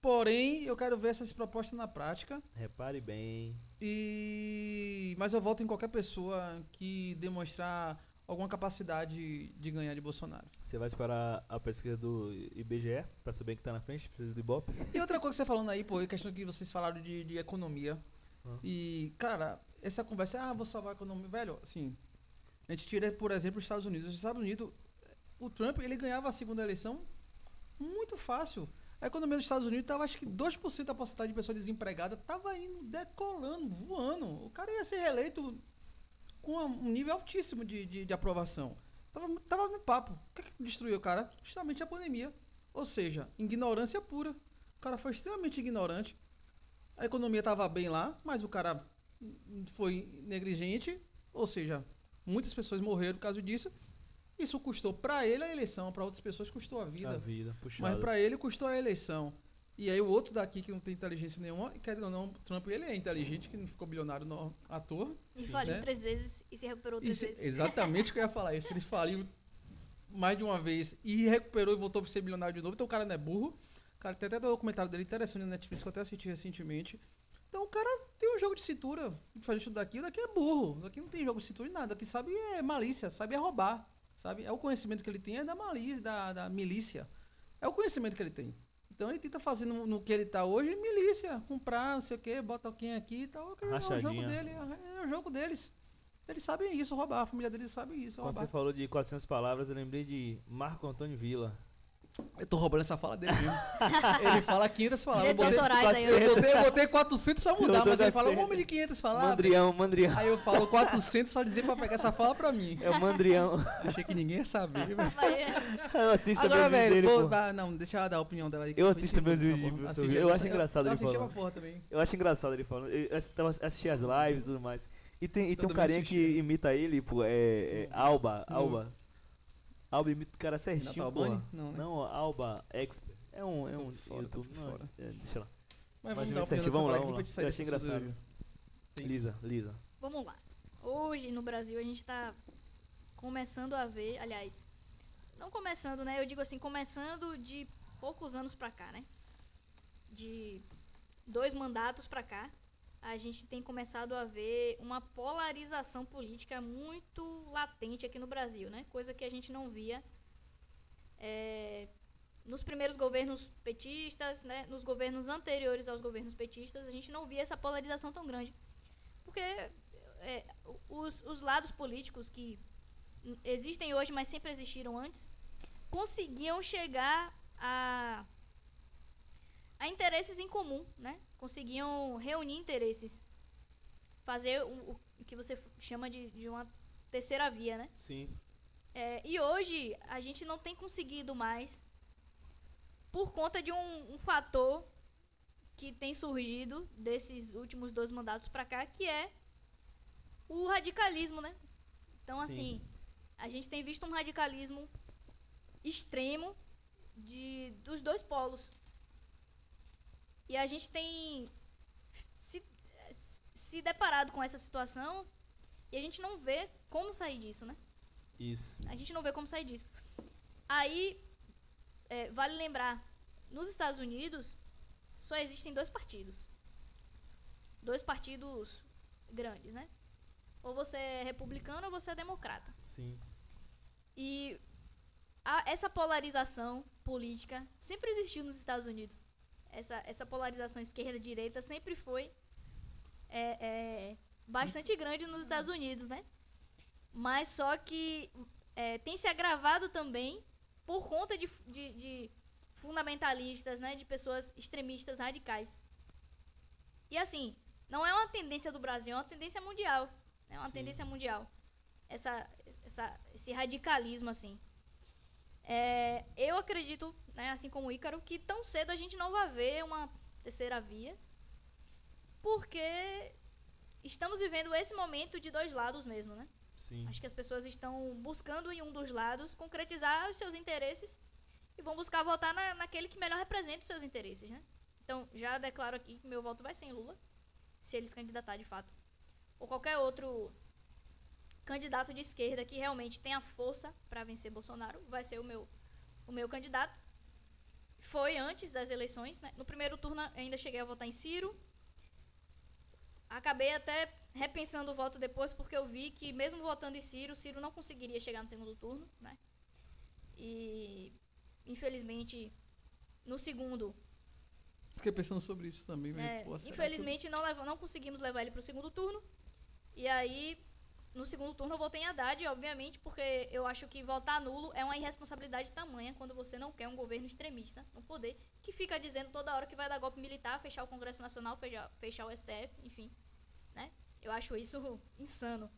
porém eu quero ver essas propostas na prática. Repare bem. E mas eu voto em qualquer pessoa que demonstrar alguma capacidade de ganhar de Bolsonaro. Você vai esperar a pesquisa do IBGE pra saber quem tá na frente, precisa do Ibope. E outra coisa que você falando aí, pô, é questão que vocês falaram de, de economia. Ah. E, cara, essa conversa, ah, vou salvar a economia. Velho, assim, a gente tira, por exemplo, os Estados Unidos. Os Estados Unidos, o Trump, ele ganhava a segunda eleição muito fácil. A economia dos Estados Unidos tava, acho que 2% da porcentagem de pessoa desempregada tava indo, decolando, voando. O cara ia ser reeleito com um nível altíssimo de, de, de aprovação. Tava, tava no papo. O que, é que destruiu o cara? Justamente a pandemia. Ou seja, ignorância pura. O cara foi extremamente ignorante. A economia estava bem lá, mas o cara foi negligente. Ou seja, muitas pessoas morreram por causa disso. Isso custou para ele a eleição, para outras pessoas custou a vida. A vida. Mas para ele custou a eleição. E aí o outro daqui que não tem inteligência nenhuma, querendo ou não, Trump ele é inteligente, que não ficou bilionário no, à toa. E faliu né? três vezes e se recuperou três Isso- vezes. exatamente o que eu ia falar isso. Ele faliu mais de uma vez e recuperou e voltou a ser bilionário de novo. Então o cara não é burro. O cara tem até um documentário dele interessante na Netflix que eu até assisti recentemente. Então o cara tem um jogo de cintura. Diferente do daqui, o daqui é burro. O daqui não tem jogo de cintura de nada. O daqui sabe é malícia, sabe é roubar. Sabe? É o conhecimento que ele tem, é da malícia, da, da milícia. É o conhecimento que ele tem. Então ele tenta fazer no, no que ele tá hoje, milícia, comprar, não sei o que, bota alguém aqui e tal. que É o jogo dele, é é o jogo deles. Eles sabem isso, roubar, a família deles sabe isso, Quando roubar. você falou de 400 palavras, eu lembrei de Marco Antônio Vila. Eu tô roubando essa fala dele mesmo. ele fala 500 palavras. Eu botei, aí. eu botei, eu botei 400 pra mudar, mas ele fala um 400. homem de 500 palavras. Mandrião, Mandrião. Aí eu falo 400 pra dizer pra pegar essa fala pra mim. É o Mandrião. Achei que ninguém ia saber. Mas, eu assisto Agora, velho, pô, dele, pô. vá, não, deixa ela dar a opinião dela Eu assisto essa vídeos, sobre- eu acho eu- engraçado eu ele falando. pra porra também. Eu acho engraçado ele falando. Eu assisti- as lives e tudo mais. E tem, e tem um carinha que assistia. imita ele, pô, é, é Alba, Não. Alba. Alba imita o cara certinho, pô. Não, né? Não, Alba Expert. É um, é um fora, YouTube. Não, fora. é, deixa lá. Mas Mas vamos dessa vamos lá, vamos lá. Eu achei engraçado. Lisa, Lisa. vamos lá. Hoje no Brasil a gente tá começando a ver, aliás, não começando, né? Eu digo assim, começando de poucos anos pra cá, né? De dois mandatos pra cá, a gente tem começado a ver uma polarização política muito latente aqui no Brasil, né? Coisa que a gente não via é, nos primeiros governos petistas, né? Nos governos anteriores aos governos petistas, a gente não via essa polarização tão grande. Porque é, os, os lados políticos que existem hoje, mas sempre existiram antes, conseguiam chegar a, a interesses em comum, né? Conseguiam reunir interesses. Fazer o, o que você chama de, de uma terceira via, né? Sim. É, e hoje a gente não tem conseguido mais por conta de um, um fator que tem surgido desses últimos dois mandatos pra cá, que é o radicalismo, né? Então, Sim. assim, a gente tem visto um radicalismo extremo de, dos dois polos. E a gente tem se, se deparado com essa situação e a gente não vê como sair disso, né? Isso. A gente não vê como sair disso. Aí, é, vale lembrar, nos Estados Unidos só existem dois partidos. Dois partidos grandes, né? Ou você é republicano ou você é democrata. Sim. E a- essa polarização política sempre existiu nos Estados Unidos. Essa, essa polarização esquerda-direita sempre foi é, é, bastante grande nos Estados Unidos, né? Mas só que é, tem se agravado também por conta de, de- de fundamentalistas, né? De pessoas extremistas radicais. E assim, não é uma tendência do Brasil, é uma tendência mundial. É uma Sim. tendência mundial. Essa, essa, esse radicalismo, assim. É, eu acredito, né, assim como o Ícaro, que tão cedo a gente não vai ver uma terceira via, porque estamos vivendo esse momento de dois lados mesmo, né? Sim. Acho que as pessoas estão buscando em um dos lados concretizar os seus interesses e vão buscar votar na, naquele que melhor representa os seus interesses, né? Então, já declaro aqui que meu voto vai ser em Lula, se ele se candidatar de fato. Ou qualquer outro candidato de esquerda que realmente tenha força para vencer Bolsonaro, vai ser o meu, o meu candidato. Foi antes das eleições, né? No primeiro turno ainda cheguei a votar em Ciro. Acabei até repensando o voto depois, porque eu vi que mesmo votando em Ciro, Ciro não conseguiria chegar no segundo turno, né? E infelizmente no segundo, Fiquei pensando sobre isso também. é, infelizmente não, leva- não conseguimos levar ele pro segundo turno. E aí no segundo turno eu votei em Haddad, obviamente, porque eu acho que votar nulo é uma irresponsabilidade tamanha quando você não quer um governo extremista no poder, que fica dizendo toda hora que vai dar golpe militar, fechar o Congresso Nacional, fechar, fechar o STF, enfim, né? Eu acho isso insano.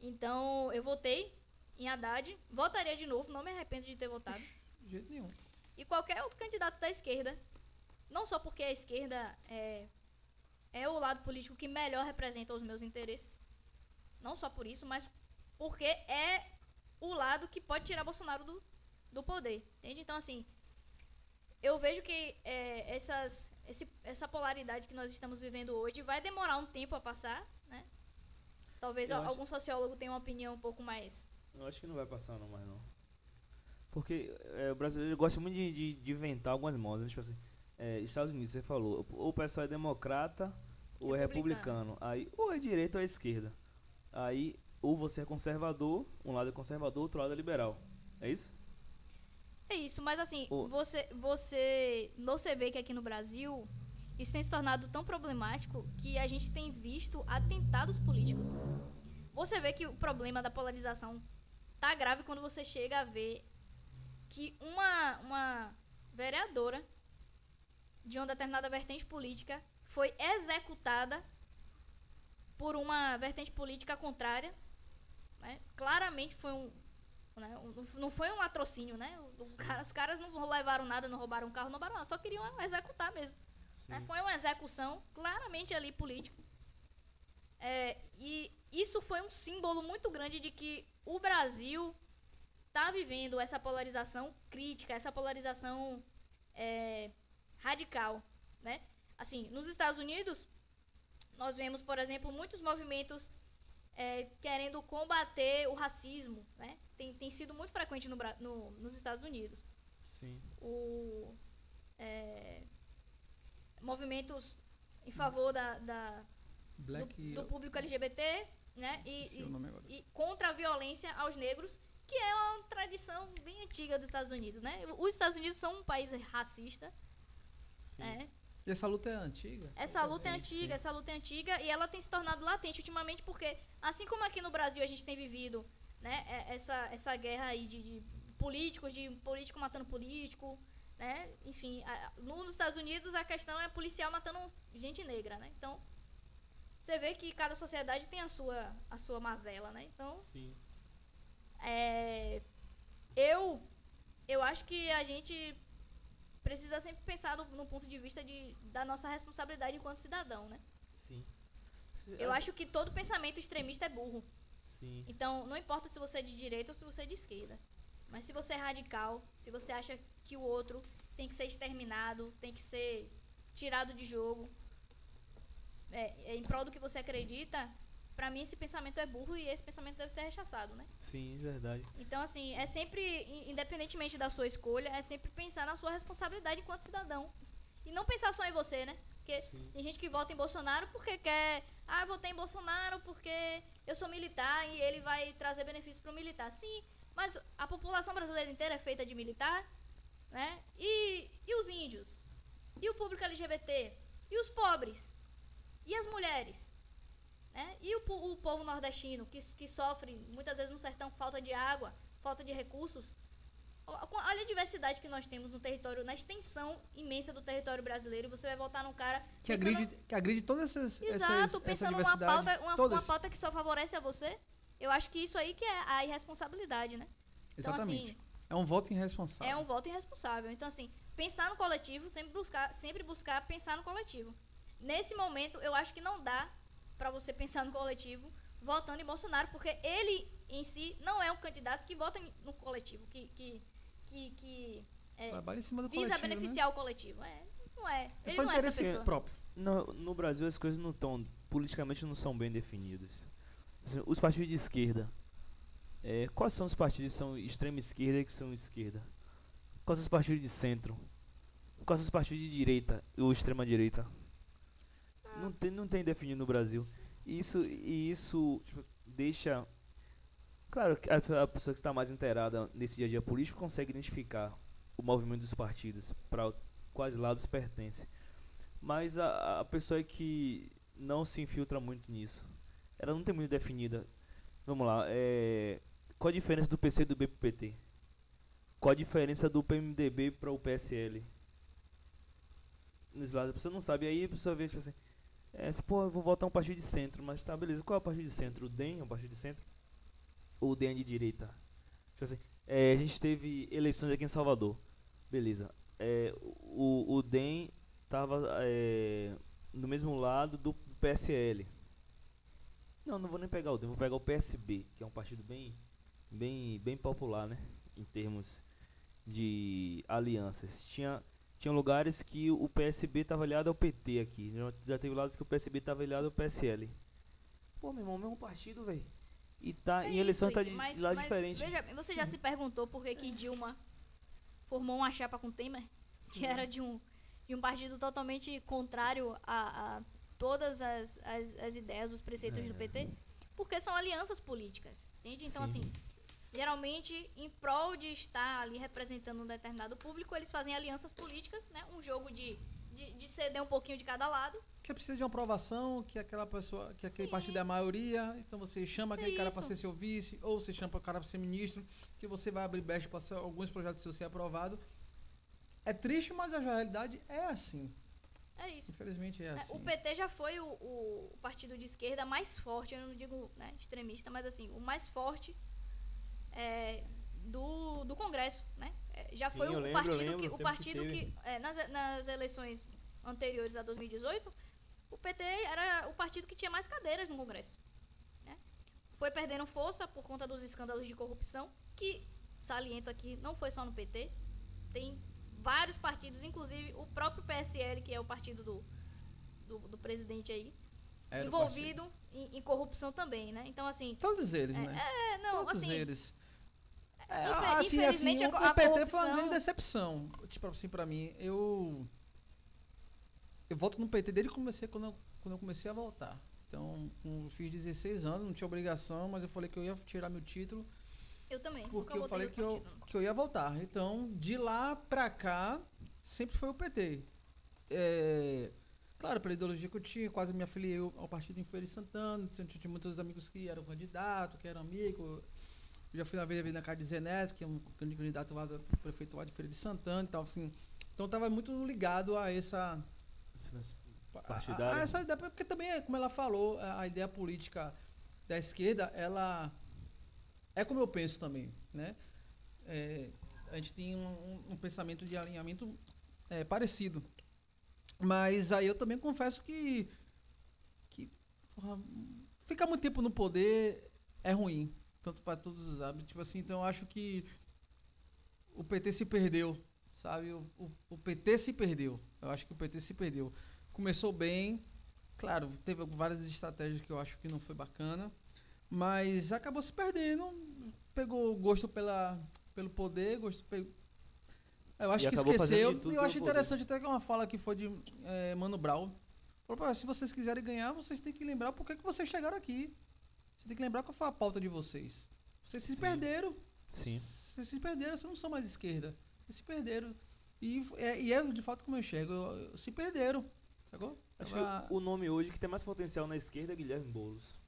Então, eu votei em Haddad, votaria de novo, não me arrependo de ter votado. De jeito nenhum. E qualquer outro candidato da esquerda, não só porque a esquerda é, é o lado político que melhor representa os meus interesses, não só por isso, mas porque é o lado que pode tirar Bolsonaro do, do poder, entende? Então, assim, eu vejo que é, essas, esse, essa polaridade que nós estamos vivendo hoje vai demorar um tempo a passar, né? Talvez Eu al- acho- algum sociólogo tenha uma opinião um pouco mais... Eu acho que não vai passar não mais não. Porque é, o brasileiro gosta muito de, de, de inventar algumas modas. né? Tipo assim, é, Estados Unidos, você falou, ou o pessoal é democrata ou é Republicano. republicano. Aí, ou é direita ou é esquerda. Aí, ou você é conservador, um lado é conservador, outro lado é liberal. É isso? É isso, mas assim, O- você, você, você vê que aqui no Brasil isso tem se tornado tão problemático que a gente tem visto atentados políticos. Você vê que o problema da polarização tá grave quando você chega a ver que uma, uma vereadora de uma determinada vertente política foi executada por uma vertente política contrária. né? Claramente foi um, né? Um- Não foi um latrocínio, né? O- o cara- os caras não levaram nada, não roubaram um carro, não roubaram nada, só queriam executar mesmo. né? Foi uma execução claramente ali política. É, e isso foi um símbolo muito grande de que o Brasil está vivendo essa polarização crítica, essa polarização é, radical, né? Assim, nos Estados Unidos, nós vemos, por exemplo, muitos movimentos é, querendo combater o racismo, né? Tem, tem sido muito frequente no, no- nos Estados Unidos. Sim. O, é, movimentos em favor da, da- do, do público LGBT, né? E, e- e contra a violência aos negros, que é uma tradição bem antiga dos Estados Unidos, né? Os Estados Unidos são um país racista, Sim. é, E essa luta é antiga? essa luta é antiga, sim. essa luta é antiga e ela tem se tornado latente ultimamente porque, assim como aqui no Brasil a gente tem vivido né, é- essa, essa guerra aí de, de políticos, de político matando político, né? Enfim, a- no- nos Estados Unidos a questão é policial matando gente negra, né? Então, você vê que cada sociedade tem a sua, a sua mazela, né? Então, Sim. é, eu eu acho que a gente precisa sempre pensar no, no ponto de vista de, da nossa responsabilidade enquanto cidadão, né? Sim. Eu acho que todo pensamento extremista é burro. Sim. Então, não importa se você é de direita ou se você é de esquerda. Mas se você é radical, se você acha que o outro tem que ser exterminado, tem que ser tirado de jogo, é, é em prol do que você acredita, pra mim esse pensamento é burro e esse pensamento deve ser rechaçado, né? Sim, verdade. Então, assim, é sempre, in- independentemente da sua escolha, é sempre pensar na sua responsabilidade enquanto cidadão. E não pensar só em você, né? Porque Sim. tem gente que vota em Bolsonaro porque quer. Ah, eu votei em Bolsonaro porque eu sou militar e ele vai trazer benefício pro militar. Sim, mas a população brasileira inteira é feita de militar, né? E, e os índios? E o público LGBT? E os pobres? E as mulheres? Né? E o, o povo nordestino que, que sofre muitas vezes no sertão falta de água, falta de recursos? Com- Olha a diversidade que nós temos no território, na extensão imensa do território brasileiro, e você vai votar num cara Que pensando- agride, que agride todas essas. Exato, essas, pensando numa pauta, uma, uma pauta que só favorece a você. Eu acho que isso aí que é a irresponsabilidade, né? Então, Exatamente. assim, é um voto irresponsável. é um voto irresponsável. Então, assim, pensar no coletivo, sempre buscar, sempre buscar pensar no coletivo. Nesse momento, eu acho que não dá pra você pensar no coletivo votando em Bolsonaro, porque ele em si não é um candidato que vota no coletivo, que, que, que, que é, Trabalha em cima do visa coletivo, beneficiar o coletivo. É, não é. Né? É Ele só não é essa interesse pessoa. próprio. No, no Brasil as coisas não estão. politicamente não são bem definidas. Assim, Os partidos de esquerda. é, quais são os partidos que são extrema esquerda e que são esquerda? Quais são os partidos de centro? Quais são os partidos de direita ou extrema direita? Não tem, não tem definido no Brasil. Isso, e isso deixa. Claro que a, a pessoa que está mais inteirada nesse dia a dia político consegue identificar o movimento dos partidos, para quais lados pertence. Mas a, a pessoa que não se infiltra muito nisso, ela não tem muito definida. Vamos lá, é, qual a diferença do PC do B PT? Qual a diferença do PMDB para o PSL? Nos lados, a pessoa não sabe. Aí a pessoa vê, tipo assim, é, se, pô, eu vou votar um partido de centro, mas tá, beleza. Qual é o partido de centro? O DEM é um partido de centro? Ou o DEM é de direita? Tipo assim, é, a gente teve eleições aqui em Salvador. Beleza. É, o, o DEM tava é, no mesmo lado do PSL. Não, não vou nem pegar o DEM, vou pegar o PSB, que é um partido bem, bem, bem popular, né? Em termos de alianças. Tinha, tinha lugares que o PSB estava aliado ao PT aqui. Já, teve lados que o PSB estava aliado ao PSL. Pô, meu irmão, mesmo partido, velho. E tá, É em eleição tá de, mas, lado mas diferente. Veja, você já se perguntou por que, que Dilma formou uma chapa com Temer? Que era de um, de um partido totalmente contrário a, a todas as, as, as ideias, os preceitos do É. PT? Porque são alianças políticas, entende? Então, Sim. assim, geralmente, em prol de estar ali representando um determinado público, eles fazem alianças políticas, né? Um jogo de, de, de ceder um pouquinho de cada lado. Que precisa de uma aprovação, que aquela pessoa, que aquele Sim. partido é a maioria, então você chama aquele cara para ser seu vice, ou você chama o cara para ser ministro, que você vai abrir brecha para alguns projetos seus ser aprovado. É triste, mas a realidade é assim. É isso. Infelizmente é É, assim. O PT já foi o, o- o partido de esquerda mais forte, eu não digo né, extremista, mas assim, o mais forte é, do, do Congresso, né? É, já Sim, foi o lembro, partido lembro, que, o que partido teve. que, é, nas, nas eleições anteriores a 2018, o PT era o partido que tinha mais cadeiras no Congresso. né? Foi perdendo força por conta dos escândalos de corrupção, que saliento aqui, não foi só no PT, tem vários partidos, inclusive o próprio PSL, que é o partido do, do, do presidente aí, Era envolvido em, em corrupção também, né? Então, assim. Todos eles, né? é, não, Todos assim, eles. É, infe- assim, assim, o, a- o PT foi uma corrupção- grande decepção. Tipo assim, pra mim, eu. Eu voto no PT desde que comecei, quando eu, quando eu comecei a votar. Então, com- fiz 16 anos, não tinha obrigação, mas eu falei que eu ia tirar meu título eu também. porque eu falei que eu, que eu ia voltar. Então, de lá pra cá, sempre foi o PT. É, claro, pela ideologia que eu tinha, quase me afiliei ao partido em Feira de Santana. Tinha, tinha muitos amigos que eram candidatos, que eram amigos. Eu já fui uma vez na casa de Zenés, que é um grande candidato lá do prefeito lá de Feira de Santana e tal, assim. Então, eu tava muito ligado a essa a- Partidário. a- a essa ideia, porque também, como ela falou, a a ideia política da esquerda, ela é como eu penso também, né? É, a gente tem um, um- um pensamento de alinhamento é, parecido. Mas aí eu também confesso que. que porra, ficar muito tempo no poder é ruim. Tanto para todos os hábitos. Tipo assim, então eu acho que o PT se perdeu. Sabe? O, o, o PT se perdeu. Eu acho que o PT se perdeu. Começou bem. Claro, teve várias estratégias que eu acho que não foi bacana. Mas acabou se perdendo. Pegou gosto pela, pelo poder, gosto Eu acho E que esqueceu. E eu acho pelo poder. interessante até que é uma fala que foi de eh, Mano Brown. Falou, "Pô, se vocês quiserem ganhar, vocês têm que lembrar por que que vocês chegaram aqui. Tem que lembrar qual foi a pauta de vocês. Vocês se Sim. perderam. Sim. Vocês se perderam, vocês não são mais esquerda. Vocês se perderam. E é, e é de fato como eu enxergo. eu- eu- se perderam. Sacou? Acho que o nome hoje que tem mais potencial na esquerda é Guilherme Boulos.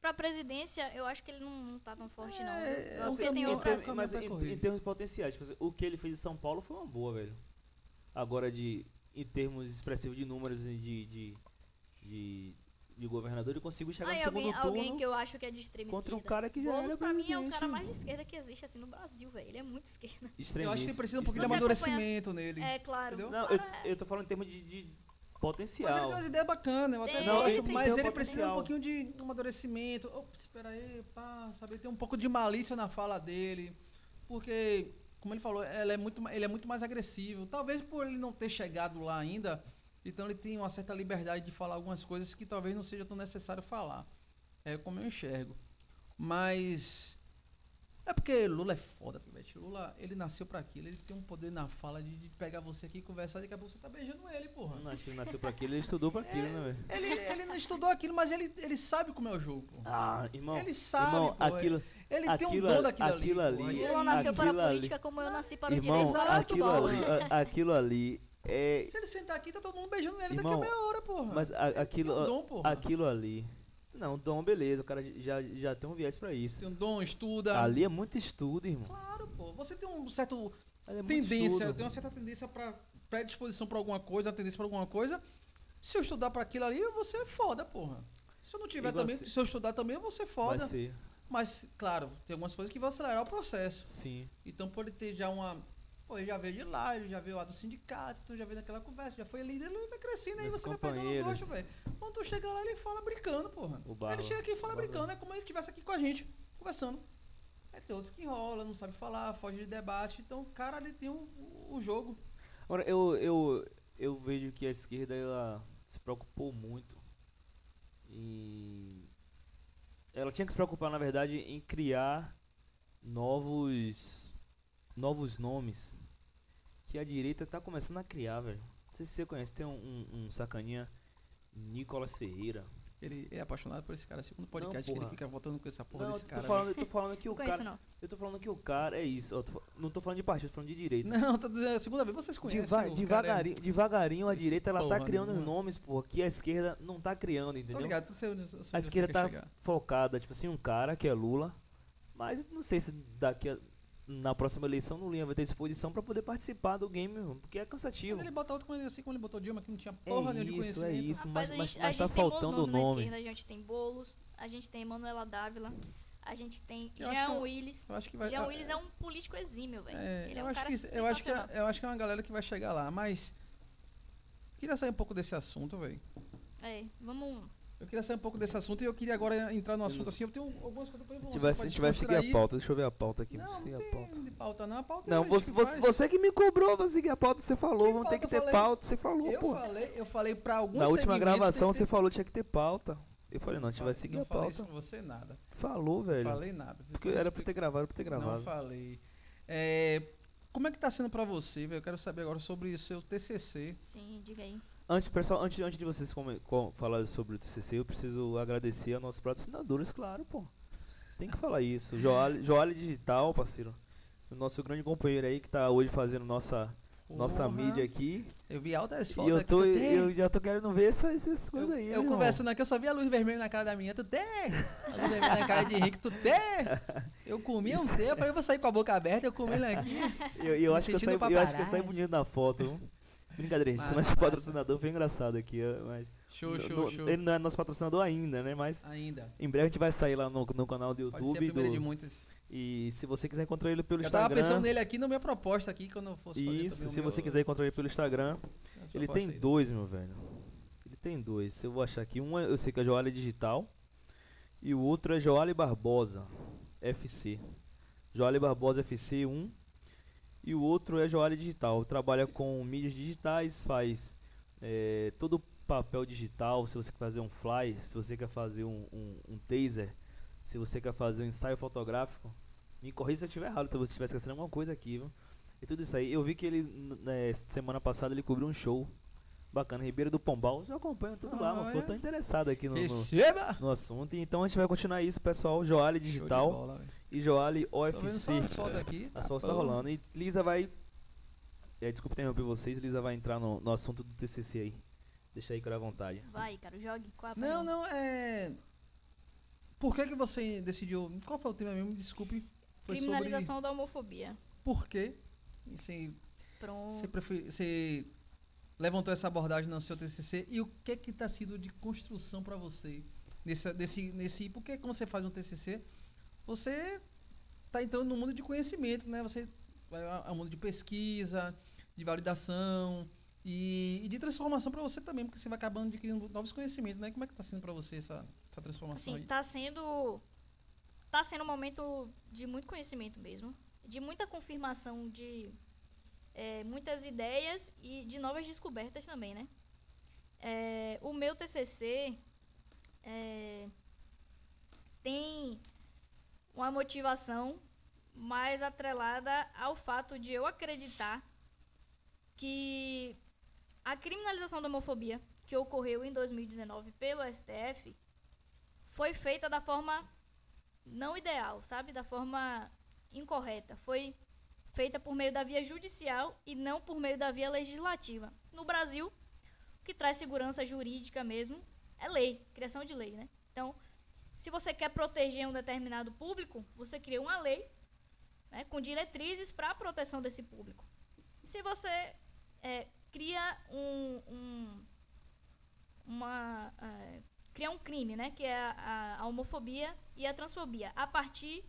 Pra presidência, eu acho que ele não, não tá tão forte, não. É, viu? é um Porque tem pra- outras. caminho mas em, em termos potenciais, tipo assim, o que ele fez em São Paulo foi uma boa, velho. Agora, de, em termos expressivos de números e de, de, de, de governador, ele conseguiu chegar Aí no segundo alguém, alguém turno que eu acho que é de extrema contra um esquerda. cara que já Boulos, era pra mim, é o cara mais de esquerda que existe assim no Brasil, velho. Ele é muito esquerda. Eu acho que extremista, ele precisa um pouquinho de amadurecimento nele. É, claro. Entendeu? Não, eu, eu tô falando em termos de, de Mas ele potencial. tem umas ideias bacanas, eu até ele mas um ele precisa um potencial. pouquinho de amadurecimento. Ops, espera aí, pá, sabe? Tem um pouco de malícia na fala dele. Porque, como ele falou, ela é muito, ele é muito mais agressivo. Talvez por ele não ter chegado lá ainda, então ele tem uma certa liberdade de falar algumas coisas que talvez não seja tão necessário falar. É como eu enxergo. Mas. É porque Lula é foda, Pivete. Lula, ele nasceu pra aquilo. Ele tem um poder na fala de, de pegar você aqui e conversar e daqui a pouco você tá beijando ele, porra. Não ele nasceu pra aquilo, ele estudou pra aquilo, né, velho? Ele, ele não estudou aquilo, mas ele, ele sabe como é o jogo, pô. Ah, irmão. Ele sabe, irmão, pô, aquilo, Ele tem um aquilo dom daquilo aquilo ali. ali- Lula nasceu para a aquilo ali- política como eu nasci para o irmão, direito. Exato, aquilo ali, aquilo ali é. Se ele sentar aqui, tá todo mundo beijando ele Irmão, daqui a meia hora, porra. Mas a- aquilo, um dom, porra. aquilo ali. Não, dom, beleza, o cara já, já tem um viés pra isso. Tem um dom, estuda. Ali é muito estudo, irmão. Claro, pô. Você tem um certo é tendência, estudo. tem uma certa tendência pra predisposição pra alguma coisa, tendência pra alguma coisa. Se eu estudar pra aquilo ali, você é foda, porra. Se eu não tiver também, se eu estudar também, eu vou ser foda. Vai ser, Mas, claro, tem algumas coisas que vão acelerar o processo. sim. Então, por ele ter já uma. Pô, ele já veio de lá, ele já veio lá do sindicato, então já veio naquela conversa, já foi líder, ele vai crescendo, aí Dos você vai pegando gosto, velho. Quando tu chega lá, ele fala brincando, porra. O ele chega aqui e fala brincando, é como ele estivesse aqui com a gente, conversando. Aí tem outros que enrola, não sabe falar, foge de debate. Então, o cara, ele tem o, o jogo. Agora, eu, eu, eu vejo que a esquerda ela se preocupou muito em. Ela tinha que se preocupar, na verdade, em criar novos. novos nomes que a direita tá começando a criar, velho. Não sei se você conhece, tem um, um, um sacaninha, Nicolas Ferreira. Ele é apaixonado por esse cara. Segundo podcast que ele fica voltando com essa porra não, desse eu tô cara. falando, eu tô falando que o Não conheço, cara. não. Eu tô falando que o cara. É isso, ó, tô não tô falando de partido, tô falando de direita. Não, tô dizendo, é a segunda vez vocês conhecem. Deva- o cara é- devagarinho, devagarinho a Esse direita ela tá porra criando nenhuma. nomes, porra, que a esquerda não tá criando, Tô entendeu? ligado, tu sei onde A esquerda quer tá chegar. focada, tipo assim, um cara que é Lula, mas não sei se daqui a, na próxima eleição o Lula vai ter disposição pra poder participar do game, porque é cansativo. Mas ele bota outro como ele- assim como ele botou Dilma, que não tinha É porra nenhuma de isso, é conhecimento. isso, Rapaz, mas, a mas, gente, mas a tá gente tem bons faltando na nome. esquerda. A gente tem Boulos, a gente tem Manuela Dávila, a gente tem Eu Jean que Willis. Eu acho que vai. Jean ah, Willis é um político exímio, velho. é, Ele é eu um acho cara que, eu acho que é- eu acho que é uma galera que vai chegar lá, mas queria sair um pouco desse assunto, velho. É, vamos... Eu queria sair um pouco desse assunto e eu queria agora entrar no assunto não- assim. Eu tenho algumas coisas pra A informação gente vai, pra a gente vai seguir a pauta, deixa eu ver a pauta aqui. Não, não a tem pauta. de pauta não. A pauta Não, a você, você, você que me cobrou pra seguir a pauta, você falou, vamos ter que eu ter falei? pauta, você falou, Eu pô. falei, eu falei pra alguns Na última gravação que você ter- falou que tinha que ter pauta. Eu falei, não, a gente vai seguir não a falei pauta. isso com você nada. Falou, velho. Não falei nada. Porque Depois era pra ter gravado, pra ter Não gravado. falei. É, como é que tá sendo pra você, velho? Eu quero saber agora sobre o seu TCC. Sim, diga aí. Antes, pessoal, antes, antes de vocês come, com, falar sobre o TCC, eu preciso agradecer a nossos patrocinadores, claro, pô. Tem que falar isso. Joali, Joali Digital, parceiro. O nosso grande companheiro aí que tá hoje fazendo nossa, nossa Porra. mídia aqui. Eu vi altas fotos eu, aqui. tô, tu tem? eu já tô querendo ver essa- essas Eu, coisas aí. eu irmão. conversando aqui, eu só vi a luz vermelha na cara da minha. Tu tem? A luz vermelha na cara de Henrique, tu tem? Eu comi um tempo, aí eu vou sair com a boca aberta, eu comi aqui. Eu, eu acho que eu saí, eu acho que eu saí bonito na foto. Brincadeira, gente. Massa, Nosso massa. patrocinador foi engraçado aqui, mas. Show, no- show, no- show. Ele não é nosso patrocinador ainda, né? Mas Ainda. em breve a gente vai sair lá no, no canal do Pode ser a YouTube. primeira do- de muitas. E se você quiser encontrar ele pelo Eu tava Instagram. pensando nele aqui na minha proposta aqui, quando eu fosse fazer Isso, se meu- você quiser encontrar ele pelo Instagram, ele tem aí. dois, meu velho. Ele tem dois. Eu vou achar aqui. Um é- eu sei que é Joali Digital. E o outro é Joali Barbosa FC. Joali Barbosa FC 1. E o outro é Joali Digital. Trabalha com mídias digitais, faz eh, todo o papel digital. Se você quer fazer um fly, se você quer fazer um, um, um taser, se você quer fazer um ensaio fotográfico. Me corrija se eu estiver errado, se eu estiver esquecendo alguma coisa aqui, viu? E tudo isso aí. Eu vi que ele, né, semana passada, ele cobriu um show bacana, Ribeiro do Pombal. Já acompanho tudo lá, Ah, mano. Eu tô é? interessado aqui no, no, no assunto. Então a gente vai continuar isso, pessoal. De Digital bola, velho. e só OFC. as fotos aqui. As fotos tá bom. rolando. E Lisa vai. É, desculpa interromper vocês, Lisa vai entrar no, no assunto do TCC aí. Deixa aí, cara, à vontade. Vai, cara, jogue. Qual a Não, não, é. Por que, que você decidiu. Qual foi o tema mesmo? Desculpe. Foi Criminalização da homofobia. sobre. Por quê? Assim, Pronto. você, prefer... você levantou essa abordagem no seu TCC e o que que tá sido de construção para você nesse, nesse, nesse porque quando você faz um TCC você tá entrando no mundo de conhecimento né você vai ao mundo de pesquisa de validação e, e de transformação para você também porque você vai acabando adquirindo novos conhecimentos né como é que tá sendo para você essa, essa transformação Assim, aí? tá sendo. Tá sendo um momento de muito conhecimento mesmo. De muita confirmação de é, muitas ideias e de novas descobertas também, né? É, o meu TCC é, tem uma motivação mais atrelada ao fato de eu acreditar que a criminalização da homofobia que ocorreu em 2019 pelo STF foi feita da forma não ideal, sabe? Da forma incorreta. Foi feita por meio da via judicial e não por meio da via legislativa. No Brasil, o que traz segurança jurídica mesmo é lei, criação de lei, né? Então, se você quer proteger um determinado público, você cria uma lei né, com diretrizes para a proteção desse público. Se você é, cria um, um- uma é, cria um crime, né, que é a, a- a homofobia e a transfobia, a partir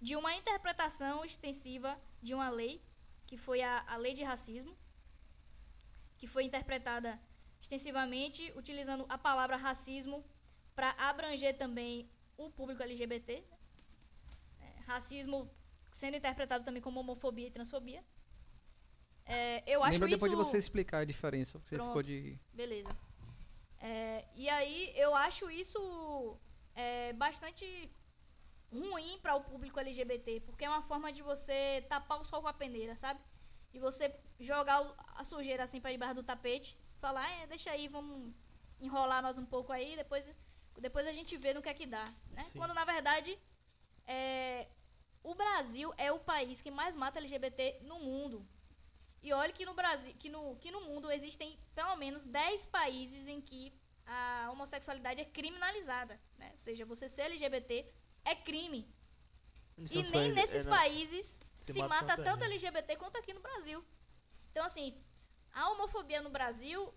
de uma interpretação extensiva de uma lei, que foi a, a lei de racismo, que foi interpretada extensivamente utilizando a palavra racismo para abranger também o público LGBT, É, racismo sendo interpretado também como homofobia e transfobia. É, eu acho Lembra depois isso... de você explicar a diferença porque você Pronto. ficou de Beleza. É, e aí eu acho isso é, bastante ruim para o público LGBT, porque é uma forma de você tapar o sol com a peneira, sabe? E você jogar a sujeira assim para debaixo do tapete, falar, é, deixa aí, vamos enrolar nós um pouco aí, depois, depois a gente vê no que é que dá, né? Sim. Quando na verdade é, o Brasil é o país que mais mata LGBT no mundo. E olha que no Brasil, que no, que no mundo existem pelo menos 10 países em que a homossexualidade é criminalizada, né? Ou seja, você ser LGBT é crime. E nem nesses países se se, mata tanto gente. LGBT quanto aqui no Brasil. Então, assim, a homofobia no Brasil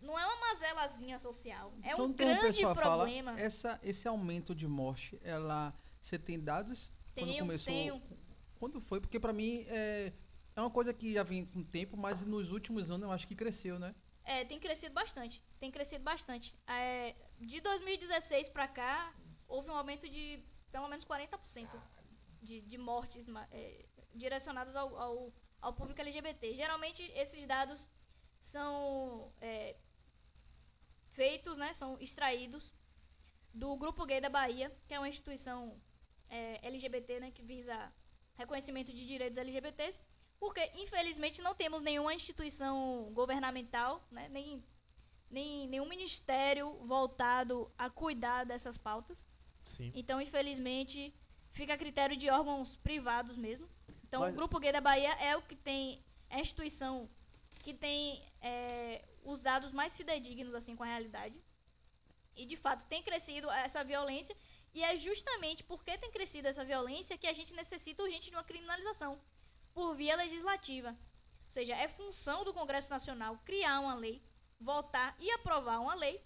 não é uma mazelazinha social. É Só um grande pessoal fala, problema. essa, esse aumento de morte, ela. Você tem dados? quando Tenho, começou. tenho. Quando foi? Porque pra mim é, é uma coisa que já vem com tempo, mas nos últimos anos eu acho que cresceu, né? É, tem crescido bastante. Tem crescido bastante. É, de 2016 pra cá, houve um aumento de pelo menos 40% de, de mortes é, direcionadas ao, ao, ao público LGBT. Geralmente, esses dados são é, feitos, né, são extraídos do Grupo Gay da Bahia, que é uma instituição é, LGBT, né, que visa reconhecimento de direitos LGBTs, porque infelizmente não temos nenhuma instituição governamental, né, nem, nem nenhum ministério voltado a cuidar dessas pautas. Sim. Então, infelizmente, fica a critério de órgãos privados mesmo. Então, Mas- o Grupo Gay da Bahia é o que tem, é a instituição que tem é, os dados mais fidedignos assim com a realidade. E de fato tem crescido essa violência e é justamente porque tem crescido essa violência que a gente necessita urgente de uma criminalização por via legislativa. Ou seja, é função do Congresso Nacional criar uma lei, votar e aprovar uma lei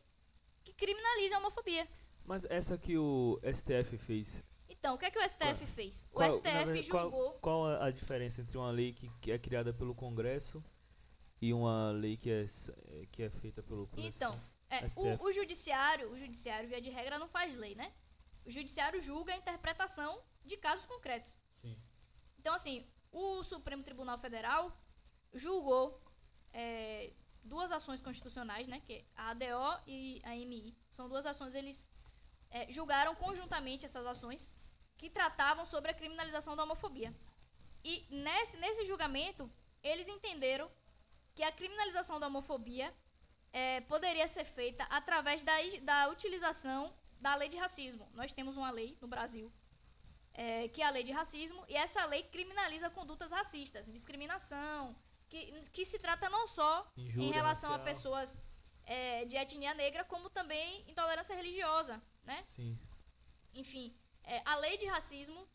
que criminalize a homofobia. Mas essa que o STF fez, Então, o que é que o STF fez? O Qual- STF verdade, qual- julgou. Qual a a diferença entre uma lei que, que é criada pelo Congresso e uma lei que é, é- que é feita pelo pelo Então, é, o, o judiciário, o judiciário, via de regra, não faz lei, né? O judiciário julga a interpretação de casos concretos. Sim. Então, assim, o Supremo Tribunal Federal julgou é, duas ações constitucionais, né? Que a ADO e a MI. São duas ações, eles é, julgaram conjuntamente essas ações que tratavam sobre a criminalização da homofobia. E nesse, nesse julgamento, eles entenderam que a criminalização da homofobia é, poderia ser feita através da, da utilização da lei de racismo. Nós temos uma lei no Brasil, é, que é a lei de racismo, e essa lei criminaliza condutas racistas, discriminação, que, que se trata não só em relação a racial. pessoas é, de etnia negra, como também intolerância religiosa, né? Sim. enfim, é, a lei de racismo,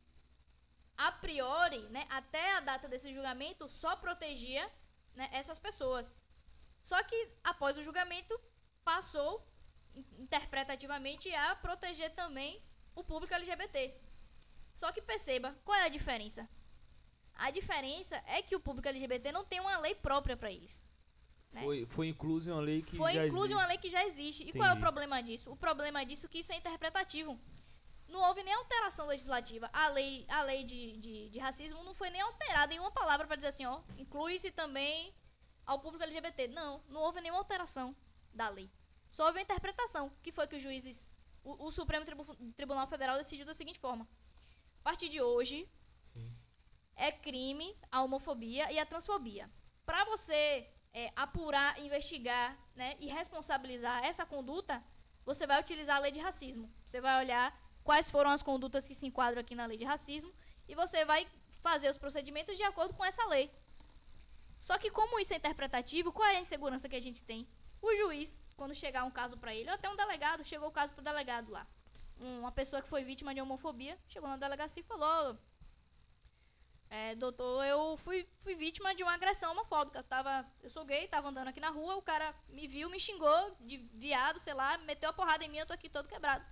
a priori, né, até a data desse julgamento, só protegia né, essas pessoas. Só que após o julgamento, passou in- interpretativamente a proteger também o público LGBT. Só que perceba, qual é a diferença? A diferença é que o público LGBT não tem uma lei própria para eles. Né? Foi, foi incluso em uma lei que Foi já incluso em existe. uma lei que já existe. E qual é o Entendi. problema disso? O problema disso é que isso é interpretativo. Não houve nem alteração legislativa. A lei, a lei de, de, de racismo não foi nem alterada em uma palavra para dizer assim, ó, inclui-se também ao público LGBT. Não, não houve nenhuma alteração da lei. Só houve a interpretação, que foi que os juízes, o, o Supremo Tribu- Tribunal Federal decidiu da seguinte forma: a partir de hoje, Sim. é crime a homofobia e a transfobia. Para você é, apurar, investigar né, e responsabilizar essa conduta, você vai utilizar a lei de racismo. Você vai olhar quais foram as condutas que se enquadram aqui na lei de racismo e você vai fazer os procedimentos de acordo com essa lei. Só que como isso é interpretativo, qual é a insegurança que a gente tem? O juiz, quando chegar um caso para ele, ou até um delegado, chegou o caso pro delegado lá. Uma pessoa que foi vítima de homofobia, chegou na delegacia e falou: é, doutor, eu fui, fui vítima de uma agressão homofóbica. Eu, tava, eu sou gay, tava andando aqui na rua, o cara me viu, me xingou de viado, sei lá, meteu a porrada em mim, eu tô aqui todo quebrado.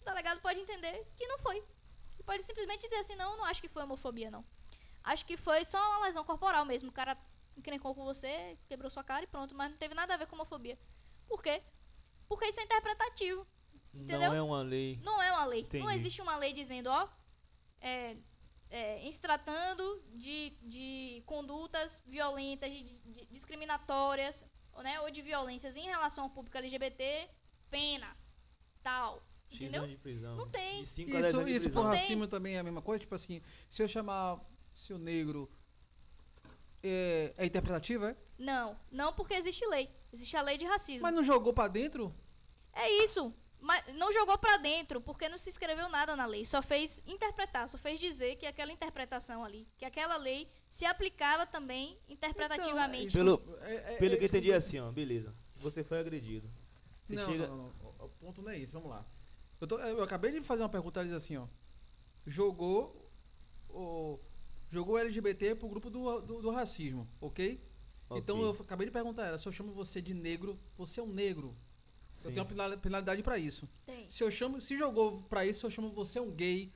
O delegado pode entender que não foi. Ele pode simplesmente dizer assim, não, não acho que foi homofobia, não. Acho que foi só uma lesão corporal mesmo. O cara encrencou com você, quebrou sua cara e pronto, mas não teve nada a ver com homofobia. Por quê? Porque isso é interpretativo. Entendeu? Não é uma lei. Não é uma lei. Não Entendi. existe uma lei dizendo, ó, é, é, em se tratando de, de condutas violentas, de, de- discriminatórias, né, ou de violências em relação ao público LGBT, pena, tal. X Entendeu? anos de prisão. Não tem. De 5 a 10 Isso, anos de isso por racismo também é a mesma coisa? Tipo assim, se eu chamar seu negro, é, é interpretativa, é? Não, não porque existe lei. Existe a lei de racismo. Mas não jogou pra dentro? É isso. Mas não jogou pra dentro, porque não se escreveu nada na lei. Só fez interpretar, só fez dizer que aquela interpretação ali, que aquela lei se aplicava também interpretativamente. Então, Pelo- é- é- Pelo é que entendi assim, ó, beleza. Você foi agredido. Você Não, chega. não, não, não. O ponto não é isso, vamos lá. Eu, tô- eu acabei de fazer uma pergunta, ela diz assim, ó. Jogou o. Jogou LGBT pro grupo do, do, do racismo, ok? Então eu acabei de perguntar a ela, se eu chamo você de negro, você é um negro. Eu sim. tenho uma penal- penalidade pra isso. Tem. Se eu chamo, se jogou pra isso, eu chamo você um gay,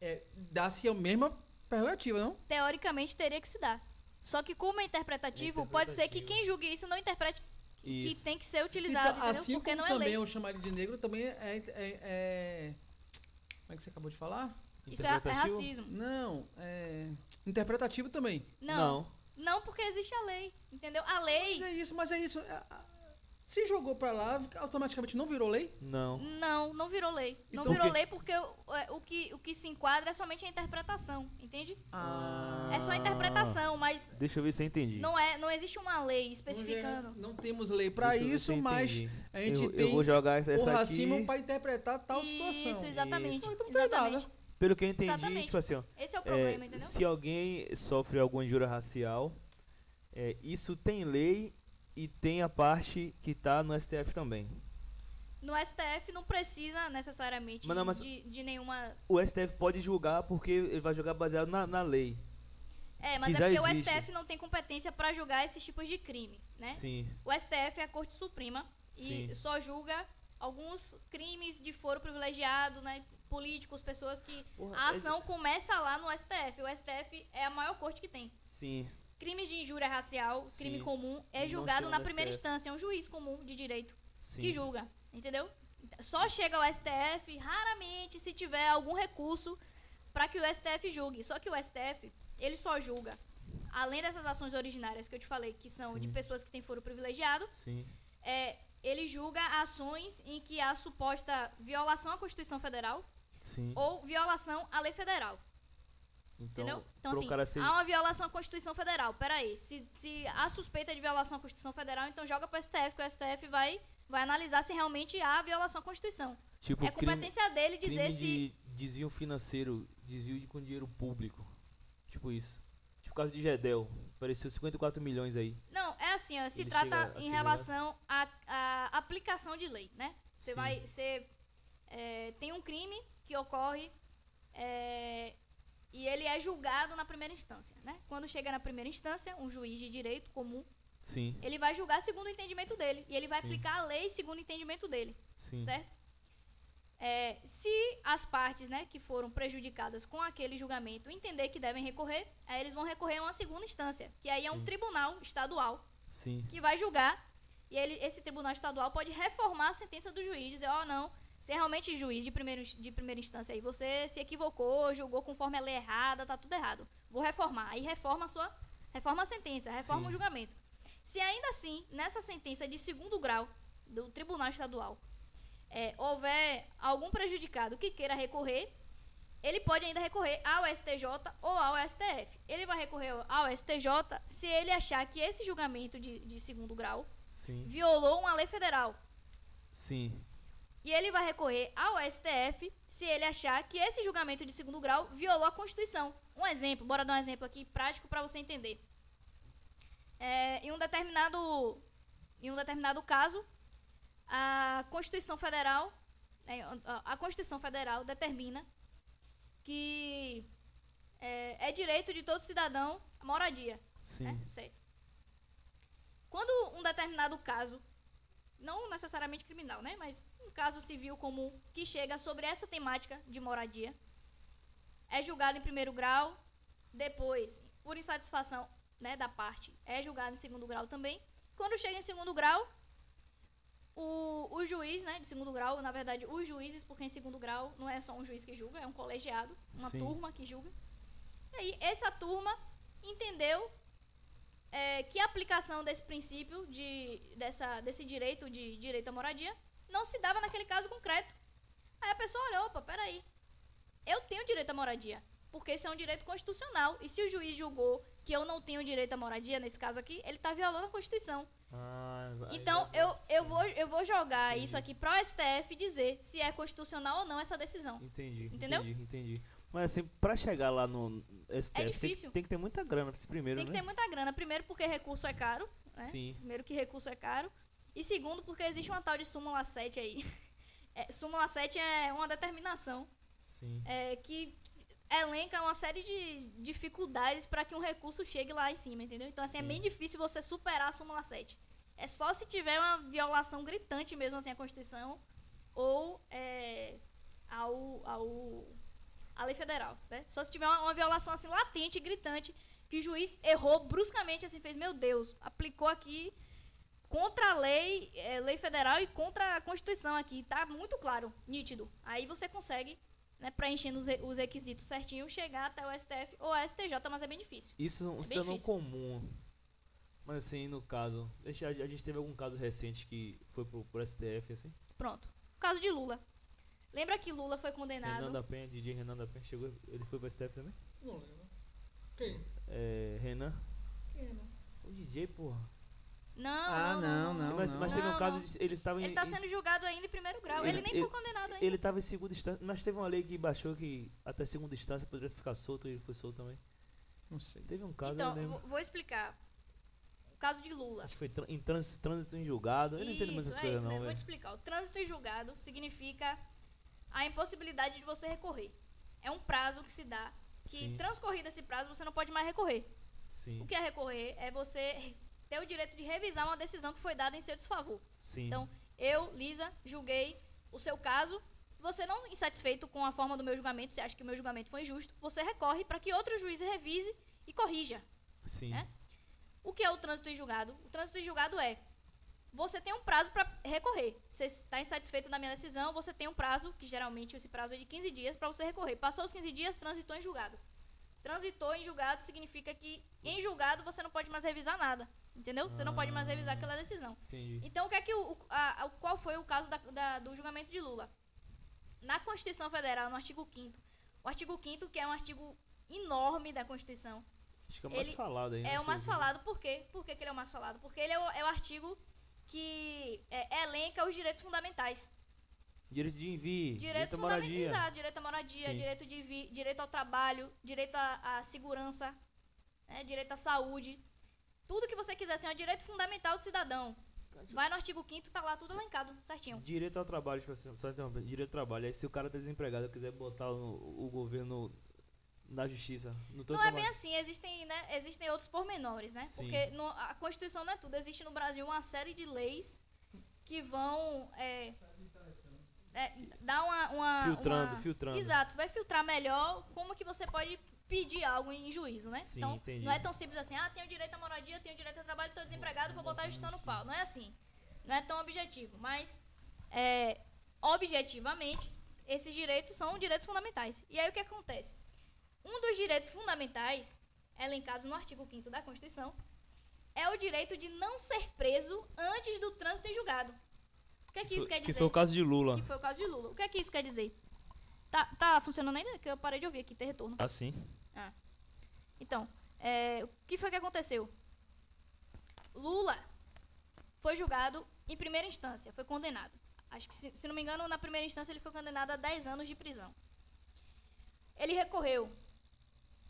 é, dá-se a mesma prerrogativa, não? Teoricamente teria que se dar. Só que como é interpretativo, É pode ser que quem julgue isso não interprete que Isso. tem que ser utilizado, Então, entendeu? assim Porque como não é também lei. eu chamar ele de negro, também é, é- é- Como é que você acabou de falar? Isso é, é racismo. Não, é. Interpretativo também. Não, não, porque existe a lei, entendeu? A lei, Mas é isso, mas é isso. É, Se jogou pra lá, automaticamente não virou lei? Não. não, não virou lei. Não Então virou o quê? lei porque o, é, o que, o que se enquadra é somente a interpretação, entende? Ah. É só a interpretação, mas Deixa eu ver se eu entendi. não, é, não existe uma lei Não, especificando. não temos lei pra Deixa isso, mas entendi. a gente eu, tem eu vou jogar essa, o racismo aqui. pra interpretar tal situação. Isso, exatamente. Então, então não tem nada. Pelo que eu entendi, Exatamente. tipo assim, ó. Esse é o é, problema, entendeu? se alguém sofre alguma injúria racial, é, isso tem lei e tem a parte que tá no STF também. No STF não precisa necessariamente Mas não, mas- de, de nenhuma. O STF pode julgar porque ele vai julgar baseado na, na lei. É, mas que é porque existe. o STF não tem competência para julgar esses tipos de crime, né? Sim. O STF é a Corte Suprema e Sim. só julga alguns crimes de foro privilegiado, né? políticos, pessoas que Porra, a é- ação começa lá no STF. O STF é a maior corte que tem. Sim. Crimes de injúria racial, crime Sim. comum, é julgado na primeira STF. instância. É um juiz comum de direito Sim. que julga, entendeu? Só chega ao STF raramente se tiver algum recurso para que o STF julgue. Só que o STF, ele só julga, além dessas ações originárias que eu te falei, que são de Sim. pessoas que têm foro privilegiado, é, ele julga ações em que há suposta violação à Constituição Federal Sim. ou violação à lei federal. Então, Entendeu? Então, assim, ser- há uma violação à Constituição Federal. Peraí, se, se há suspeita de violação à Constituição Federal, então joga pro STF, que o STF vai, vai analisar se realmente há violação à Constituição. tipo, é crime, competência dele dizer crime se. de desvio financeiro, desvio de, com dinheiro público. Tipo isso. Tipo o caso de Gedel. Apareceu 54 milhões aí. Não, é assim, ó, se Ele trata em relação à à aplicação de lei, né? Você Sim. vai. Você é, tem um crime que ocorre é, e ele é julgado na primeira instância, né? Quando chega na primeira instância, um juiz de direito comum, Sim. ele vai julgar segundo o entendimento dele. E ele vai Sim. aplicar a lei segundo o entendimento dele. Sim. certo? É, se as partes né, que foram prejudicadas com aquele julgamento entender que devem recorrer, aí eles vão recorrer a uma segunda instância, que aí é um Sim. tribunal estadual Sim. que vai julgar, e ele, esse tribunal estadual pode reformar a sentença do juiz, dizer, ó, não, se é realmente juiz de, primeiro, de primeira instância aí, você se equivocou, julgou conforme a lei errada, tá tudo errado. Vou reformar. Aí reforma a sua. Reforma a sentença, reforma Sim. o julgamento. Se ainda assim, nessa sentença de segundo grau do Tribunal Estadual, é, houver algum prejudicado que queira recorrer, ele pode ainda recorrer ao STJ ou ao STF. Ele vai recorrer ao STJ se ele achar que esse julgamento de, de segundo grau Sim. violou uma lei federal. Sim. E ele vai recorrer ao STF se ele achar que esse julgamento de segundo grau violou a Constituição. Um exemplo, bora dar um exemplo aqui prático para você entender. É, em um determinado em um determinado caso, a Constituição Federal né, a- Constituição Federal determina que é, é direito de todo cidadão a moradia Sim. né? Quando um determinado caso, não necessariamente criminal, né? Mas um caso civil comum que chega sobre essa temática de moradia, é julgado em primeiro grau, depois, por insatisfação né, da parte, é julgado em segundo grau também. Quando chega em segundo grau, o, o juiz, né, de segundo grau, na verdade, os juízes, porque em segundo grau não é só um juiz que julga, é um colegiado, uma Sim. turma que julga. E aí, essa turma entendeu é, que a aplicação desse princípio de, dessa, desse direito de direito à moradia não se dava naquele caso concreto. Aí a pessoa olhou, opa, peraí, eu tenho direito à moradia, porque isso é um direito constitucional. E se o juiz julgou que eu não tenho direito à moradia, nesse caso aqui, ele está violando a Constituição. Ah, Então, eu, eu, vou, eu vou jogar Entendi. isso aqui para o STF dizer se é constitucional ou não essa decisão. Entendi. Entendeu? Entendi, entendi. Mas assim, pra chegar lá no STF, tem- difícil. Tem, que ter muita grana pra esse primeiro, Tem que né? ter muita grana. Primeiro, porque recurso é caro. né? Sim. Primeiro, que recurso é caro. E segundo, porque existe uma tal de súmula 7 aí. É, súmula 7 é uma determinação é, que elenca uma série de dificuldades para que um recurso chegue lá em cima, entendeu? Então, assim, é Sim. bem difícil você superar a súmula 7. É só se tiver uma violação gritante mesmo assim à Constituição ou é, ao, ao, à lei federal, né? Só se tiver uma, uma violação assim latente, gritante, que o juiz errou bruscamente, assim, fez, meu Deus, aplicou aqui contra a lei, é, lei federal e contra a Constituição aqui, tá muito claro, nítido. Aí você consegue né, preenchendo os, re- os requisitos certinho, chegar até o STF ou a STJ, mas é bem difícil. Isso um bem cidadão comum. Mas assim, no caso. A gente teve algum caso recente que foi pro, pro STF, assim. Pronto. O caso de Lula. Lembra que Lula foi condenado? Renan da Penha, DJ Renan da Penha, chegou. Ele foi pro STF também? Não lembro. Quem? É. Renan. Quem era? O DJ, porra. Não, Ah, não, não, não. não. mas mas teve um caso não. de. Ele estava Ele em. tá em- sendo julgado ainda em primeiro grau. Ele, Ele- nem ele- foi condenado ainda. Ele estava em segunda instância. Mas teve uma lei que baixou que até segunda instância poderia ficar solto e ele foi solto também. Não sei. Teve um caso, então, vou, vou explicar. O caso de Lula. Acho que foi tran- em trânsito, trânsito em julgado. Eu não entendo Isso, essas é coisas isso não, mesmo. Vou te explicar. O trânsito em julgado significa a impossibilidade de você recorrer. É um prazo que se dá que, Sim. transcorrido esse prazo, você não pode mais recorrer. Sim, O que é recorrer? É você ter o direito de revisar uma decisão que foi dada em seu desfavor. sim. Então, eu, Lisa, julguei o seu caso Você não insatisfeito com a forma do meu julgamento, você acha que o meu julgamento foi injusto, você recorre para que outro juiz revise e corrija. Sim. É? O que é o trânsito em julgado? O trânsito em julgado é você tem um prazo para recorrer. Você está insatisfeito da minha decisão, você tem um prazo, que geralmente esse prazo é de 15 dias, para você recorrer. Passou os 15 dias, transitou em julgado. Transitou em julgado significa que em julgado você não pode mais revisar nada. Entendeu? Você não pode mais revisar aquela decisão. Entendi. Então, o que é que o, a- a- qual foi o caso da- da- do julgamento de Lula? Na Constituição Federal, no artigo 5 o artigo 5 que é um artigo enorme da Constituição, Acho que é o mais falado né, é o mais falado, por quê? Por que, que ele é o mais falado? Porque ele é o, é o artigo que é, elenca os direitos fundamentais. Direito de envio, Direitos direito à moradia. exato, direito à moradia, Sim. direito de vi, direito ao trabalho, direito à, à segurança, né, direito à saúde. Tudo que você quiser, assim, é um direito fundamental do cidadão. Vai no artigo 5 tá lá tudo elencado, certinho. Direito ao trabalho, tipo assim, só interrompendo, direito ao trabalho. Aí se o cara tá desempregado quiser botar o, o governo na justiça, não Não é bem assim, existem, né, existem outros pormenores, né? Sim. Porque no- a Constituição não é tudo. Existe no Brasil uma série de leis que vão é, é, dar uma, uma- Filtrando, uma- filtrando. Exato, vai filtrar melhor como que você pode pedir algo em juízo, né? Sim, então, entendi. não é tão simples assim, ah, tenho direito à moradia, tenho direito ao trabalho, estou desempregado, vou botar a justiça no pau. Não é assim. Não é tão objetivo, mas é, objetivamente, esses direitos são direitos fundamentais. E aí o que acontece? Um dos direitos fundamentais, elencados no artigo 5 da Constituição, é o direito de não ser preso antes do trânsito em julgado. O que é que isso quer Que dizer? foi o caso de Lula. Que foi o caso de Lula. O que é que isso quer dizer? Tá, tá funcionando ainda? Que eu parei de ouvir aqui, ter retorno. Ah, sim. Então, é, o que foi que aconteceu? Lula foi julgado em primeira instância, foi condenado. Acho que, se, se não me engano, na primeira instância ele foi condenado a 10 anos de prisão. Ele recorreu.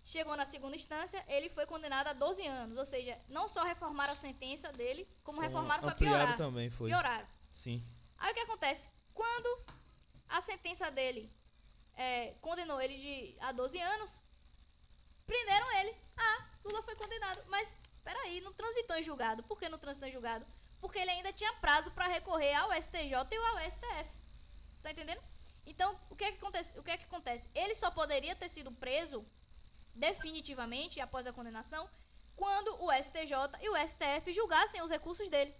Chegou na segunda instância, ele foi condenado a 12 anos. Ou seja, não só reformaram a sentença dele, como reformaram para piorar. também, foi. Pioraram. Sim. Aí o que acontece? Quando a sentença dele é, condenou ele de, a 12 anos, prenderam ele. Ah, Lula foi condenado. Mas, peraí, não transitou em julgado. Por que não transitou em julgado? Porque ele ainda tinha prazo para recorrer ao STJ e ao STF. Tá entendendo? Então, o que é que acontece? O que é que acontece? Ele só poderia ter sido preso definitivamente após a condenação quando o STJ e o STF julgassem os recursos dele.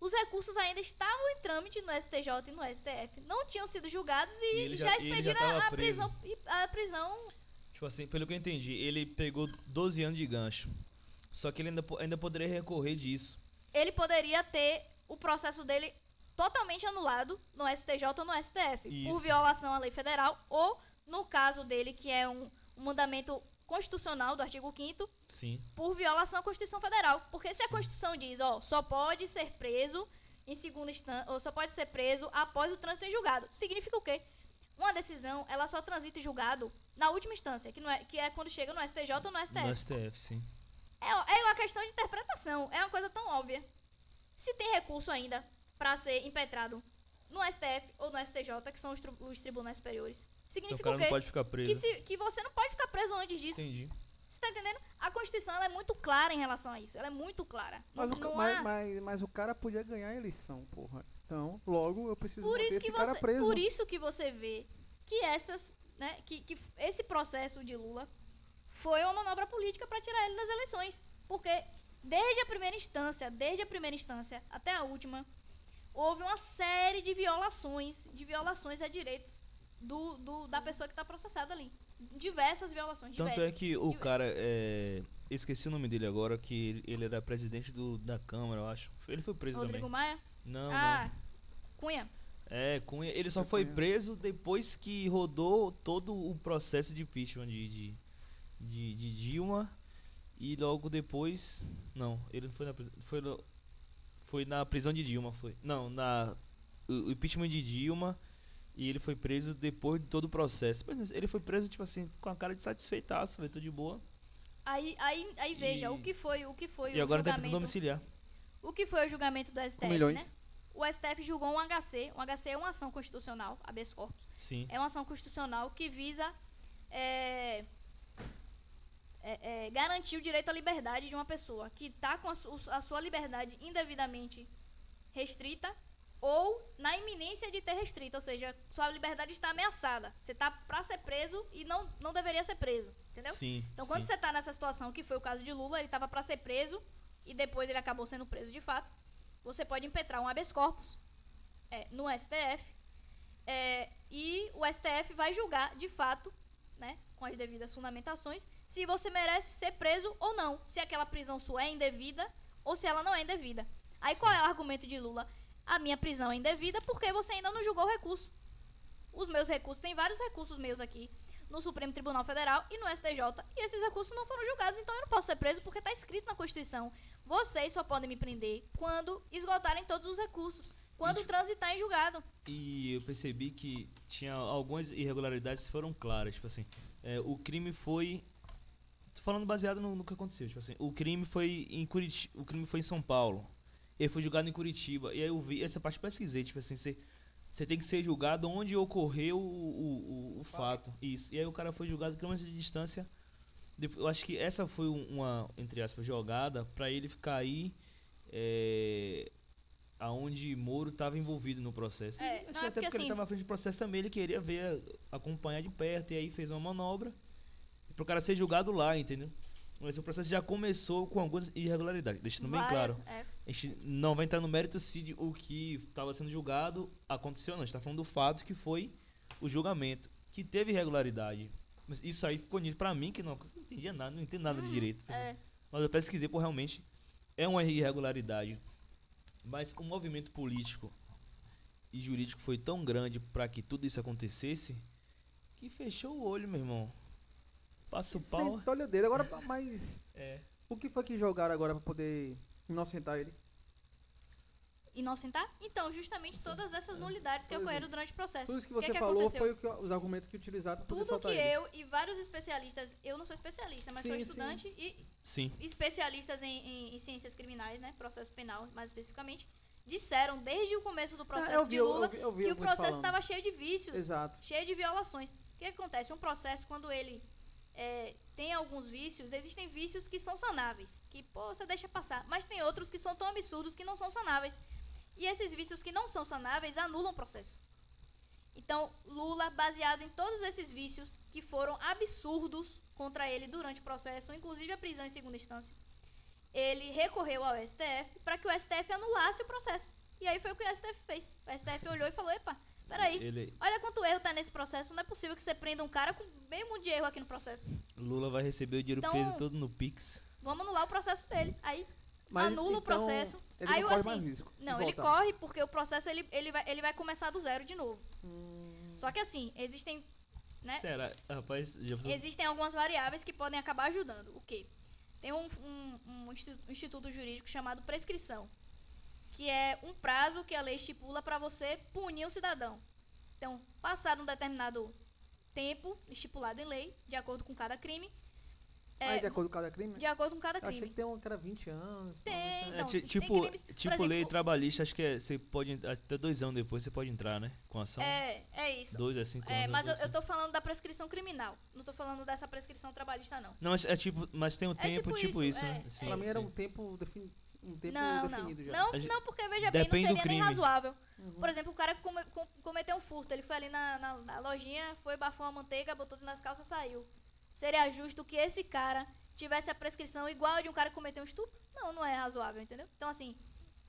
Os recursos ainda estavam em trâmite no STJ e no STF. Não tinham sido julgados e, E já, já- expediram a preso. prisão, a prisão. Tipo assim, pelo que eu entendi, ele pegou 12 anos de gancho. Só que ele ainda, ainda poderia recorrer disso. Ele poderia ter o processo dele totalmente anulado no STJ ou no STF por Isso. violação à lei federal ou no caso dele que é um, um mandamento constitucional do artigo 5 Sim. por violação à Constituição Federal. Porque se a Constituição diz, ó, só pode ser preso em segunda instância, ou só pode ser preso após o trânsito em julgado. Significa o quê? Uma decisão, ela só transita em julgado na última instância, que, não é, que é quando chega no STJ ou no STF. No STF, sim. É, é uma questão de interpretação, é uma coisa tão óbvia. Se tem recurso ainda para ser impetrado no STF ou no STJ, que são os, os tribunais superiores, Então o significa cara o quê? ficar preso. Que, se- que você não pode ficar preso antes disso. Entendi. Você tá entendendo? A Constituição ela é muito clara em relação a isso. Ela é muito clara. Não, Mas o, ca- não mas, há- mas, mas o cara podia ganhar a eleição, porra. Então, logo eu preciso por isso esse que cara você, preso. por isso que você vê que essas, né, que, que esse processo de Lula foi uma manobra política para tirar ele das eleições, porque desde a primeira instância, desde a primeira instância até a última, houve uma série de violações, de violações a direitos do, do- da pessoa que está processada ali. Diversas violações, Tanto diversas. é que o diversas. cara, é... esqueci o nome dele agora, que ele- era presidente do, da Câmara, eu acho. Ele foi preso Rodrigo também. Maia? Não, ah, Cunha. não. É, Cunha, ele só Foi foi Cunha. preso depois que rodou todo o processo de impeachment de, de, de, de Dilma. E logo depois. Não, ele não foi na prisão. Foi, foi na prisão de Dilma, foi. Não, na. O, o impeachment de Dilma. E ele foi preso depois de todo o processo. Mas ele foi preso, tipo assim, com a cara de satisfeitaço, foi tudo de boa. Aí, aí, aí veja, E- o que foi, o que foi E o agora tá prisão domiciliar. O que foi o julgamento do STF, milhões. né? O STF julgou um HC. Um HC é uma ação constitucional, habeas corpus. Sim. É uma ação constitucional que visa é, é, é, garantir o direito à liberdade de uma pessoa que está com a, su- a sua liberdade indevidamente restrita ou na iminência de ter restrito, ou seja, sua liberdade está ameaçada. Você tá pra ser preso e não, não deveria ser preso, entendeu? Sim. Então, quando sim. você tá nessa situação, que foi o caso de Lula, ele tava pra ser preso e depois ele acabou sendo preso de fato, você pode impetrar um habeas corpus é, no STF é, e o STF vai julgar de fato, né, com as devidas fundamentações, se você merece ser preso ou não, se aquela prisão sua é indevida ou se ela não é indevida. Aí qual é o argumento de Lula? A minha prisão é indevida porque você ainda não julgou o recurso. Os meus recursos, tem vários recursos meus aqui no Supremo Tribunal Federal e no STJ, e esses recursos não foram julgados, então eu não posso ser preso porque está escrito na Constituição. Vocês só podem me prender quando esgotarem todos os recursos, quando Isso. transitar em julgado. E eu percebi que tinha algumas irregularidades que foram claras. Tipo assim, é, o crime foi. Tô falando baseado no, no que aconteceu. Tipo assim, o crime foi em Curitiba. O crime foi em São Paulo. Ele foi julgado em Curitiba. E aí eu vi essa parte eu pesquisei, tipo assim, você. Você tem que ser julgado onde ocorreu o, o, o- o fato. Isso. E aí o cara foi julgado quilômetros de distância. Eu acho que essa foi um- uma, entre aspas, jogada pra ele ficar aí. É, aonde Moro estava envolvido no processo. É, não, que é até porque porque ele assim- estava à frente do processo também, ele queria ver, acompanhar de perto, e aí fez uma manobra pro cara ser julgado lá, entendeu? Mas o processo já começou com algumas irregularidades, deixando bem Várias- claro. é, A gente não vai entrar no mérito se de- o que estava sendo julgado aconteceu, não. A gente tá falando do fato que foi o julgamento, que teve irregularidade. Mas isso aí ficou nítido pra mim, que não, não entendia nada, não entendo nada de direito. é. Mas eu pesquisei, por realmente é uma irregularidade. Mas o movimento político e jurídico foi tão grande para que tudo isso acontecesse que fechou o olho, meu irmão. Passa o pau. Sentou-lhe o dedo. Agora, mas É. o que foi que jogaram agora pra poder inocentar ele? Inocentar? Então, justamente todas essas nulidades que Por ocorreram durante o processo. Tudo isso que você que falou aconteceu? foi o que- os argumentos que utilizaram poder Tudo que ele. eu e vários especialistas, eu não sou especialista, mas sou Sim, estudante e Sim. especialistas em, em- em ciências criminais, né, processo penal mais especificamente, disseram desde o começo do processo Ah, vi, de Lula eu vi- eu vi que o processo estava cheio de vícios, Exato. cheio de violações. O que acontece? Um processo, quando ele é, tem alguns vícios, existem vícios que são sanáveis, que pô, você deixa passar, mas tem outros que são tão absurdos que não são sanáveis. E esses vícios que não são sanáveis anulam o processo. Então, Lula, baseado em todos esses vícios que foram absurdos contra ele durante o processo, inclusive a prisão em segunda instância, ele recorreu ao STF para que o STF anulasse o processo. E aí foi o que o STF fez. O STF olhou e falou: epa, peraí, Ele, olha quanto erro tá nesse processo. Não é possível que você prenda um cara com meio mundo de erro aqui no processo. Lula vai receber o dinheiro Então- peso todo no Pix. Vamos anular o processo dele. Aí Mas, anula o então, processo. Ele aí não o corre assim, mais risco. Não, ele corre porque o processo ele, ele, vai, ele vai começar do zero de novo. Hum, Só que assim, existem, né? Será? Rapaz, já Existem algumas variáveis que podem acabar ajudando. O quê? Tem um, um- um institu- instituto jurídico chamado prescrição, que é um prazo que a lei estipula para você punir o cidadão. Então, passado um determinado tempo estipulado em lei, de acordo com cada crime, Aí, é, de acordo com cada crime? de acordo com cada Eu achei crime. que tem um que era 20 anos. Tem, né? É, então, ti- tem tipo, crimes- tipo lei exemplo, trabalhista, acho que é, você pode até dois anos depois você pode entrar, né? Com ação. É, é isso. Dois a cinco É, anos. mas eu, eu tô falando da prescrição criminal. Não tô falando dessa prescrição trabalhista, não. Não, mas é tipo, mas tem um É tempo tipo tipo, isso, isso, é, né? é Sim, Pra mim era um tempo, defini um tempo não, não. definido já. Não, gente- não, porque veja bem, não Depende seria nem razoável. Uhum. Por exemplo, o cara que come- com- cometeu um furto, ele foi ali na, na- na lojinha, foi, bafou a manteiga, botou tudo nas calças e saiu. Seria justo que esse cara tivesse a prescrição igual a de um cara que cometeu um estupro? Não, não é razoável, entendeu? Então, assim,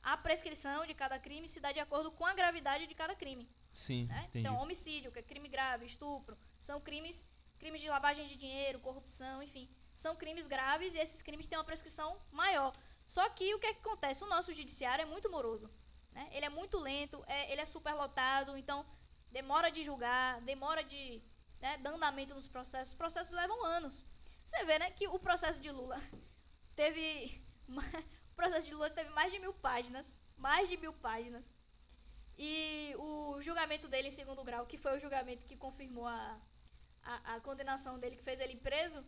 a prescrição de cada crime se dá de acordo com a gravidade de cada crime. Sim, né? Então, homicídio, que é crime grave, estupro, são crimes, crimes de lavagem de dinheiro, corrupção, enfim. São crimes graves e esses crimes têm uma prescrição maior. Só que o que, é que acontece? O nosso judiciário é muito moroso. Né? Ele é muito lento, é- ele é superlotado, então demora de julgar, demora de né, andamento nos processos. Os processos levam anos. Você vê, né, que o processo de Lula teve. o processo de Lula teve mais de mil páginas. Mais de mil páginas. E o julgamento dele em segundo grau, que foi o julgamento que confirmou a, a, a condenação dele, que fez ele preso,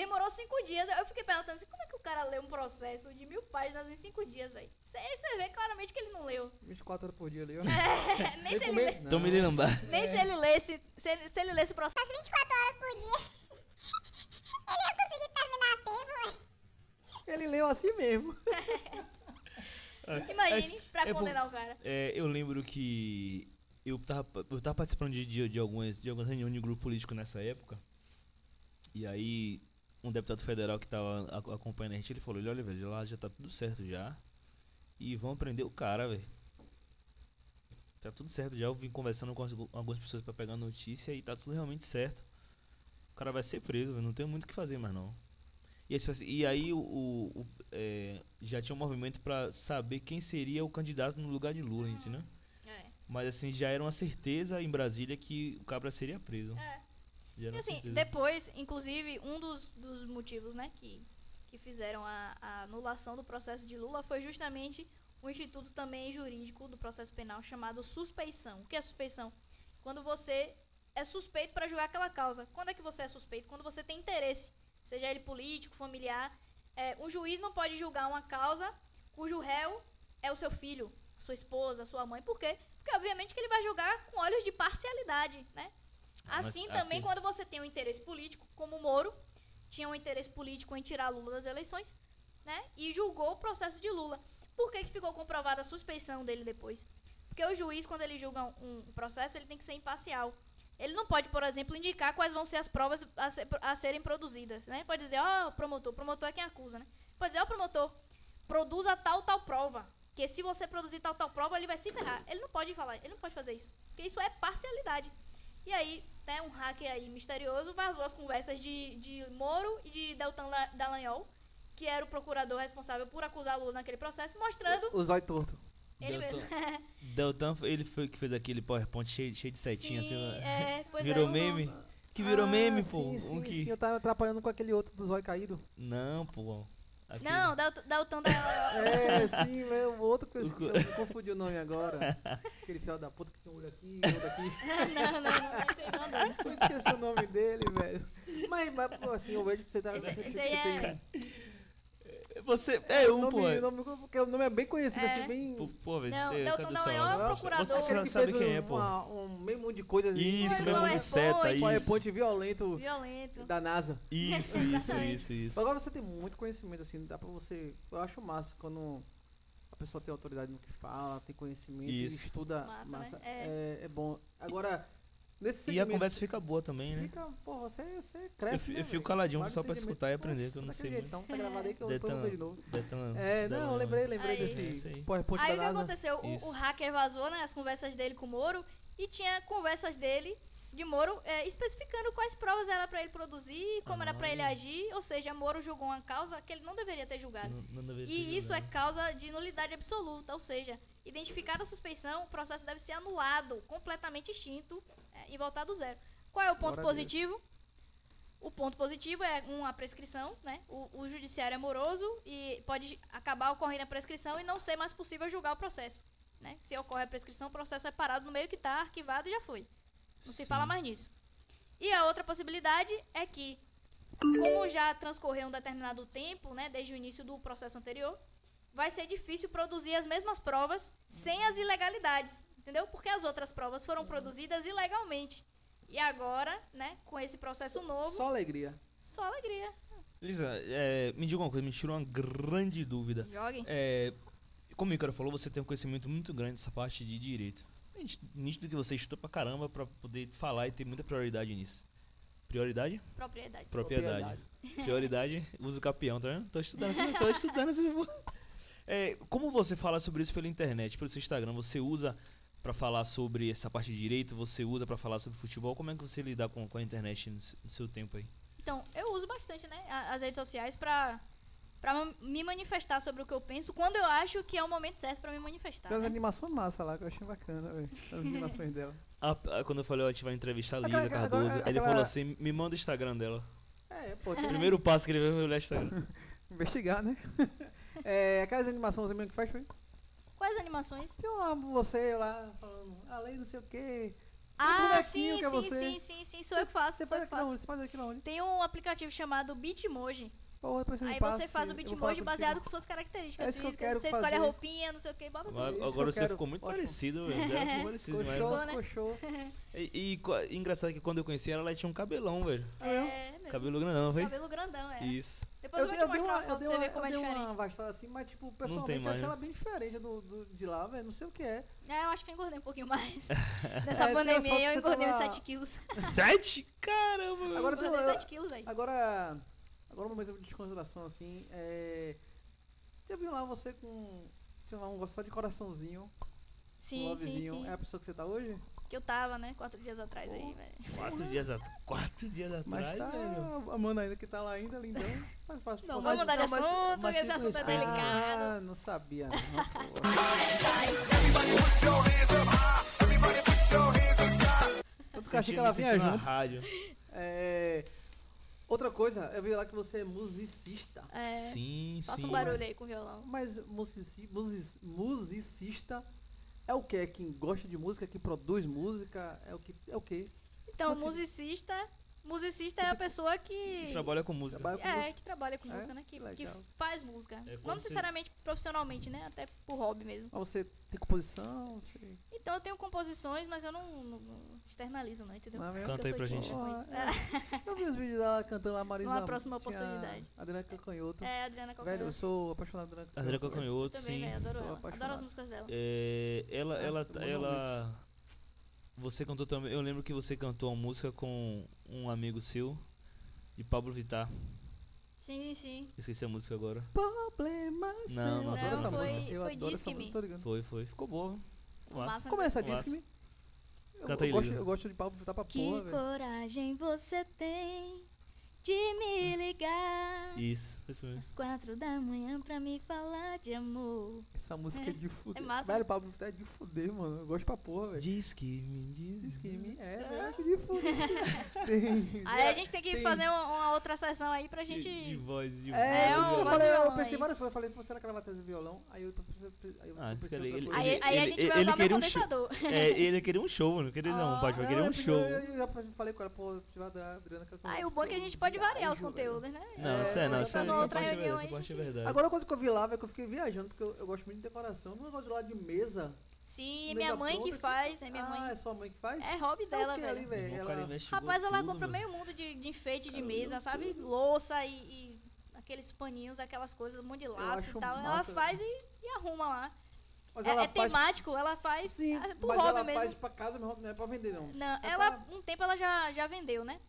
demorou cinco dias. Eu fiquei perguntando assim, como é que o cara lê um processo de mil páginas em cinco dias, velho? Você vê claramente que ele não leu. 24 horas por dia ali, ó. É, nem, se ele, lê- Então me lembrar. nem se ele lesse. Se ele, se ele lesse o processo. 24 horas por dia. Ele ia conseguir terminar a tempo, velho. Ele leu assim mesmo. Imagine, pra é por- condenar o cara. É, eu lembro que eu tava, eu tava participando de, de, de algumas, de algumas reuniões de grupo político nessa época. E aí, um deputado federal que tava a- acompanhando a gente, ele falou, olha, velho, lá já tá tudo certo já. E vão prender o cara, velho. Tá tudo certo já. Eu vim conversando com as- algumas pessoas pra pegar notícia e tá tudo realmente certo. O cara vai ser preso, velho. Não tem muito o que fazer mais não. E, esse- assim, e aí o, o- o- é, já tinha um movimento pra saber quem seria o candidato no lugar de Lula, entendeu? É. Mas assim, já era uma certeza em Brasília que o cabra seria preso. É. E assim, certeza. depois, inclusive, um dos, dos motivos, né, que, que fizeram a, a anulação do processo de Lula foi justamente o instituto também jurídico do processo penal chamado suspeição. O que é suspeição? Quando você é suspeito para julgar aquela causa. Quando é que você é suspeito? Quando você tem interesse, seja ele político, familiar. É, o juiz não pode julgar uma causa cujo réu é o seu filho, sua esposa, sua mãe. Por quê? Porque obviamente que ele vai julgar com olhos de parcialidade, né? Ah, mas Assim também aqui- quando você tem um interesse político, como o Moro tinha um interesse político em tirar Lula das eleições, né? E julgou o processo de Lula. Por que, que ficou comprovada a suspeição dele depois? Porque o juiz, quando ele julga um, um processo, ele tem que ser imparcial. Ele não pode, por exemplo, indicar quais vão ser as provas a, ser- a serem produzidas, né? Pode dizer, ó, promotor, promotor é quem acusa, né? Pode dizer, ó, promotor, produza tal, tal prova. Que se você produzir tal, tal prova, ele vai se ferrar. Ele não pode falar, ele não pode fazer isso. Porque isso é parcialidade. E aí, né, um hacker aí misterioso vazou as conversas de, de Moro e de Deltan La- Dallagnol, que era o procurador responsável por acusar Lula naquele processo, mostrando O zóio torto. ele Deltan, mesmo. Deltan, ele foi que fez aquele PowerPoint cheio, cheio de setinha, Sim, assim, é, pois Virou é. meme? Que virou Ah, meme, pô. Sim, um que... sim, eu tava atrapalhando com aquele outro do zóio caído. Não, pô. Aquele- Não, Deltan Dallagnol. É, sim, é o outro que eu, confundi o nome agora. Aquele filho da puta que tem um olho aqui, olho aqui. não, não, não, não dá. Eu esqueci o nome dele, velho. Mas, mas pô, assim, eu vejo que você tá. Esse- esse você aí é- tem- Você é o um, nome, pô. nome, porque o nome é bem conhecido, É. assim, bem. Pô, Pô, velho. Não, é, Deltan cadê o Dallagnol celular? é o procurador. Você que sabe quem é, um- pô. uma- um meio monte de coisas. Isso, Não, mesmo não de é seta, isso. PowerPoint violento Violento. da NASA. Isso, isso, isso, isso. Agora você tem muito conhecimento, assim, dá pra você. Eu acho massa quando a pessoa tem autoridade no que fala, tem conhecimento e estuda. Massa, né? É. é bom. Agora, nesse E a conversa fica boa também, né? Fica, pô, você, você Eu, cresce. fi- né, eu fico caladinho só pra escutar e aprender, Pô, que eu não daquele sei muito. Então, tá gravado aí que eu eu ver de novo. É, não, eu lembrei, lembrei Aí. É, isso desse aí. PowerPoint Aí o que aconteceu? O, o hacker vazou né, as conversas dele com o Moro e tinha conversas dele, de Moro, é, especificando quais provas era pra ele produzir, como era pra ele Ah. agir. Ou seja, Moro julgou uma causa que ele não deveria ter julgado. Não- não deveria ter E isso é julgado. causa de nulidade absoluta, ou seja, identificada a suspeição, o processo deve ser anulado, completamente extinto é, e voltar do zero. Qual é o ponto Glória a Deus. positivo? O ponto positivo é uma prescrição, né? O, o judiciário é moroso e pode acabar ocorrendo a prescrição e não ser mais possível julgar o processo. Né? Se ocorre a prescrição, o processo é parado no meio que está arquivado e já foi. Não se Sim. fala mais nisso. E a outra possibilidade é que, como já transcorreu um determinado tempo, né, desde o início do processo anterior, vai ser difícil produzir as mesmas provas sem as ilegalidades, entendeu? Porque as outras provas foram produzidas ilegalmente. E agora, né, com esse processo novo, Só alegria. só alegria. Lisa, é, me diga uma coisa, me tirou uma grande dúvida. Joguem. É, como o Icaro falou, você tem um conhecimento muito grande dessa parte de direito. Nítido que você estudou pra caramba pra poder falar e ter muita prioridade nisso. Prioridade? Propriedade. Propriedade. Prioridade, uso capião, tá vendo? Tô estudando, tô estudando esse é, Como você fala sobre isso pela internet, pelo seu Instagram? Você usa pra falar sobre essa parte de direito? Você usa pra falar sobre futebol? Como é que você lida com, com a internet no, seu tempo aí? Então, eu uso bastante, né, a- as redes sociais pra, pra ma- me manifestar sobre o que eu penso quando eu acho que é o momento certo pra me manifestar. Tem umas né? animações massa lá que eu achei bacana, velho. As animações dela. Ah, quando eu falei, ó, a gente vai entrevistar a Lisa agora- Cardoso, ele aquela- falou assim, me manda o Instagram dela. É, pô, tem Primeiro passo que ele veio foi olhar o Instagram. investigar, né? é, aquelas animações mesmo que faz, foi? Quais animações? Tem lá você lá falando, além não sei o quê. Ah, sim, que é sim, você. sim, sim, sim, sou eu que faço, Você sou eu faz que aqui faço. não, você faz aqui não. Tem um aplicativo chamado Bitmoji. Você Aí passa, você faz o eu Bitmoji contigo. baseado com suas características É isso que eu físicas. quero Você escolhe a fazer. roupinha, não sei o que, bota tudo. Agora, que agora eu você quero. ficou muito Ótimo. parecido, velho. Ela ficou parecido Ficou né? ficou show. E, e co- engraçado que quando eu conheci ela, ela tinha um cabelão, velho. É, mesmo. Cabelo grandão, velho. Cabelo grandão, é. Isso. Depois Depois eu, vou te mostrar uma, uma foto eu pra dei você uma, ver como eu é dei uma diferente. vastada assim, mas tipo, pessoalmente eu mais, achei né? ela bem diferente do, do- de lá, velho. Não sei o que é. É, eu acho que eu engordei um pouquinho mais. Nessa É, pandemia eu engordei uns tava- 7 quilos. Sete? Caramba! Agora, tem engordei uma- 7 quilos aí. agora, agora um momento de desconsideração assim, é... Já viu lá você com, sei lá, um gosto só de coraçãozinho, um Sim, sim, lovezinho, sim. é a pessoa que você tá hoje? Que eu tava, né? Quatro dias atrás aí, velho. Quatro dias, at... Quatro dias Mas atrás, tá velho. amando ainda que tá lá ainda, lindão. Mas fácil Não, Vamos mas- mudar de mas- assunto, mas que esse assunto é respeito. delicado. Ah, não sabia não, eu achei que ela vinha junto. rádio. É... Outra coisa, eu vi lá que você é musicista. É, Sim, faça sim. um barulho aí com o violão. Mas musici, music- musicista é o que? É quem gosta de música, que produz música? É o que? É o quê? Então, Como assim? musicista. Musicista é a pessoa que. Trabalha com música. Trabalha com É, música? que trabalha com É? música, né? Que, Que que faz música. É Não necessariamente profissionalmente, né? Até por hobby mesmo. Mas você tem composição? Você... Então eu tenho composições, mas eu não, não- não externalizo, não, entendeu? Não é? Canta aí eu pra gente. Ah, é. Eu vi os vídeos dela cantando lá Marisa. Numa próxima oportunidade. Adriana Canhoto. É, Adriana Velho, eu sou apaixonado por Adriana André Canhoto. Cocanhoto, Também, sim. velho, adoro Sou ela. apaixonado. Adoro as músicas dela. É, ela, É, ela, eu vou ela. Você cantou também. Eu lembro que você cantou uma música com um amigo seu, de Pablo Vittar. Sim, sim. Esqueci a música agora. Problema Não, não, Eu adoro essa foi- música. Eu foi adoro essa Disque música, Me. Foi, foi. Ficou boa. Massa. Massa. Começa, Massa. Disque Me. Eu, Canta aí, eu, gosto, eu gosto de Pablo Vittar pra Que porra, velho. coragem você tem de me ligar Isso, isso mesmo. às quatro da manhã pra me falar de amor. Essa música é de fuder. massa. Velho, Pablo Vittar é de fuder, mano. Eu gosto pra porra, velho. Diz que me diz. Disque Me é, acho de fuder. Tem- Aí a gente tem que tem- fazer uma, uma outra sessão aí pra De, de gente. voz de É, É, eu, um eu, voz falei, eu pensei aí. várias coisas. Eu falei, pô, será que ela vai trazer violão? Aí eu, aí eu Ah, que ele- ele- coisa. Aí, ele- aí a ele- gente vai ele usar meu queria um show. condensador. É, ele queria um show, não queria não, Ah, Pode, Não, queria um eu- show. Eu, já falei com ela, pô, da Adriana que eu Aí o bom é que a gente pode variar os viajo, conteúdos, né? Não, É, isso é, não, eu isso é, outra é reunião aí, é gente- verdade. Agora, uma coisa que eu vi lá, velho, que eu fiquei viajando, porque eu, eu gosto muito de decoração. Não gosto de lá de mesa. Sim, Mesa minha mãe que pronta, faz, é minha ah, mãe. é sua mãe que faz? É hobby É dela, que ali, velho. cara Ela... Rapaz, ela tudo, compra meio mundo de, de enfeite de mesa, sabe? Louça e, e aqueles paninhos, aquelas coisas, um monte de laço e tal. Ela massa, faz e, e arruma lá. Mas É, ela é temático, ela faz Sim, ah, por mas hobby ela mesmo. faz pra casa, mas não é pra vender, não. Não, É ela, pra- um tempo ela já, já vendeu, né?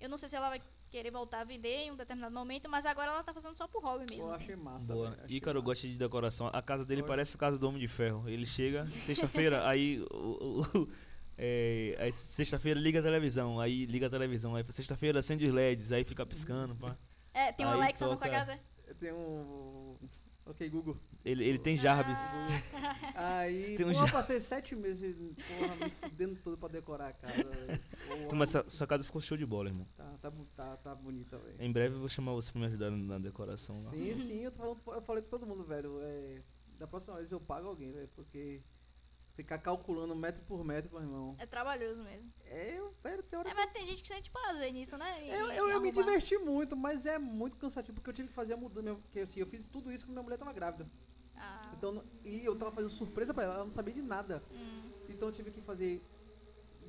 Eu não sei se ela vai querer voltar a vender em um determinado momento, mas agora ela tá fazendo só por hobby mesmo. Eu assim. achei massa. Boa. achei Ícaro massa. gosta de decoração. A casa dele parece a casa do Homem de Ferro. Ele chega, sexta-feira, aí. o- o- é, aí sexta-feira liga a televisão, aí liga a televisão, aí sexta-feira acende os LEDs, aí fica piscando, pá. É, tem uma Aí Alexa na nossa toca- casa? Eu tenho um... Ok, Google. Ele, ele tem Jarvis. Ah, Aí, tem um ja- eu passei sete meses, porra, me fudendo todo pra decorar a casa. Porra, Mas sua, sua casa ficou show de bola, irmão. Tá, tá, tá, tá bonita, velho. Em breve eu vou chamar você pra me ajudar na decoração lá. Sim, sim, eu, tô falando, eu falei com todo mundo, velho. É, da próxima vez eu pago alguém, velho, porque ficar calculando metro por metro, meu irmão. é trabalhoso mesmo. É, eu, velho, tem hora É, mas tem gente que sente prazer nisso, né? Em- Eu, eu, eu me diverti muito, mas é muito cansativo, porque eu tive que fazer a mudança. Porque assim, eu fiz tudo isso quando minha mulher tava grávida. Ah, Então, e eu tava fazendo surpresa pra ela, ela não sabia de nada. hum. Então eu tive que fazer.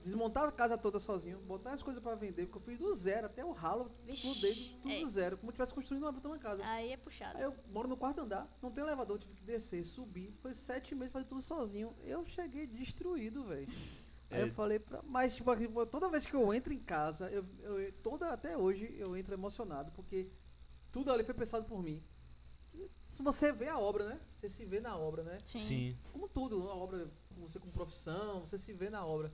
Desmontar a casa toda sozinho, botar as coisas pra vender, porque eu fiz do zero até o ralo, Vixe, tudo é. do zero, como se tivesse construindo uma puta casa. Aí é puxado. Aí eu moro no quarto andar, não tem elevador, tive que descer, subir. Foi sete meses fazer tudo sozinho. Eu cheguei destruído, velho. Aí É. eu falei pra. Mas, tipo, assim, toda vez que eu entro em casa, eu, eu- toda, até hoje, eu entro emocionado, porque tudo ali foi pensado por mim. Se você vê a obra, né? Você se vê na obra, né? Sim. Como tudo, a obra, você com profissão, você se vê na obra.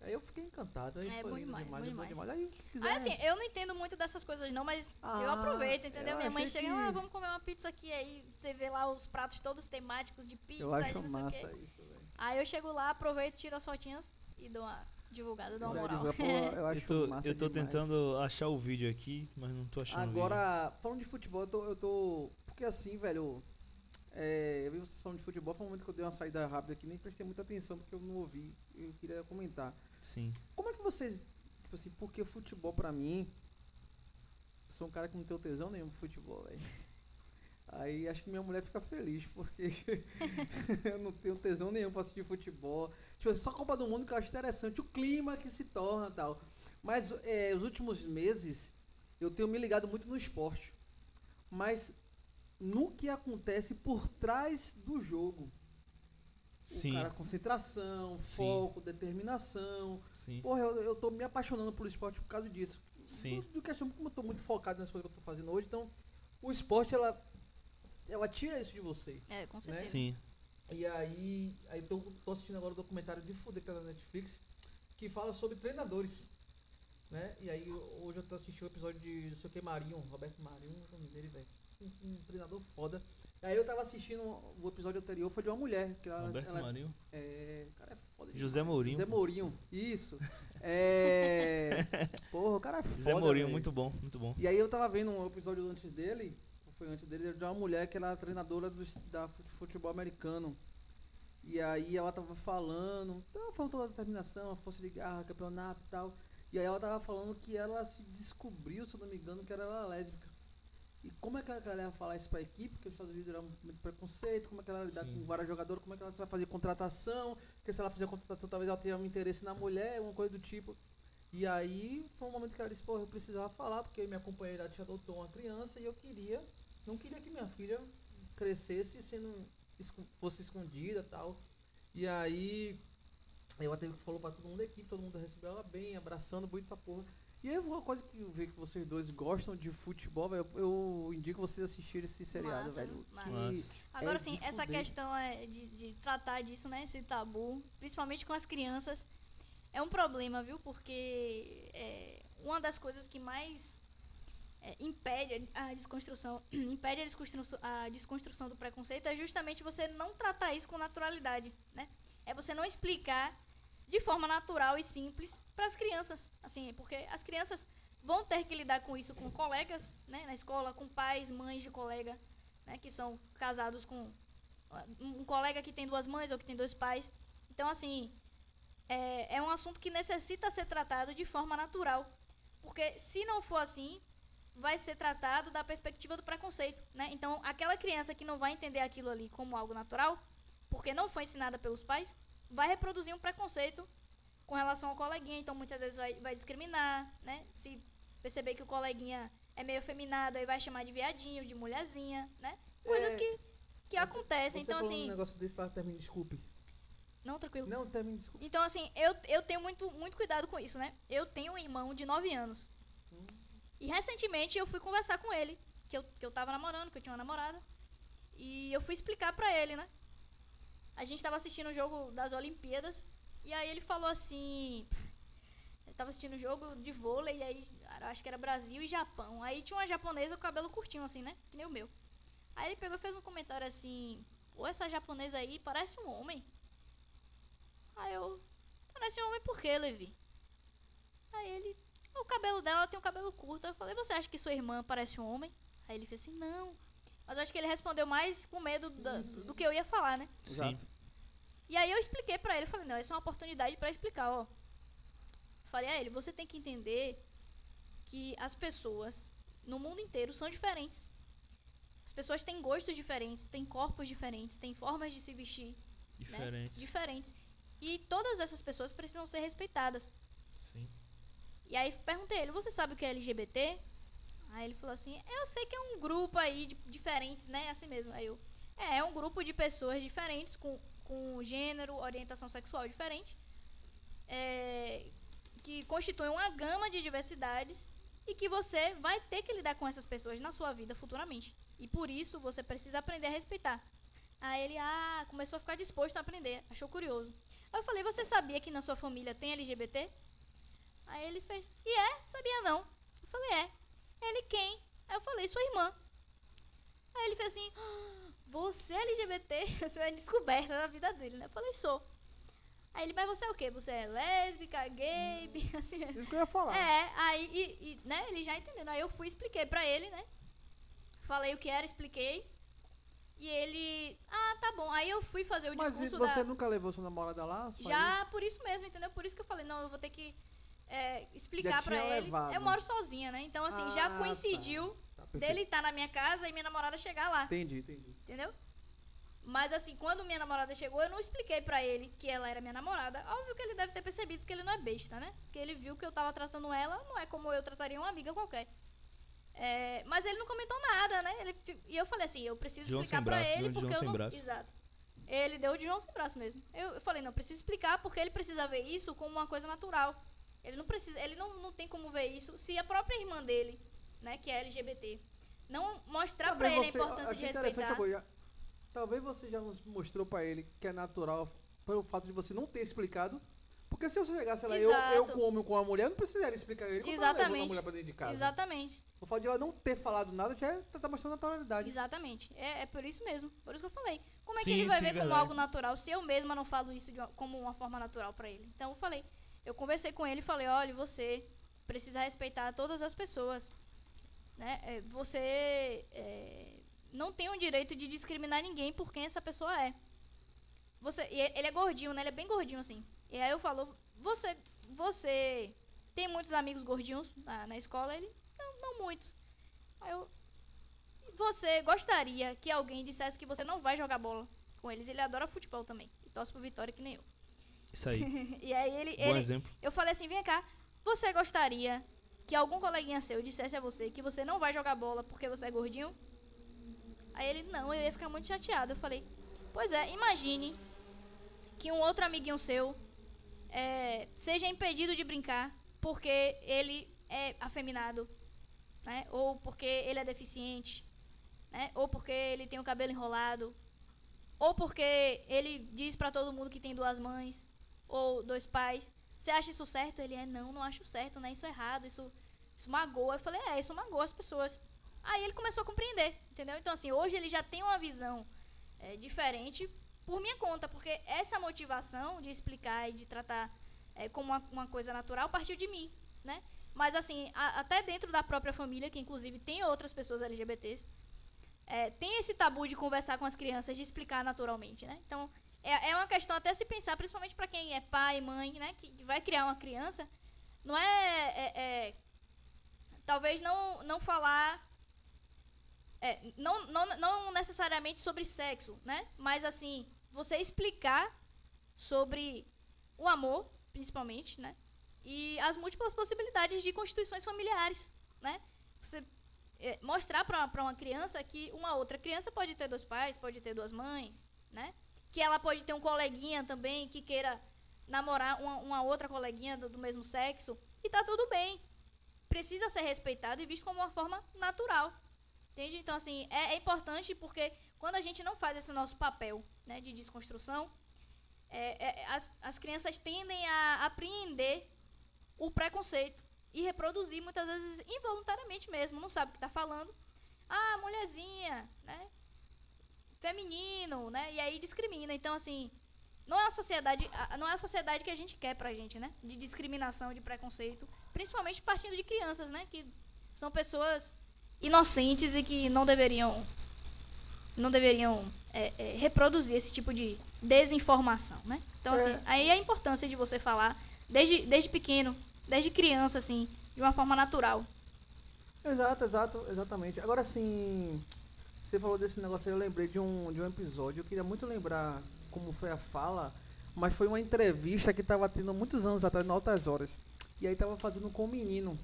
Aí eu fiquei encantado. Aí É, foi bom lindo demais, bom é demais. Aí, se quiser, Ah, assim, eu não entendo muito dessas coisas não, mas eu Ah, aproveito, entendeu? eu Minha mãe chega, que- ah, vamos comer uma pizza aqui, aí você vê lá os pratos todos temáticos de pizza eu e acho não sei o massa quê. isso. Aí eu chego lá, aproveito, tiro as fotinhas e dou uma divulgada, dou uma moral. pô, eu acho Eu tô, massa eu tô demais. tentando achar o vídeo aqui, mas não tô achando o vídeo. Agora, falando de futebol, eu tô, eu tô. Porque assim, velho. é, eu vi vocês falando de futebol, foi um momento que eu dei uma saída rápida aqui, nem prestei muita atenção porque eu não ouvi. Eu queria comentar. Sim. Como é que vocês. Tipo assim, porque futebol pra mim. Eu sou um cara que não tem tesão nenhum pro futebol, velho. Aí acho que minha mulher fica feliz, porque eu não tenho tesão nenhum pra assistir futebol. Tipo assim, só Copa do Mundo que eu acho interessante, o clima que se torna e tal. Mas é, os últimos meses eu tenho me ligado muito no esporte. mas no que acontece por trás do jogo. Sim, O cara, concentração, Sim. foco, determinação. sim, Porra, eu, eu tô me apaixonando por esporte por causa disso. Sim. Do, do questão, como eu tô muito focado nas coisas que eu tô fazendo hoje, então o esporte, ela, ela tira isso de você. É, com certeza. sim. E aí, aí tô, tô assistindo agora o documentário de Fuder que tá na Netflix, que fala sobre treinadores. Né? E aí hoje eu tô assistindo o episódio de não sei o que Marinho, Roberto Marinho, o nome dele, velho. Um, um treinador foda. Aí eu tava assistindo o episódio anterior, foi de uma mulher. Que ela, Roberto ela, Marinho. É, o cara é foda José demais. Mourinho. José Mourinho, isso. É. Porra, o cara é foda. Zé Mourinho, velho. muito bom, muito bom. E aí eu tava vendo um episódio antes dele, foi antes dele, de uma mulher que era treinadora do, da fut- futebol americano. E aí ela tava falando, tava falando toda a determinação, a força de garra, campeonato e tal. E aí ela tava falando que ela se descobriu, se eu não me engano, que ela era lésbica. E como é que ela ia falar isso pra equipe? Porque os Estados Unidos era muito preconceito, como é que ela lidar com vários jogadores, como é que ela vai fazer contratação, porque se ela fizer contratação talvez ela tenha um interesse na mulher, uma coisa do tipo. E aí foi um momento que ela disse, pô, eu precisava falar, porque minha companheira tinha adotou uma criança e eu queria, não queria que minha filha crescesse sendo fosse escondida e tal. E aí teve que falou pra todo mundo da equipe, todo mundo recebeu ela bem, abraçando, bonito pra porra. E aí uma coisa que eu vejo que vocês dois gostam de futebol, velho, eu, indico vocês assistirem esse seriado, Massa, velho. Massa. que Massa. Agora é sim, essa fuder. questão é de, de tratar disso, né? Esse tabu, principalmente com as crianças, é um problema, viu? Porque é, uma das coisas que mais é, impede a desconstrução, impede a desconstrução, a desconstrução do preconceito é justamente você não tratar isso com naturalidade, né? É você não explicar de forma natural e simples para as crianças, assim, porque as crianças vão ter que lidar com isso com colegas, né, na escola, com pais, mães de colega, né, que são casados com um colega que tem duas mães ou que tem dois pais. Então, assim, é, é um assunto que necessita ser tratado de forma natural, porque se não for assim, vai ser tratado da perspectiva do preconceito, né? Então, aquela criança que não vai entender aquilo ali como algo natural, porque não foi ensinada pelos pais, vai reproduzir um preconceito com relação ao coleguinha, então muitas vezes vai, vai discriminar, né? Se perceber que o coleguinha é meio afeminado, aí vai chamar de viadinho, de mulherzinha, né? Coisas É, que, que você- acontecem. Você Então, falou um assim. negócio desse lá, termine, desculpe. Não, tranquilo. Não, termine, desculpe. Então, assim, eu, eu tenho muito, muito cuidado com isso, né? Eu tenho um irmão de 9 anos. Hum. E recentemente eu fui conversar com ele, que eu, que eu tava namorando, que eu tinha uma namorada. E eu fui explicar pra ele, né? A gente tava assistindo o jogo das Olimpíadas. E aí ele falou assim. Eu tava assistindo o jogo de vôlei, e aí acho que era Brasil e Japão. Aí tinha uma japonesa com cabelo curtinho, assim, né? Que nem o meu. Aí ele pegou e fez um comentário assim: Pô, essa japonesa aí parece um homem. Aí eu. Parece um homem por quê, Levi? Aí ele. O cabelo dela tem um cabelo curto. Eu falei, você acha que sua irmã parece um homem? Aí ele fez assim, não. Mas eu acho que ele respondeu mais com medo da- do que eu ia falar, né? Sim. E aí eu expliquei pra ele, falei, não, essa é uma oportunidade pra explicar, ó. Falei a ele, você tem que entender que as pessoas no mundo inteiro são diferentes. As pessoas têm gostos diferentes, têm corpos diferentes, têm formas de se vestir Diferentes. diferentes. E todas essas pessoas precisam ser respeitadas. Sim. E aí perguntei ele, você sabe o que é LGBT? Aí ele falou assim, eu sei que é um grupo aí de diferentes, né? Assim mesmo. Aí eu, é, é um grupo de pessoas diferentes, com, com gênero, orientação sexual diferente, é, que constituem uma gama de diversidades e que você vai ter que lidar com essas pessoas na sua vida futuramente. E por isso você precisa aprender a respeitar. Aí ele, ah, começou a ficar disposto a aprender, achou curioso. Aí eu falei, você sabia que na sua família tem LGBT? Aí ele fez, e é? Sabia não. Eu falei, é. Ele quem? Aí eu falei, sua irmã. Aí ele fez assim, "Ah, você é LGBT? Isso é descoberta da vida dele, né? Eu falei, sou. Aí ele, mas você é o quê? Você é lésbica, gay, bi- assim. Isso que eu ia falar. É, aí, e, e, né, ele já entendendo. Aí eu fui, expliquei pra ele, né? Falei o que era, expliquei. E ele, ah, tá bom. Aí eu fui fazer o Mas discurso você da... nunca levou sua namorada lá? Já por isso mesmo, entendeu? Por isso que eu falei, não, eu vou ter que é, explicar Já pra tinha ele. levado. Eu moro sozinha, né? Então, assim, já Ah, tá. coincidiu Tá, perfeito. dele estar na minha casa e minha namorada chegar lá, Entendi, entendi. entendeu? Mas assim, quando minha namorada chegou, eu não expliquei pra ele que ela era minha namorada. Óbvio que ele deve ter percebido que ele não é besta, né? Porque ele viu que eu tava tratando ela, não é como eu trataria uma amiga qualquer. É, mas ele não comentou nada. né? Ele, e eu falei assim, eu preciso João explicar braço, ele porque João eu sem não... braço. Exato. Ele deu de João sem braço mesmo. Eu, eu falei, não, preciso explicar porque ele precisa ver isso como uma coisa natural. Ele não precisa, ele não, não tem como ver isso se a própria irmã dele, né, que é LGBT, não mostrar pra ele a importância de respeitar. uma coisa. Talvez você já nos mostrou pra ele que é natural pelo fato de você não ter explicado. Porque se eu chegasse lá, eu, eu com homem ou com a mulher, eu não precisaria explicar ele como Exatamente. a mulher pra dentro de casa. Exatamente. O fato de ela não ter falado nada já é- tá mostrando naturalidade. Exatamente. É, é por isso mesmo. Por isso que eu falei. Como é Sim, que ele vai sim, ver como verdade. algo natural se eu mesma não falo isso de uma- como uma forma natural pra ele? Então eu falei. Eu conversei com ele e falei: olha, você precisa respeitar todas as pessoas. Né? É, Você é, não tem o direito de discriminar ninguém por quem essa pessoa é. Você, ele é gordinho, né? Ele é bem gordinho assim. E aí eu falo: você, você tem muitos amigos gordinhos na, na escola? Ele: não, não muitos. Aí eu, você gostaria que alguém dissesse que você não vai jogar bola com eles? Ele adora futebol também. E torce pro Vitória que nem eu. Isso aí. e aí ele, Bom ele exemplo. eu falei assim, vem cá, você gostaria que algum coleguinha seu dissesse a você que você não vai jogar bola porque você é gordinho? Aí ele, não, eu ia ficar muito chateado. Eu falei, pois é, imagine que um outro amiguinho seu é, seja impedido de brincar porque ele é afeminado, né? Ou porque ele é deficiente, né? Ou porque ele tem o cabelo enrolado, ou porque ele diz pra todo mundo que tem duas mães ou dois pais. Você acha isso certo? Ele é, não, não acho certo, né? Isso é errado, isso, isso magoa. Eu falei, é, isso magoa as pessoas. Aí ele começou a compreender, entendeu? Então, assim, hoje ele já tem uma visão é, diferente por minha conta, porque essa motivação de explicar e de tratar é, como uma, uma coisa natural partiu de mim, né? Mas, assim, a- até dentro da própria família, que inclusive tem outras pessoas LGBTs, é, tem esse tabu de conversar com as crianças, de explicar naturalmente, né? Então, é, é uma questão até se pensar, principalmente para quem é pai, mãe, né? Que, vai criar uma criança, não é, é- é- talvez não, não falar, é, não, não, não necessariamente sobre sexo, né? Mas assim, você explicar sobre o amor, principalmente, né? E as múltiplas possibilidades de constituições familiares, né? Você é, mostrar para uma criança que uma outra criança pode ter dois pais, pode ter duas mães, né? Que ela pode ter um coleguinha também que queira namorar uma, uma outra coleguinha do, do mesmo sexo e tá tudo bem. Precisa ser respeitado e visto como uma forma natural. Entende? Então, assim, é, é importante porque quando a gente não faz esse nosso papel né, de desconstrução, é, é, as, as crianças tendem a apreender o preconceito e reproduzir muitas vezes involuntariamente mesmo, não sabe o que está falando. Ah, mulherzinha, né? Feminino, né? E aí discrimina. Então, assim, não é a sociedade, não é a sociedade que a gente quer pra gente, né? De discriminação, de preconceito, principalmente partindo de crianças, né? Que são pessoas inocentes e que não deveriam não deveriam é, é, reproduzir esse tipo de desinformação, né? Então, assim, É. aí a importância de você falar desde, desde pequeno, desde criança, assim, de uma forma natural. Exato, exato, exatamente. Agora sim, você falou desse negócio aí, eu lembrei de um, de um episódio. Eu queria muito lembrar como foi a fala, mas foi uma entrevista que tava tendo muitos anos atrás, em altas horas. E aí tava fazendo com um menino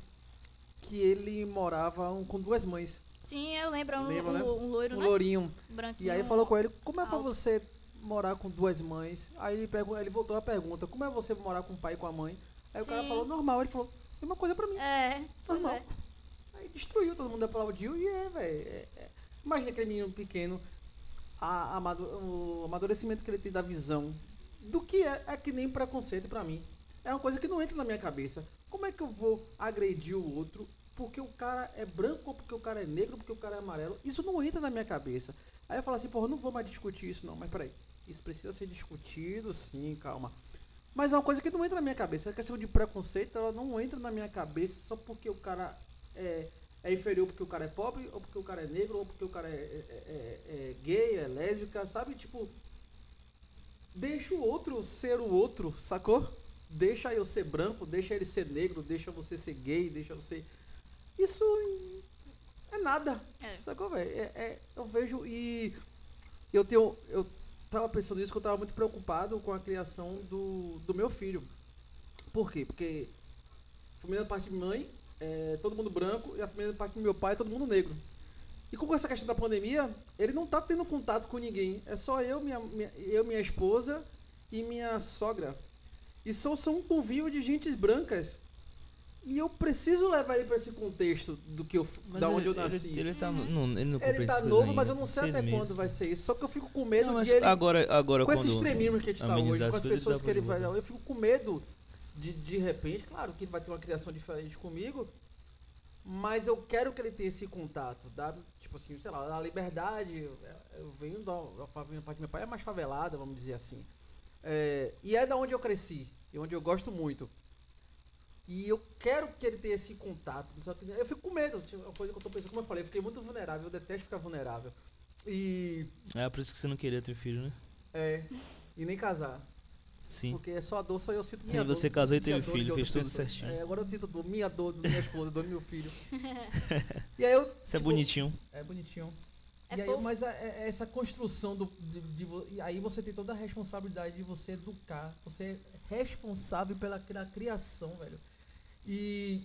que ele morava um- com duas mães, Sim, eu lembro, um, Lembra, um, né? um loiro, um né? lourinho. Branquinho. E aí falou com ele, como é pra alto. você morar com duas mães? Aí ele, pergun- ele voltou a pergunta, como é você morar com o pai e com a mãe? Aí o cara Sim. falou, normal. Ele falou, mesma coisa pra mim. É, Normal. é. Aí destruiu, todo mundo aplaudiu e é, velho. é. Imagina aquele menino pequeno, a, amado- o amadurecimento que ele tem da visão do que é, é que nem preconceito pra mim. É uma coisa que não entra na minha cabeça. Como é que eu vou agredir o outro porque o cara é branco, ou porque o cara é negro, porque o cara é amarelo? Isso não entra na minha cabeça. Aí eu falo assim, porra, não vou mais discutir isso não, mas peraí. Isso precisa ser discutido, sim, calma. Mas é uma coisa que não entra na minha cabeça. A questão de preconceito, ela não entra na minha cabeça só porque o cara é, é inferior porque o cara é pobre, ou porque o cara é negro, ou porque o cara é, é- é- é gay, é lésbica, sabe? Tipo, deixa o outro ser o outro, sacou? Deixa eu ser branco, deixa ele ser negro, deixa você ser gay, deixa você. Isso é nada. É. Sacou, velho? É, é- eu vejo e eu tenho. Eu tava pensando nisso que eu tava muito preocupado com a criação do, do meu filho. Por quê? Porque família da parte de mãe é todo mundo branco e a da parte do meu pai é todo mundo negro. E com essa questão da pandemia, ele não tá tendo contato com ninguém. É só eu, minha, minha- eu, minha esposa e minha sogra. E são, são um convívio de gentes brancas. E eu preciso levar ele para esse contexto do que eu, Mas da ele, onde eu ele- nasci. Ele, Ele, tá, não, ele não compreende tá novo, coisas mas eu ainda. não sei até meses. quando vai ser isso. Só que eu fico com medo Não, de ele agora, agora com esse extremismo que a gente tá hoje, com as pessoas que ele vai. Eu fico com medo de, de repente, claro que ele vai ter uma criação diferente comigo, mas eu quero que ele tenha esse contato, dá, tipo assim, sei lá, a liberdade, eu- eu venho da, da parte do meu pai é mais favelada, vamos dizer assim. É, e é da onde eu cresci, e onde eu gosto muito. E eu quero que ele tenha esse contato. Eu fico com medo, tipo, é uma coisa que eu tô pensando, como eu falei, eu fiquei muito vulnerável, eu detesto ficar vulnerável. E. É por isso que você não queria ter filho, né? É. E nem casar. Sim. Porque é só a dor, só eu sinto Sim, minha dor. você não casou e a teve filho, de fez tudo pessoa. certinho. É, agora eu sinto dor, minha dor, da minha esposa, dor do meu filho. e aí eu. Isso é tipo, bonitinho. É bonitinho. É e aí, fofo. mas é, é essa construção do. De, de vo- e aí você tem toda a responsabilidade de você educar. Você é responsável pela cri- criação, velho. E.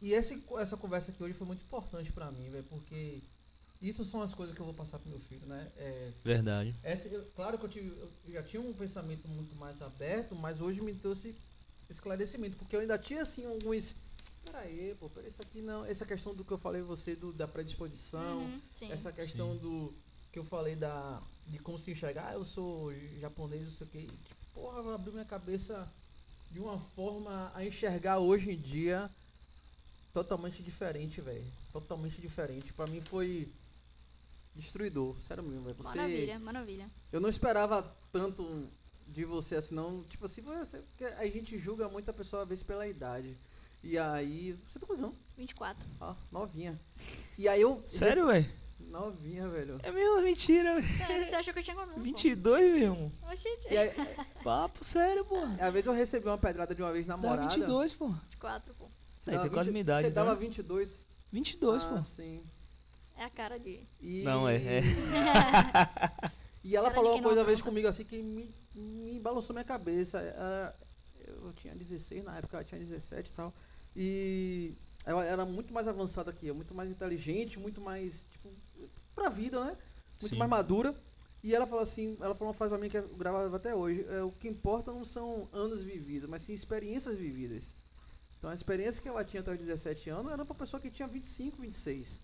E esse, essa conversa aqui hoje foi muito importante pra mim, velho, porque isso são as coisas que eu vou passar pro meu filho, né? É, Verdade. essa, eu- claro que eu, tive, eu já tinha um pensamento muito mais aberto, mas hoje me trouxe esclarecimento, porque eu ainda tinha assim alguns. Peraí, pô, peraí, isso aqui não. Essa questão do que eu falei pra você, do, da predisposição, Uhum, sim. essa questão do. que eu falei da. de como se enxergar, ah, eu sou japonês, não sei o que. Tipo, porra, abriu minha cabeça de uma forma a enxergar hoje em dia totalmente diferente, velho. Totalmente diferente. Pra mim foi destruidor, sério mesmo, velho. Você- Maravilha, maravilha. eu não esperava tanto de você assim, não. Tipo assim, você, porque a gente julga muito a pessoa às vezes pela idade. E aí. Você tá cuzão, 24. ó, novinha. E aí eu. Sério, velho? Novinha, velho. É meu, mentira, velho. Sério, você achou que eu tinha quantos anos? pô? 22, meu irmão. Oxente. E aí, Papo sério, pô. às vezes eu recebi uma pedrada de uma vez Dá namorada. 22, pô. 24, pô. Você Aí dava tem quase 20 minha idade, Você dava então. 22. 22, ah, pô. sim. É a cara de. E... Não, é- é. e ela Cara falou uma coisa uma vez comigo assim que me, me balançou minha cabeça. Ela- eu tinha 16 na época, ela tinha 17 e tal. E ela era muito mais avançada que eu, muito mais inteligente, muito mais, tipo, pra vida, né? Muito Sim. mais madura. E ela falou assim, ela falou uma frase pra mim que eu gravava até hoje. É, o que importa não são anos vividos, mas sim experiências vividas. Então a experiência que ela tinha até os 17 anos era pra pessoa que tinha 25, 26.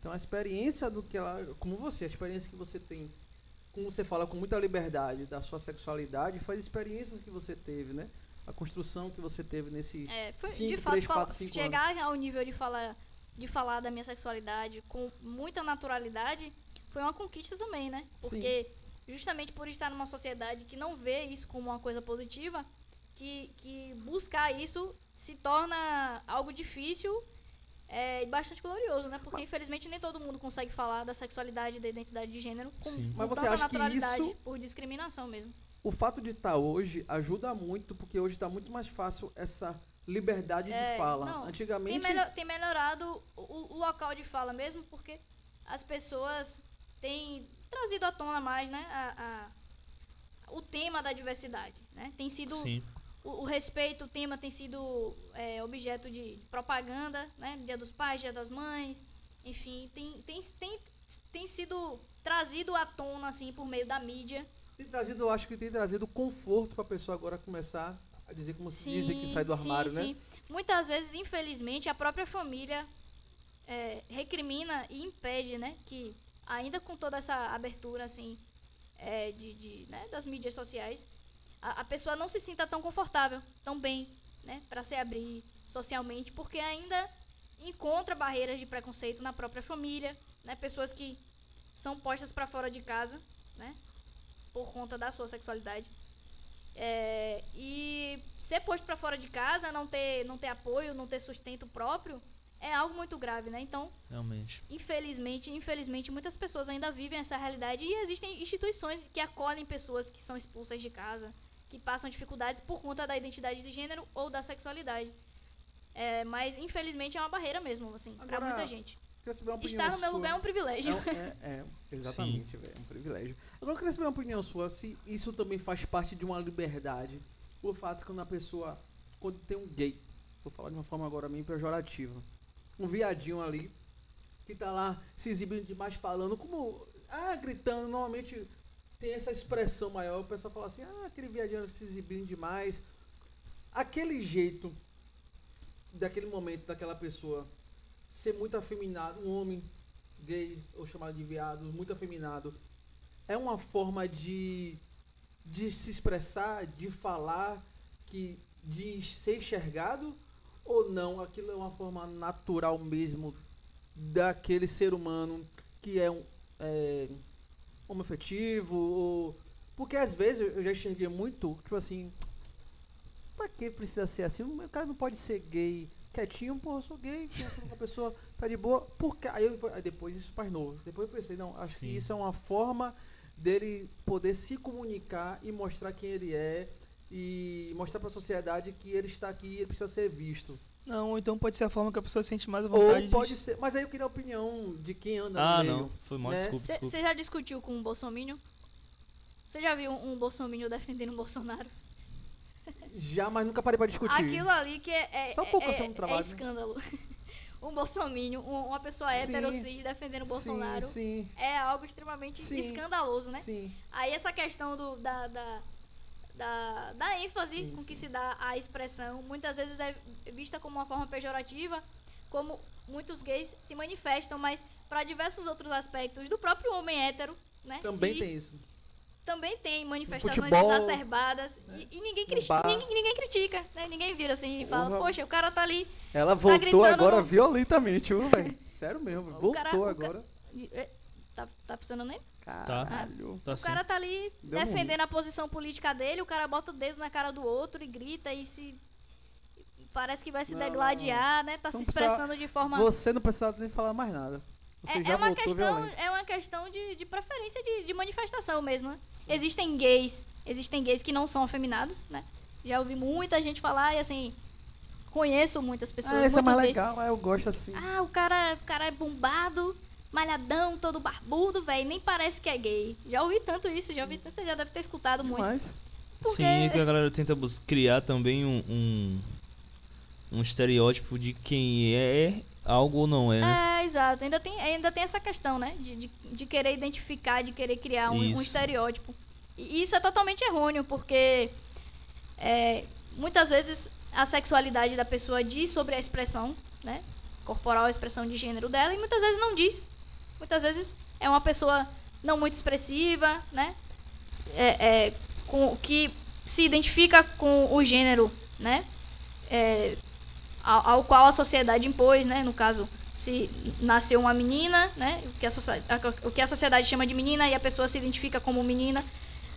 Então a experiência do que ela. Como você, a experiência que você tem, como você fala com muita liberdade da sua sexualidade, foi as experiências que você teve, né? A construção que você teve nesse. É, foi Cinco, de fato três, quatro, cinco chegar ao nível de falar de falar da minha sexualidade com muita naturalidade foi uma conquista também, né? Porque justamente por estar numa sociedade que não vê isso como uma coisa positiva, que, que buscar isso se torna algo difícil é, bastante glorioso, né? Porque infelizmente nem todo mundo consegue falar da sexualidade e da identidade de gênero com, Sim. com Mas você tanta acha que naturalidade isso- por discriminação mesmo. O fato de estar hoje ajuda muito, porque hoje está muito mais fácil essa liberdade É, de fala. não, Antigamente. Tem, melhor- tem melhorado o, o local de fala mesmo, porque as pessoas têm trazido à tona mais, né, a, a- o tema da diversidade, né? Tem sido Sim. O, o respeito, o tema tem sido é, objeto de propaganda, né? Dia dos Pais, Dia das Mães, enfim, tem, tem, tem, tem sido trazido à tona assim por meio da mídia. Tem trazido, eu acho que tem trazido conforto para a pessoa agora começar a dizer como se dizem que sai do armário, né? Muitas vezes, infelizmente, a própria família é, recrimina e impede, né? Que ainda com toda essa abertura, assim, é, de, de, né, das mídias sociais, a, a pessoa não se sinta tão confortável, tão bem, né? Para se abrir socialmente, porque ainda encontra barreiras de preconceito na própria família, né? Pessoas que são postas para fora de casa, né? Por conta da sua sexualidade. É, e ser posto para fora de casa, não ter, não ter apoio, não ter sustento próprio, é algo muito grave, né? Então, Realmente. infelizmente, infelizmente, muitas pessoas ainda vivem essa realidade e existem instituições que acolhem pessoas que são expulsas de casa, que passam dificuldades por conta da identidade de gênero ou da sexualidade. É, mas, infelizmente, é uma barreira mesmo, assim, para muita gente. Estar no meu sua. lugar é um privilégio. É, um- é, é, exatamente, velho. É um privilégio. Agora eu queria saber uma opinião sua, se isso também faz parte de uma liberdade. O fato que quando a pessoa. Quando tem um gay, vou falar de uma forma agora meio pejorativa. Um viadinho ali, que tá lá se exibindo demais falando, como ah, gritando, normalmente tem essa expressão maior, o pessoal fala assim, ah, aquele viajante se exibindo demais. Aquele jeito daquele momento daquela pessoa ser muito afeminado, um homem gay ou chamado de viado, muito afeminado, é uma forma de de se expressar, de falar, que de ser enxergado ou não? Aquilo é uma forma natural mesmo daquele ser humano que é um é, homoafetivo ou porque às vezes eu já enxerguei muito, tipo assim, pra que precisa ser assim? O cara não pode ser gay quietinho, pô, eu sou gay, uma pessoa tá de boa. Porque aí, eu, aí depois isso faz novo. Depois eu pensei, não, acho Sim. que isso é uma forma dele poder se comunicar e mostrar quem ele é e mostrar para a sociedade que ele está aqui e ele precisa ser visto. Não, ou então pode ser a forma que a pessoa sente mais à Ou vontade pode de... ser, mas aí eu queria a opinião de quem anda Ah, no meio. não. Foi mal, né? desculpa. Você já discutiu com um bolsominion? Você já viu um, um bolsominion defendendo o Bolsonaro? Já, mas nunca parei para discutir. Aquilo ali que é, é, Só um pouco é, no é trabalho, né? escândalo. um bolsominion, um- uma pessoa hétero Sim. cis defendendo o Bolsonaro Sim, é algo extremamente Sim. escandaloso, né? sim, sim. Aí essa questão do, da, da, da, da ênfase Sim, com que se dá a expressão, muitas vezes é vista como uma forma pejorativa, como muitos gays se manifestam, mas para diversos outros aspectos do próprio homem hétero, né? Também cis, tem isso. também tem manifestações futebol, exacerbadas e, e ninguém, cri- ninguém, ninguém critica, né? Ninguém vira assim e fala, poxa, o cara tá ali. Ela voltou gritando agora no- violentamente, viu, velho? Sério mesmo, O voltou cara- ca- agora. e- Tá, tá funcionando aí? Caralho. Tá O cara tá ali Deu um defendendo a posição política dele, o cara bota o dedo na cara do outro e grita e se. Parece que vai se Não, degladiar, né? Tá Não se precisa- expressando de forma. Você não precisava nem falar mais nada. É, é uma questão, violento. é uma questão de, de preferência de, de manifestação mesmo, né? Existem gays, existem gays que não são afeminados, né? Já ouvi muita gente falar e assim, conheço muitas pessoas, Ah, esse é mais gays. legal, ah, eu gosto assim. Ah, o cara, o cara é bombado, malhadão, todo barbudo, velho, nem parece que é gay. Já ouvi tanto isso, já ouvi tanto, você já deve ter escutado muito. Demais. porque- Sim, é que a galera tenta criar também um, um, um estereótipo de quem é algo ou não é, né? É, exato. Ainda tem, ainda tem essa questão, né? De, de, de querer identificar, de querer criar um, um estereótipo. E isso é totalmente errôneo, porque é, muitas vezes a sexualidade da pessoa diz sobre a expressão, né? Corporal, a expressão de gênero dela, e muitas vezes não diz. Muitas vezes é uma pessoa não muito expressiva, né? É, é, com, que se identifica com o gênero, né? É, ao, ao qual a sociedade impôs, né? No caso, se nasceu uma menina, né? O que, a a- o que a sociedade chama de menina e a pessoa se identifica como menina,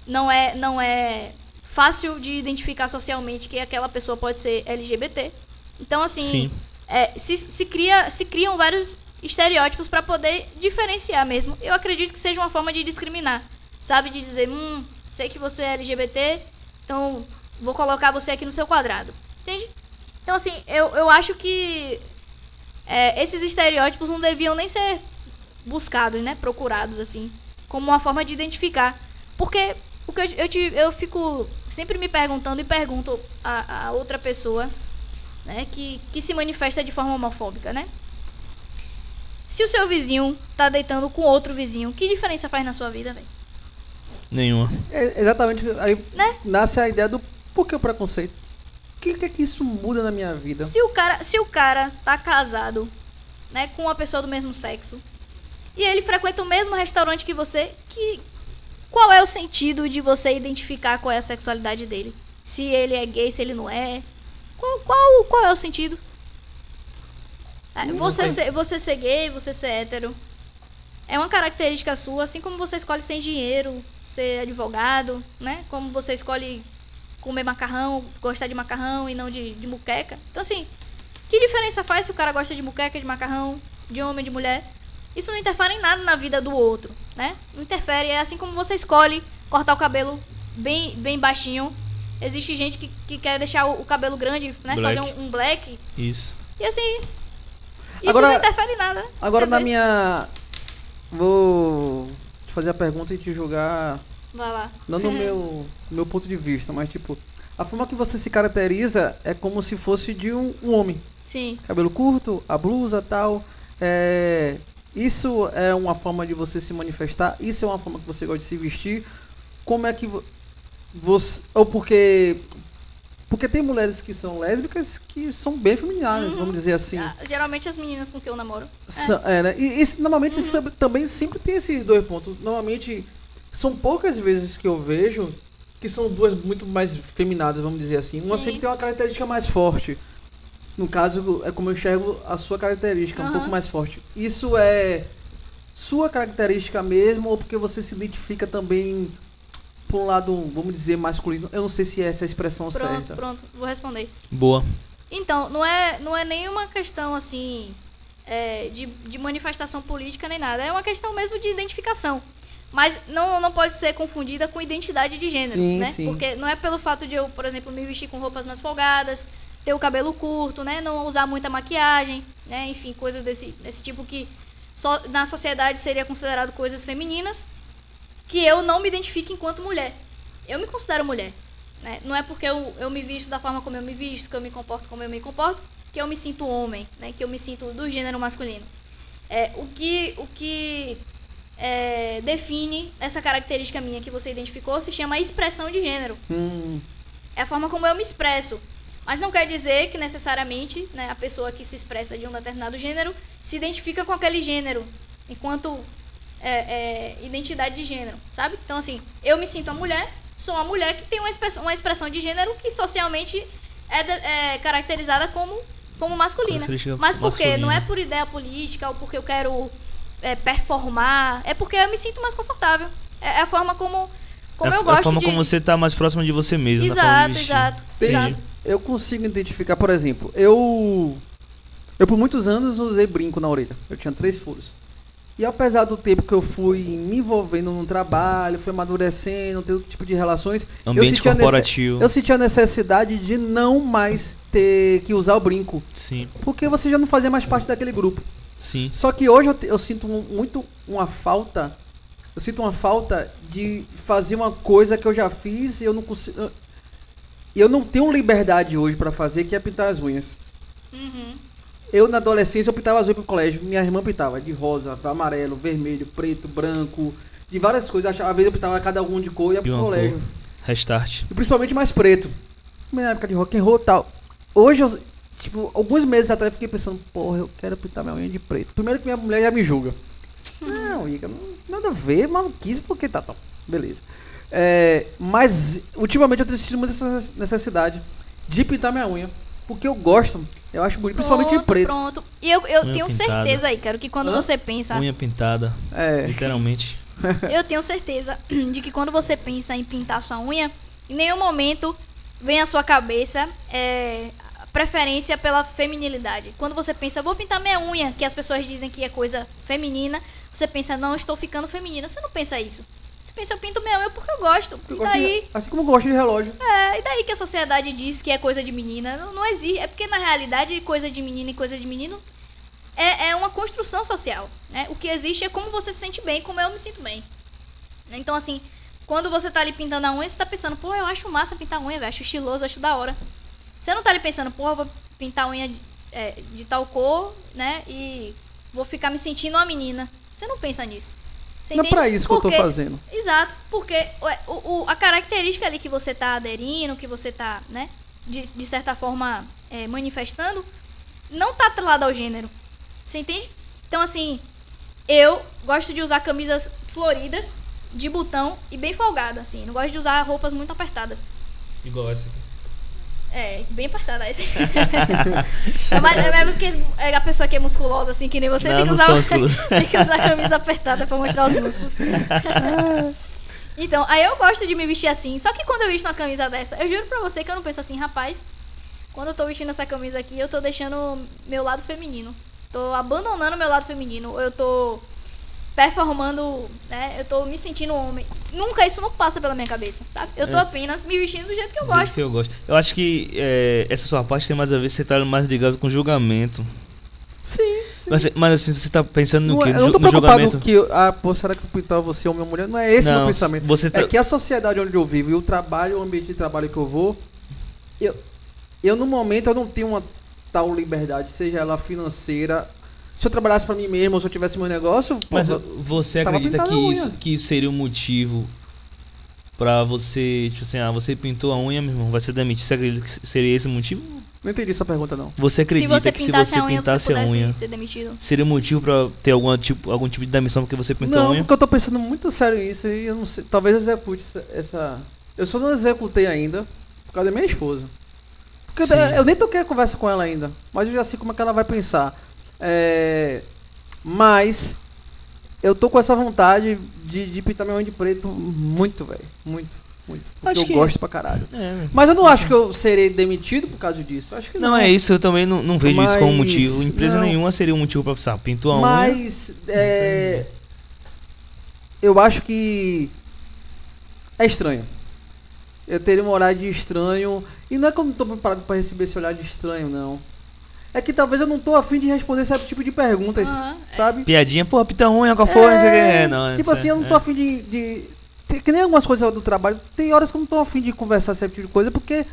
não é, não é fácil de identificar socialmente que aquela pessoa pode ser LGBT. Então, assim, Sim. é, se, se, cria, se criam vários estereótipos para poder diferenciar mesmo. Eu acredito que seja uma forma de discriminar, sabe? De dizer, hum, sei que você é LGBT, então vou colocar você aqui no seu quadrado. Entende? Então, assim, eu, eu acho que é, esses estereótipos não deviam nem ser buscados, né? Procurados, assim, como uma forma de identificar. Porque o que eu, eu, te- eu fico sempre me perguntando e pergunto a, a outra pessoa né, que, que se manifesta de forma homofóbica, né? Se o seu vizinho tá deitando com outro vizinho, que diferença faz na sua vida, velho? Nenhuma. É, exatamente, aí Né? nasce a ideia do por que o preconceito? O que, que é que isso muda na minha vida? Se o cara, se o cara tá casado, né, com uma pessoa do mesmo sexo, e ele frequenta o mesmo restaurante que você, que qual é o sentido de você identificar qual é a sexualidade dele? Se ele é gay, se ele não é? Qual, qual, qual é o sentido? É, Você ser, você ser gay, você ser hétero, é uma característica sua, assim como você escolhe ser engenheiro, ser advogado, né? Como você escolhe comer macarrão, gostar de macarrão e não de, de muqueca. Então, assim, que diferença faz se o cara gosta de muqueca, de macarrão, de homem, de mulher? Isso não interfere em nada na vida do outro, né? Não interfere. É assim como você escolhe cortar o cabelo bem, bem baixinho. Existe gente que, que quer deixar o, o cabelo grande, né? Black. Fazer um, um black. Isso. E assim. Isso Agora- não interfere em nada. Agora na minha. Vou te fazer a pergunta e te julgar Vai lá. não no meu, meu ponto de vista, mas tipo, a forma que você se caracteriza é como se fosse de um, um homem. Sim. Cabelo curto, a blusa tal. É, Isso é uma forma de você se manifestar? Isso é uma forma que você gosta de se vestir? Como é que vo- você. Ou porque. Porque tem mulheres que são lésbicas que são bem femininas, Uhum. vamos dizer assim. Ah, Geralmente as meninas com que eu namoro. Sa- É, né? E, e normalmente sempre- também sempre tem esses dois pontos. Normalmente são poucas vezes que eu vejo que são duas muito mais feminadas, vamos dizer assim. Uma Sim. sempre tem uma característica mais forte. No caso, é como eu enxergo a sua característica, um Aham. pouco mais forte. Isso é sua característica mesmo ou porque você se identifica também por um lado, vamos dizer, masculino? Eu não sei se é essa a expressão Pronto, certa. pronto, vou responder. Boa. Então, não é, não é nenhuma questão assim é, de, de manifestação política nem nada. É uma questão mesmo de identificação. Mas não, não pode ser confundida com identidade de gênero, Sim, né? sim. Porque não é pelo fato de eu, por exemplo, me vestir com roupas mais folgadas, ter o cabelo curto, né? Não usar muita maquiagem, né? Enfim, coisas desse, desse tipo que só na sociedade seria considerado coisas femininas, que eu não me identifique enquanto mulher. Eu me considero mulher. Né? Não é porque eu, eu me visto da forma como eu me visto, que eu me comporto como eu me comporto, que eu me sinto homem, né? que eu me sinto do gênero masculino. É, o que, o que é, define essa característica minha que você identificou se chama expressão de gênero. Hum, É a forma como eu me expresso. Mas não quer dizer que necessariamente né, a pessoa que se expressa de um determinado gênero se identifica com aquele gênero, enquanto é, é, identidade de gênero, sabe? Então, assim, eu me sinto a mulher, sou uma mulher que tem uma expressão, uma expressão de gênero que socialmente é, de- é caracterizada como, como masculina. Mas por quê? Não é por ideia política ou porque eu quero é, performar, é porque eu me sinto mais confortável. É, é a forma como, como é a, eu a gosto forma de... como você tá mais próximo de você mesmo. na forma Exato, de exato, exato. Eu consigo identificar, por exemplo, eu. Eu por muitos anos usei brinco na orelha. Eu tinha três furos. E apesar do tempo que eu fui me envolvendo no trabalho, fui amadurecendo, ter outro tipo de relações, Ambiente sentia nesse- corporativo. eu senti a necessidade de não mais ter que usar o brinco. Sim, Porque você já não fazia mais parte daquele grupo. sim. Só que hoje eu, eu sinto mu- muito uma falta. Eu sinto uma falta de fazer uma coisa que eu já fiz e eu não consigo. eu- E eu não tenho liberdade hoje pra fazer, que é pintar as unhas. Uhum. Eu na adolescência eu pintava unhas pro colégio. Minha irmã pintava de rosa, amarelo, vermelho, preto, branco, de várias coisas. Às vezes eu pintava cada um de cor e ia pro colégio. Restart. E principalmente mais preto. Na época de rock and roll e tal. Hoje eu, tipo, alguns meses atrás eu fiquei pensando, porra, eu quero pintar minha unha de preto. Primeiro que minha mulher já me julga. Não, Ica, não, nada a ver, maluquice, porque tá, tá, beleza. É, mas ultimamente eu tenho sentido muita essa necessidade de pintar minha unha. Porque eu gosto, eu acho bonito, principalmente em Pronto, preto. Pronto. E eu, eu Unha tenho pintada. certeza aí, cara, que quando Hã? você pensa. Unha pintada, É, literalmente. Eu tenho certeza de que quando você pensa em pintar sua unha, em nenhum momento vem à sua cabeça é, a preferência pela feminilidade. Quando você pensa, vou pintar minha unha, que as pessoas dizem que é coisa feminina, você pensa, não, estou ficando feminina. Você não pensa isso. Você pensa, eu pinto minha unha porque eu gosto. eu E gosto de- daí, assim como eu gosto de relógio. é, e daí que a sociedade diz que é coisa de menina? Não, não existe. É porque na realidade coisa de menina e coisa de menino é, é uma construção social. Né? O que existe é como você se sente bem, como eu me sinto bem. Então, assim, quando você tá ali pintando a unha, você tá pensando, pô, eu acho massa pintar unha, velho, acho estiloso, acho da hora. Você não tá ali pensando, pô, eu vou pintar a unha de, é, de tal cor, né? E vou ficar me sentindo uma menina. Você não pensa nisso. Você Não é pra isso que eu tô Porque- fazendo. Exato, porque ué, o, o- a característica ali que você tá aderindo, que você tá, né, de, de certa forma é, manifestando, não tá atrelada ao gênero. Você entende? Então, assim, eu gosto de usar camisas floridas, de botão e bem folgada, assim. Não gosto de usar roupas muito apertadas. Igual essa. É, bem apertada essa. é mais, mais porque é a pessoa que é musculosa, assim, que nem você, Não, tem, que usar, tem que usar camisa apertada pra mostrar os músculos. então, aí eu gosto de me vestir assim. Só que quando eu visto uma camisa dessa, eu juro pra você que eu não penso assim, rapaz, quando eu tô vestindo essa camisa aqui, eu tô deixando meu lado feminino. Tô abandonando meu lado feminino. Eu tô performando, né? Eu tô me sentindo homem. Nunca isso não passa pela minha cabeça, sabe? Eu tô É. apenas me vestindo do jeito que eu Do jeito gosto. que eu gosto. Eu acho que é, essa sua parte tem mais a ver, você tá mais ligado com julgamento. Sim, sim. Mas, mas assim, você tá pensando no Não quê? é- No, eu não tô no preocupado julgamento? que, ah, pô, será que eu pintar você ou minha mulher? Não é esse o meu Não, pensamento. Você tá... É que a sociedade onde eu vivo e o trabalho, o ambiente de trabalho que eu vou, eu, eu no momento eu não tenho uma tal liberdade, seja ela financeira. Se eu trabalhasse pra mim mesmo, ou se eu tivesse meu negócio, Mas porra, você acredita que a isso, que isso seria um motivo pra você, tipo assim, ah, você pintou a unha, meu irmão, vai ser demitido. Você acredita que seria esse o motivo? não entendi sua pergunta, não. Você Se acredita você que se pintasse você a unha, pintasse você a unha, ser demitido. seria um motivo pra ter algum tipo, algum tipo de demissão porque você pintou a Não, unha? porque eu tô pensando muito sério nisso e eu não sei. Talvez eu execute essa- essa. Eu só não executei ainda por causa da minha esposa. Porque eu, eu nem toquei a conversa com ela ainda. Mas eu já sei como é que ela vai pensar. É, mas eu tô com essa vontade de, de pintar minha unha de preto muito, velho. Muito, muito. Porque Acho eu que- gosto pra caralho. É. Mas eu não acho que eu serei demitido por causa disso. Acho que não. Não, é isso, eu também não, não vejo isso como Mas, motivo. Empresa não. nenhuma seria um motivo pra pensar, pintou a unha. Mas é, eu acho que é estranho. Eu teria um olhar de estranho. E não é que eu tô preparado pra receber esse olhar de estranho, não. É que talvez eu não tô afim de responder esse tipo de perguntas, Aham. sabe? Piadinha, pô, pinta a unha, qual foi? Não sei o que. É, não, tipo isso assim, é- eu não tô é. afim de. de tem- que nem algumas coisas do trabalho, tem horas que eu não tô afim de conversar esse tipo de coisa, porque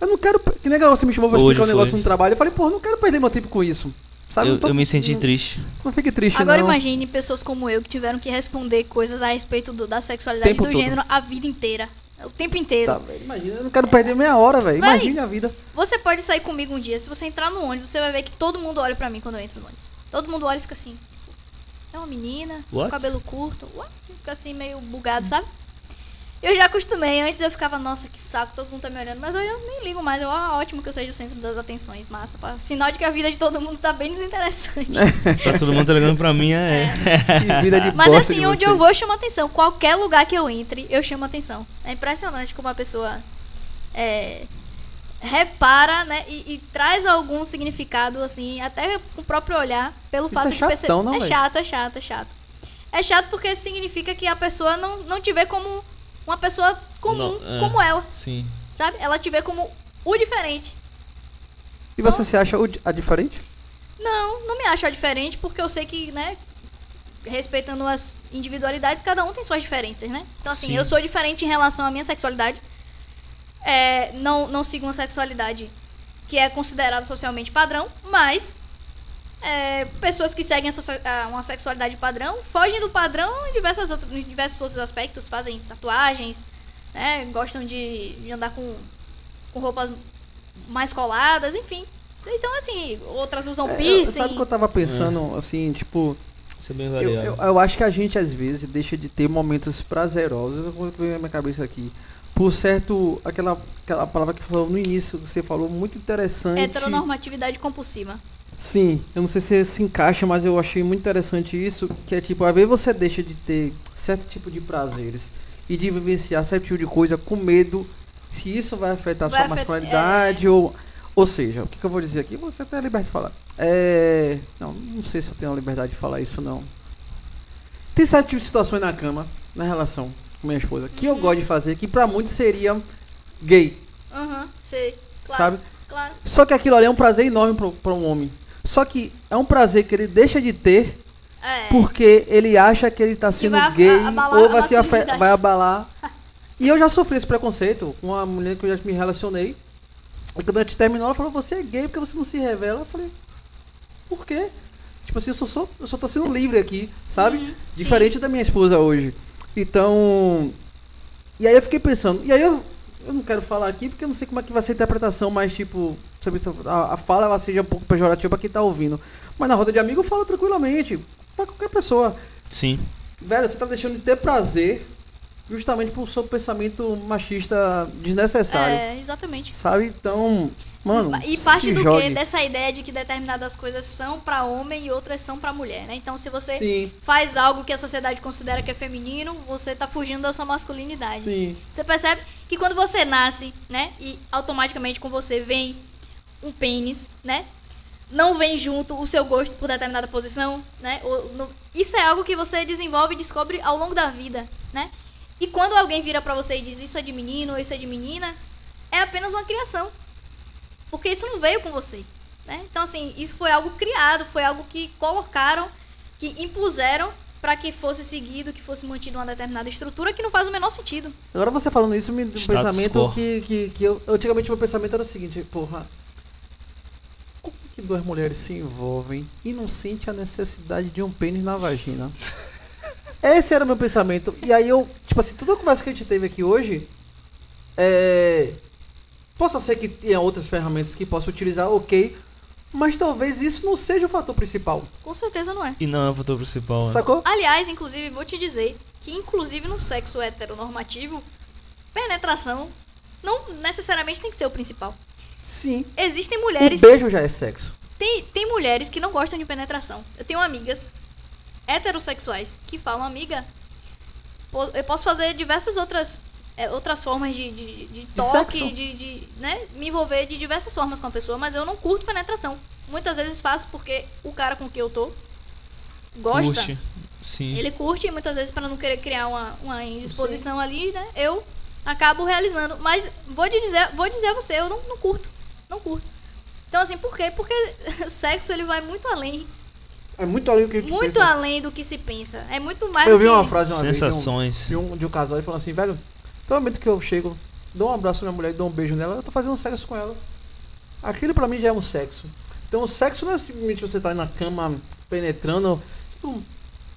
eu não quero. Que nem que você me chamou pra Hoje explicar um negócio foi. no trabalho. Eu falei, pô, eu não quero perder meu tempo com isso. Sabe? Eu, tô- eu me senti não, triste. Não fique triste, Agora não. imagine pessoas como eu que tiveram que responder coisas a respeito do- da sexualidade e Tempo do todo. gênero a vida inteira. O tempo inteiro. Tá, velho, imagina, eu não quero perder meia hora, velho. Vai. Imagine a vida. Você pode sair comigo um dia, se você entrar no ônibus, você vai ver que todo mundo olha pra mim quando eu entro no ônibus. Todo mundo olha e fica assim. É uma menina, com cabelo curto. What? Fica assim meio bugado, sabe? Eu já acostumei, antes eu ficava, nossa, que saco, todo mundo tá me olhando, mas hoje eu nem ligo mais. Eu, ah, ótimo que eu seja o centro das atenções, massa. pá. Sinal de que a vida de todo mundo tá bem desinteressante. Tá todo mundo ligando pra mim, é. Que vida de Mas assim, de onde eu vou, eu chamo atenção. Qualquer lugar que eu entre, eu chamo atenção. É impressionante como a pessoa é, repara, né? E, e traz algum significado, assim, até com o próprio olhar, pelo Isso fato é de perceber. é véi? chato, é chato, é chato. É chato porque significa que a pessoa não, não te vê como uma pessoa comum, Não, é. como ela, Sim. sabe? Ela te vê como o diferente. E você se acha a diferente? Não, não me acho a diferente, porque eu sei que, né, respeitando as individualidades, cada um tem suas diferenças, né? Então, assim, Sim. eu sou diferente em relação à minha sexualidade. É, não, não sigo uma sexualidade que é considerada socialmente padrão, mas é, pessoas que seguem a uma sexualidade padrão fogem do padrão em, diversas outras, em diversos outros aspectos, fazem tatuagens, né, gostam de, de andar com, com roupas mais coladas, enfim. Então, assim, outras usam É, eu- piercing. sabe o que eu tava pensando, assim, tipo... Isso é bem Eu, eu, eu acho que a gente, às vezes, deixa de ter momentos prazerosos. Eu vou ver na minha cabeça aqui. Por certo, aquela, aquela palavra que falou no início, que você falou, muito interessante. Heteronormatividade compulsiva. Sim, eu não sei se se encaixa, mas eu achei muito interessante isso, que é tipo, às vezes você deixa de ter certo tipo de prazeres e de vivenciar certo tipo de coisa com medo se isso vai afetar Vai sua afet- masculinidade ou... Ou seja, o que, que eu vou dizer aqui? Você tem a liberdade de falar. É... Não, não sei se eu tenho a liberdade de falar isso, não. Tem certo tipo de situações na cama, na relação com minha esposa, que eu gosto de fazer, que pra muitos seria gay, Aham, sei. Claro, sabe? claro. Só que aquilo ali é um prazer enorme pro- pra um homem. Só que é um prazer que ele deixa de ter É. porque ele acha que ele tá sendo gay abalar ou vai, se vai abalar. E eu já sofri esse preconceito com uma mulher que eu já me relacionei. E quando a gente terminou, ela falou, você é gay porque você não se revela. Eu falei, por quê? Tipo assim, eu só, sou, eu só tô sendo livre aqui, sabe? Uhum, Diferente da minha esposa hoje. Então. E aí eu fiquei pensando. E aí eu, eu não quero falar aqui porque eu não sei como é que vai ser a interpretação, mas tipo, sabe, a, a fala ela seja um pouco pejorativa pra quem tá ouvindo. Mas na roda de amigo eu falo tranquilamente. Pra qualquer pessoa. Sim. Velho, você tá deixando de ter prazer justamente por seu pensamento machista desnecessário. É, exatamente. Sabe? Então. Mano. e parte se do jogue. que? Dessa ideia de que determinadas coisas são pra homem e outras são pra mulher, né? Então, se você Sim, faz algo que a sociedade considera que é feminino, você tá fugindo da sua masculinidade. sim. Você percebe que quando você nasce, né, e automaticamente com você vem um pênis, né? Não vem junto o seu gosto por determinada posição, né? ou no- isso é algo que você desenvolve e descobre ao longo da vida, né? E quando alguém vira pra você e diz isso é de menino ou isso é de menina, é apenas uma criação. Porque isso não veio com você, né? Então assim, isso foi algo criado, foi algo que colocaram, que impuseram para que fosse seguido, que fosse mantido uma determinada estrutura que não faz o menor sentido. Agora você falando isso, me deu um pensamento que, que, que eu, antigamente meu pensamento era o seguinte, porra. co- que duas mulheres se envolvem e não sente a necessidade de um pênis na vagina? Esse era o meu pensamento. E aí eu, tipo assim, toda a conversa que a gente teve aqui hoje, é. Possa ser que tenha outras ferramentas que possa utilizar, ok. Mas talvez isso não seja o fator principal. Com certeza não é. E não é o fator principal, né? Sacou? Aliás, inclusive, vou te dizer que, inclusive no sexo heteronormativo, penetração não necessariamente tem que ser o principal. Sim. Existem O mulheres. beijo já é sexo. Tem, tem mulheres que não gostam de penetração. Eu tenho amigas heterossexuais que falam, amiga, eu posso fazer diversas outras é, outras formas de, de, de toque, de, de né, me envolver de diversas formas com a pessoa, mas eu não curto penetração. Muitas vezes faço porque o cara com quem eu tô gosta. Curte. Sim. Ele curte e muitas vezes para não querer criar uma, uma indisposição ali, né? Eu acabo realizando. Mas vou te dizer, vou dizer a você, eu não, não curto. Não curto. Então assim, por quê? Porque sexo ele vai muito além. É muito além do que Muito além do que se pensa. É muito mais Eu do vi que... uma frase uma vez de um- Sensações. de um, de um casal e falando assim, velho, todo momento que eu chego, dou um abraço na minha mulher e dou um beijo nela, eu tô fazendo sexo com ela. Aquilo pra mim já é um sexo. Então o sexo não é simplesmente você tá na cama penetrando. Tipo,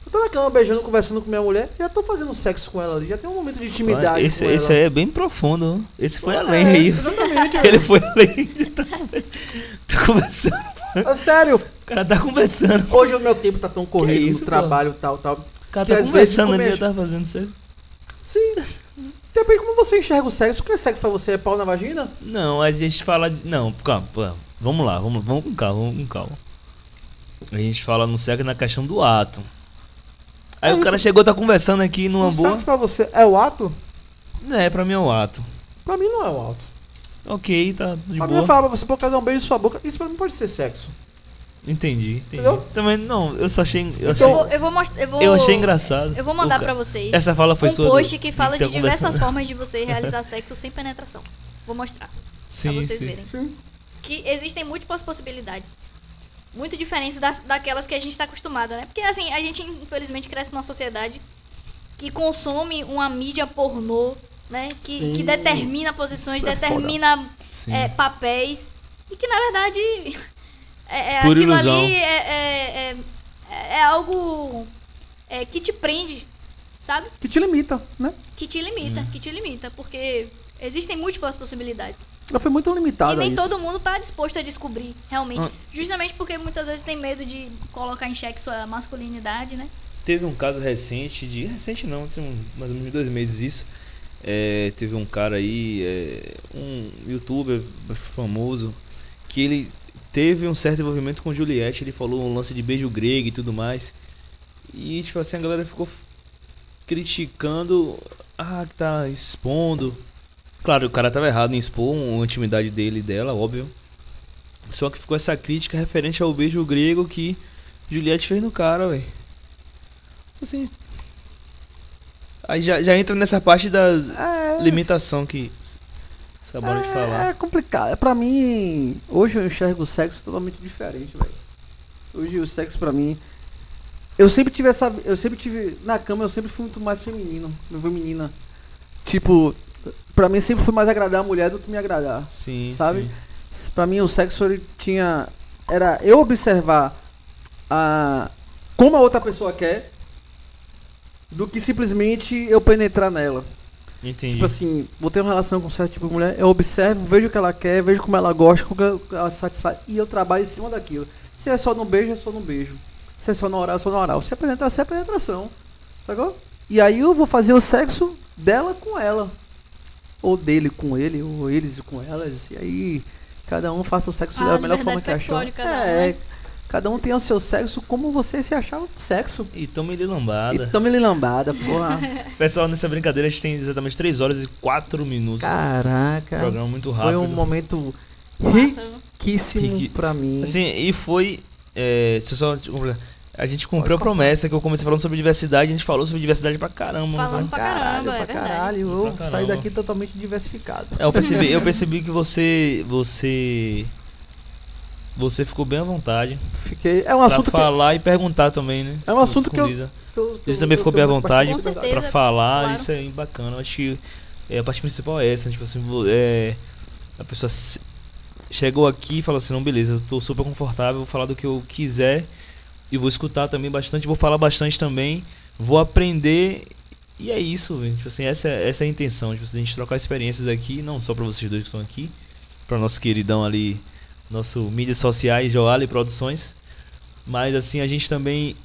eu tô na cama beijando, conversando com minha mulher, já tô fazendo sexo com ela ali, já tem um momento de intimidade. esse, esse aí é bem profundo. Esse foi É, além aí. Exatamente. Ele foi além. Tá conver- tá conversando. É sério, O cara tá conversando. hoje o meu tempo tá tão corrido isso, no pô? trabalho tal, tal. O cara tá às vezes conversando ali, eu tava fazendo aí. Sim. Depende como você enxerga o sexo. O que é sexo pra você? É pau na vagina? Não, a gente fala de. Não, calma, calma. Vamos lá, vamos, vamos com calma, vamos com calma. A gente fala no sexo na questão do ato. Aí É o cara isso. chegou, tá conversando aqui numa o boa. sexo pra você é o ato? É, pra mim é o ato. Pra mim não é o ato. Ok, tá de Pra mim boa. eu falo pra você colocar dar um beijo na sua boca. Isso pra mim pode ser sexo. Entendi, entendi. Entendeu? Também não, eu só achei. Eu, Eu achei, vou, eu vou mostrar. Eu, vou, eu achei engraçado. Eu vou mandar pra vocês Essa fala foi um sua. do- post que fala de diversas formas de você realizar sexo sem penetração. Vou mostrar pra Sim, vocês sim. verem. Sim. que existem múltiplas possibilidades. Muito diferentes das, daquelas que a gente está acostumada, né? Porque, assim, a gente, infelizmente, cresce numa sociedade que consome uma mídia pornô, né? Que, que determina posições, Isso é determina é, papéis. E que, na verdade, é, é, Por aquilo ilusão. ali é, é, é, é algo é, que te prende, sabe? Que te limita, né? Que te limita, Hum. que te limita. Porque existem múltiplas possibilidades. Ela foi muito limitada. E nem isso. todo mundo tá disposto a descobrir, realmente. Ah. Justamente porque muitas vezes tem medo de colocar em xeque sua masculinidade, né? Teve um caso recente de. Recente não, tem um- mais ou menos dois meses isso. É, teve um cara aí, é, um youtuber famoso, que ele teve um certo envolvimento com Juliette. Ele falou um lance de beijo grego e tudo mais. E tipo assim, a galera ficou criticando. Ah, que tá expondo. Claro, o cara tava errado em expor uma intimidade dele e dela, óbvio. Só que ficou essa crítica referente ao beijo grego que Juliette fez no cara, velho. Assim. Aí já, já entra nessa parte da É, limitação que acabou de falar. É complicado. Pra mim, hoje eu enxergo o sexo totalmente diferente, velho. Hoje o sexo pra mim. Eu sempre tive essa. Eu sempre tive. Na cama eu sempre fui muito mais feminino. Feminina. Tipo, pra mim sempre foi mais agradar a mulher do que me agradar. Sim, sabe? sim. Pra mim o sexo ele tinha. Era eu observar a. Como a outra pessoa quer. Do que simplesmente eu penetrar nela. Entendi. Tipo assim, vou ter uma relação com certo tipo de mulher, eu observo, vejo o que ela quer, vejo como ela gosta, como ela se satisfaz, e eu trabalho em cima daquilo. Se é só no beijo, é só no beijo. Se é só no oral, é só no oral. Se é penetração, é penetração. Sacou? E aí eu vou fazer o sexo dela com ela. Ou dele com ele, ou eles com elas. E aí cada um faça o sexo Ah, da melhor forma que achou. sexual de cada um, é, né? Cada um tem o seu sexo como você se achar o sexo. E toma ele lambada. E tome ele lambada, porra. Pessoal, nessa brincadeira a gente tem exatamente 3 horas e 4 minutos. Caraca. Programa muito Foi rápido. um momento riquíssimo Riqui- pra mim. Assim, e foi. É, se eu só a gente cumpriu a promessa que eu comecei falando sobre diversidade, a gente falou sobre diversidade pra caramba. Falando né? pra caramba, é pra caralho. Eu Pra saí caramba. daqui totalmente diversificado. É, eu percebi, eu percebi que você. Você. Você ficou bem à vontade Fiquei. É um pra assunto que, falar e perguntar também, né? É um assunto que eu- Lisa. que eu- que eu- também eu ficou bem à vontade pra falar, claro. isso é bacana. Eu acho que é, a parte principal é essa, tipo assim, é, a pessoa chegou aqui e falou assim, não, beleza, eu tô super confortável, vou falar do que eu quiser e vou escutar também bastante, vou falar bastante também, vou aprender e é isso, velho. tipo assim, essa, é- essa é a intenção, tipo, assim, a gente trocar experiências aqui, não só pra vocês dois que estão aqui, pra nosso queridão ali, nosso mídias sociais, Joali Produções, mas assim, a gente também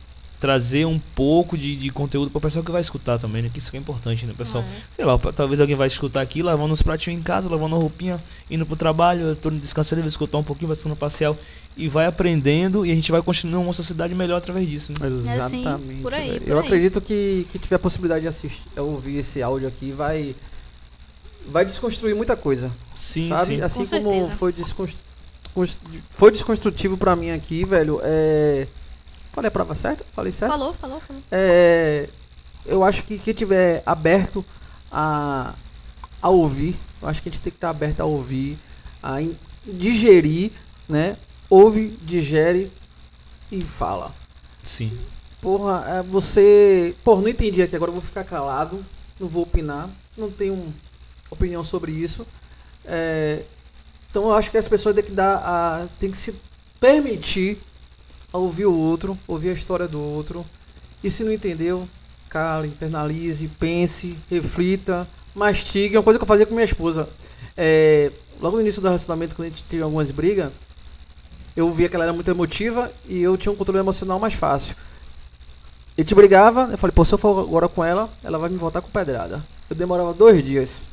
trazer um pouco de, de conteúdo para o pessoal que vai escutar também, né? Que isso que é importante, né? Pessoal, sei lá, talvez alguém vai escutar aqui, lavando os pratinhos em casa, lavando a roupinha, indo pro trabalho, eu tô descansando, vai escutar um pouquinho, vai no parcial e vai aprendendo e a gente vai construindo uma sociedade melhor através disso, né? assim, Exatamente. por aí, por eu aí. acredito que, que tiver a possibilidade de assistir, ouvir esse áudio aqui vai vai desconstruir muita coisa, Sim, sabe? sim. Assim Com como certeza. foi desconstru... foi desconstrutivo pra mim aqui, velho. É... Falei a prova certa? Falei certo? Falou, falou, falou. É, eu acho que quem tiver aberto a, a ouvir, eu acho que a gente tem que estar aberto a ouvir, a in- digerir, né? Ouve, digere e fala. Sim. Porra, é, você. Porra, não entendi aqui, agora eu vou ficar calado, não vou opinar, não tenho opinião sobre isso. É, então eu acho que as pessoas têm que dar a. tem que se permitir ouvir o outro, ouvir a história do outro. E se não entendeu, cale, internalize, pense, reflita, mastigue. É uma coisa que eu fazia com minha esposa. É, logo no início do relacionamento, quando a gente tinha algumas brigas, eu via que ela era muito emotiva e eu tinha um controle emocional mais fácil. A gente brigava, eu falei, pô, se eu for agora com ela, ela vai me voltar com pedrada. Eu demorava dois dias.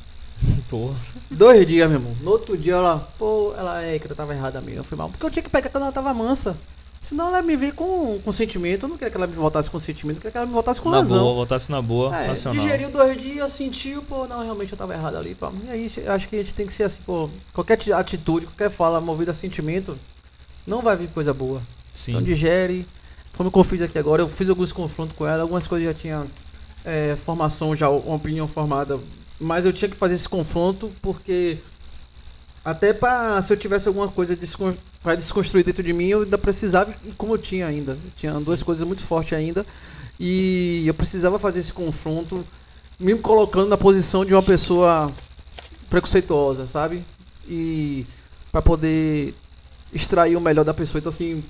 Porra. Dois dias, meu irmão. No outro dia ela, pô, ela é que eu tava errada mesmo. Eu fui mal. Porque eu tinha que pegar quando ela tava mansa. Senão ela me ver com, com sentimento. Eu não queria que ela me voltasse com sentimento, eu queria que ela me voltasse com na razão. boa, voltasse na boa, É, nacional. digeriu dois dias, sentiu, pô, não, realmente eu tava errado ali. Pô. E aí, eu acho que a gente tem que ser assim, pô, qualquer ati- atitude, qualquer fala movida a sentimento, não vai vir coisa boa. Então Sim. digere. Como eu fiz aqui agora, eu fiz alguns confrontos com ela, algumas coisas já tinha é, formação, já uma opinião formada, mas eu tinha que fazer esse confronto porque até pra se eu tivesse alguma coisa descon pra desconstruir dentro de mim, eu ainda precisava, e como eu tinha ainda, eu tinha duas coisas muito fortes ainda, e eu precisava fazer esse confronto, me colocando na posição de uma pessoa preconceituosa, sabe? E pra poder extrair o melhor da pessoa. Então, assim,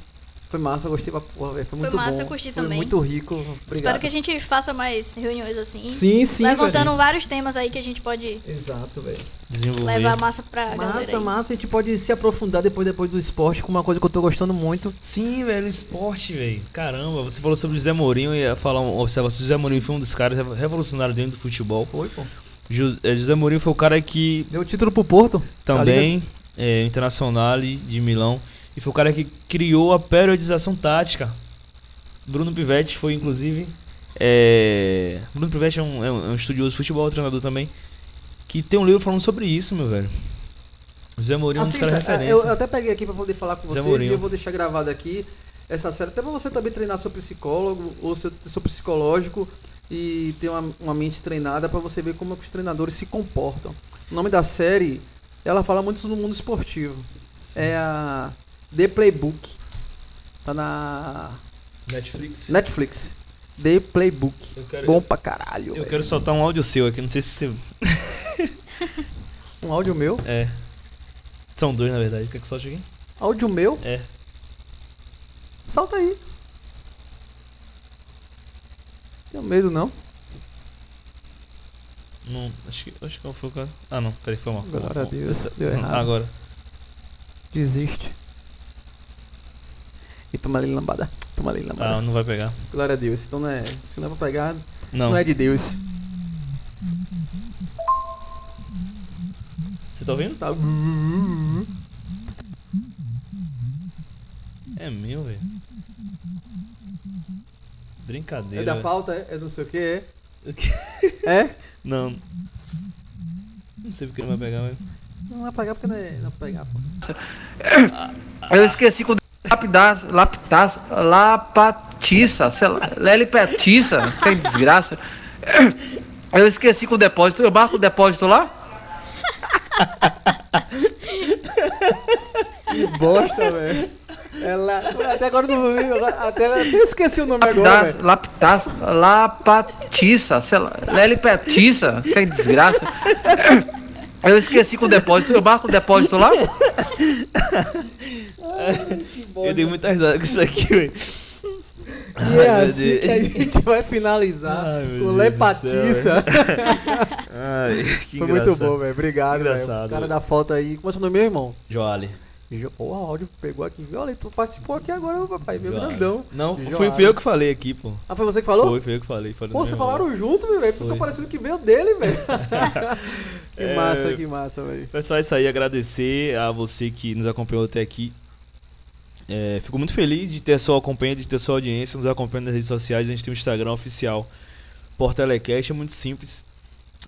foi massa, eu gostei pra porra, velho. Foi muito massa, bom. eu curti foi também. muito rico. Obrigado. Espero que a gente faça mais reuniões assim. Sim, sim, levantando velho. vários temas aí que a gente pode Exato, velho. Desenvolver. levar massa pra galera Massa, massa. A gente pode se aprofundar depois, depois do esporte com uma coisa que eu tô gostando muito. Sim, velho, esporte, velho. Caramba, você falou sobre o José Mourinho, eu ia falar uma observação. O José Mourinho foi um dos caras revolucionários dentro do futebol. Foi, pô. Eh, José Mourinho foi o cara que Deu título pro Porto. também é internacional de Milão e foi o cara que criou a periodização tática. Bruno Pivetti foi inclusive é... Bruno Pivetti é um, é um- é estudioso de futebol, treinador também, que tem um livro falando sobre isso, meu velho. José Mourinho é um dos Assista, caras é, referência. Eu, eu até peguei aqui pra poder falar com Zé vocês e eu vou deixar gravado aqui essa série, até pra você também treinar seu psicólogo ou seu, seu psicológico e ter uma, uma mente treinada pra você ver como é que os treinadores se comportam. O nome da série, ela fala muito no mundo esportivo. É a The Playbook. Tá na Netflix. Netflix. The Playbook. Quero, Bom pra caralho. eu velho. quero soltar um áudio seu aqui, não sei se você. Um áudio meu. É. São dois, na verdade. Quer que solte aqui? Áudio meu. É. Salta aí. Tenho medo não. Não, acho que, acho que eu fui. com a- Ah, não, peraí, foi mal. foi Glória a foi. Deus, deu errado. Agora. Desiste. E toma ali lambada. Toma ali lambada. Ah, não vai pegar. Glória a Deus. Então não é. Se não é pra pegar, Não. não, é de Deus. Você tá ouvindo? Tá. É meu, velho. É Brincadeira. da velho. pauta, é? É não sei o que, é? É? Não. Não sei porque não vai pegar, mas. Não vai pegar porque não é. Não vai pegar, pô. Eu esqueci quando lapidar, lapidar, lapatiça, sei lá, lelipetiça, tem desgraça. Eu esqueci com o depósito, eu marco o depósito lá? Que bosta, velho. Ela. Até agora eu não agora- Até, até esqueci o nome agora, velho. Lapidar, lapidar, lapatiça, sei lá, lelipetiça, tem desgraça. Eu esqueci com o depósito, eu marco o depósito lá? bom, Eu dei né? muita risada com isso aqui, velho. E é Ai, assim que a gente vai finalizar Ai, o Deus Lê do céu, Patiça. Ai, que Foi muito bom, velho. Obrigado, velho. O cara da foto aí. Como é seu nome, meu irmão? Joali. Jo- Pô, o áudio pegou aqui. Olha, tu participou aqui agora, meu papai. Meu grandão. Não, fui, fui eu que falei aqui, pô. Ah, foi você que falou? Foi, foi eu que falei. Pô, vocês irmão. falaram junto, velho. Ficou parecendo que veio dele, velho. que É. massa, que massa, velho. Pessoal, é isso aí. Agradecer a você que nos acompanhou até aqui. É, fico muito feliz de ter sua companhia, de ter sua audiência, nos acompanhando nas redes sociais. A gente tem um Instagram oficial, Portelecast, é muito simples.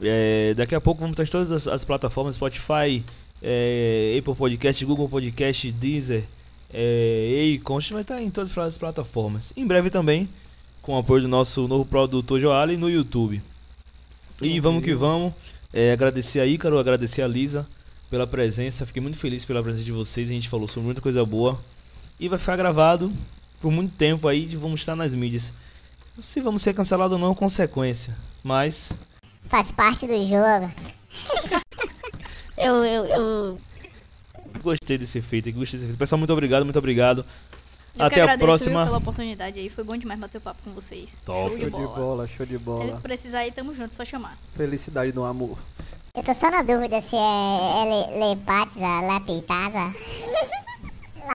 É, daqui a pouco vamos estar em todas as, as plataformas, Spotify, é, Apple Podcast, Google Podcast, Deezer, é, a gente vai estar em todas as plataformas. Em breve também, com o apoio do nosso novo produtor Joali no YouTube. E vamos que vamos. É, agradecer a Ícaro, agradecer a Lisa pela presença. Fiquei muito feliz pela presença de vocês. A gente falou sobre muita coisa boa. E vai ficar gravado por muito tempo aí. e Vamos estar nas mídias. Se vamos ser cancelados ou não, consequência. Mas Faz parte do jogo. eu, eu, eu. gostei desse efeito aqui. Gostei desse efeito. Pessoal, muito obrigado, muito obrigado. Eu Até que a agradeço viu, próxima. pela oportunidade aí. Foi bom demais bater o papo com vocês. Top. Show de Show de bola. show de bola. que precisar aí, tamo junto, só chamar. Felicidade no amor. Eu tô só na dúvida se é, é le, lepatza, lapitasa.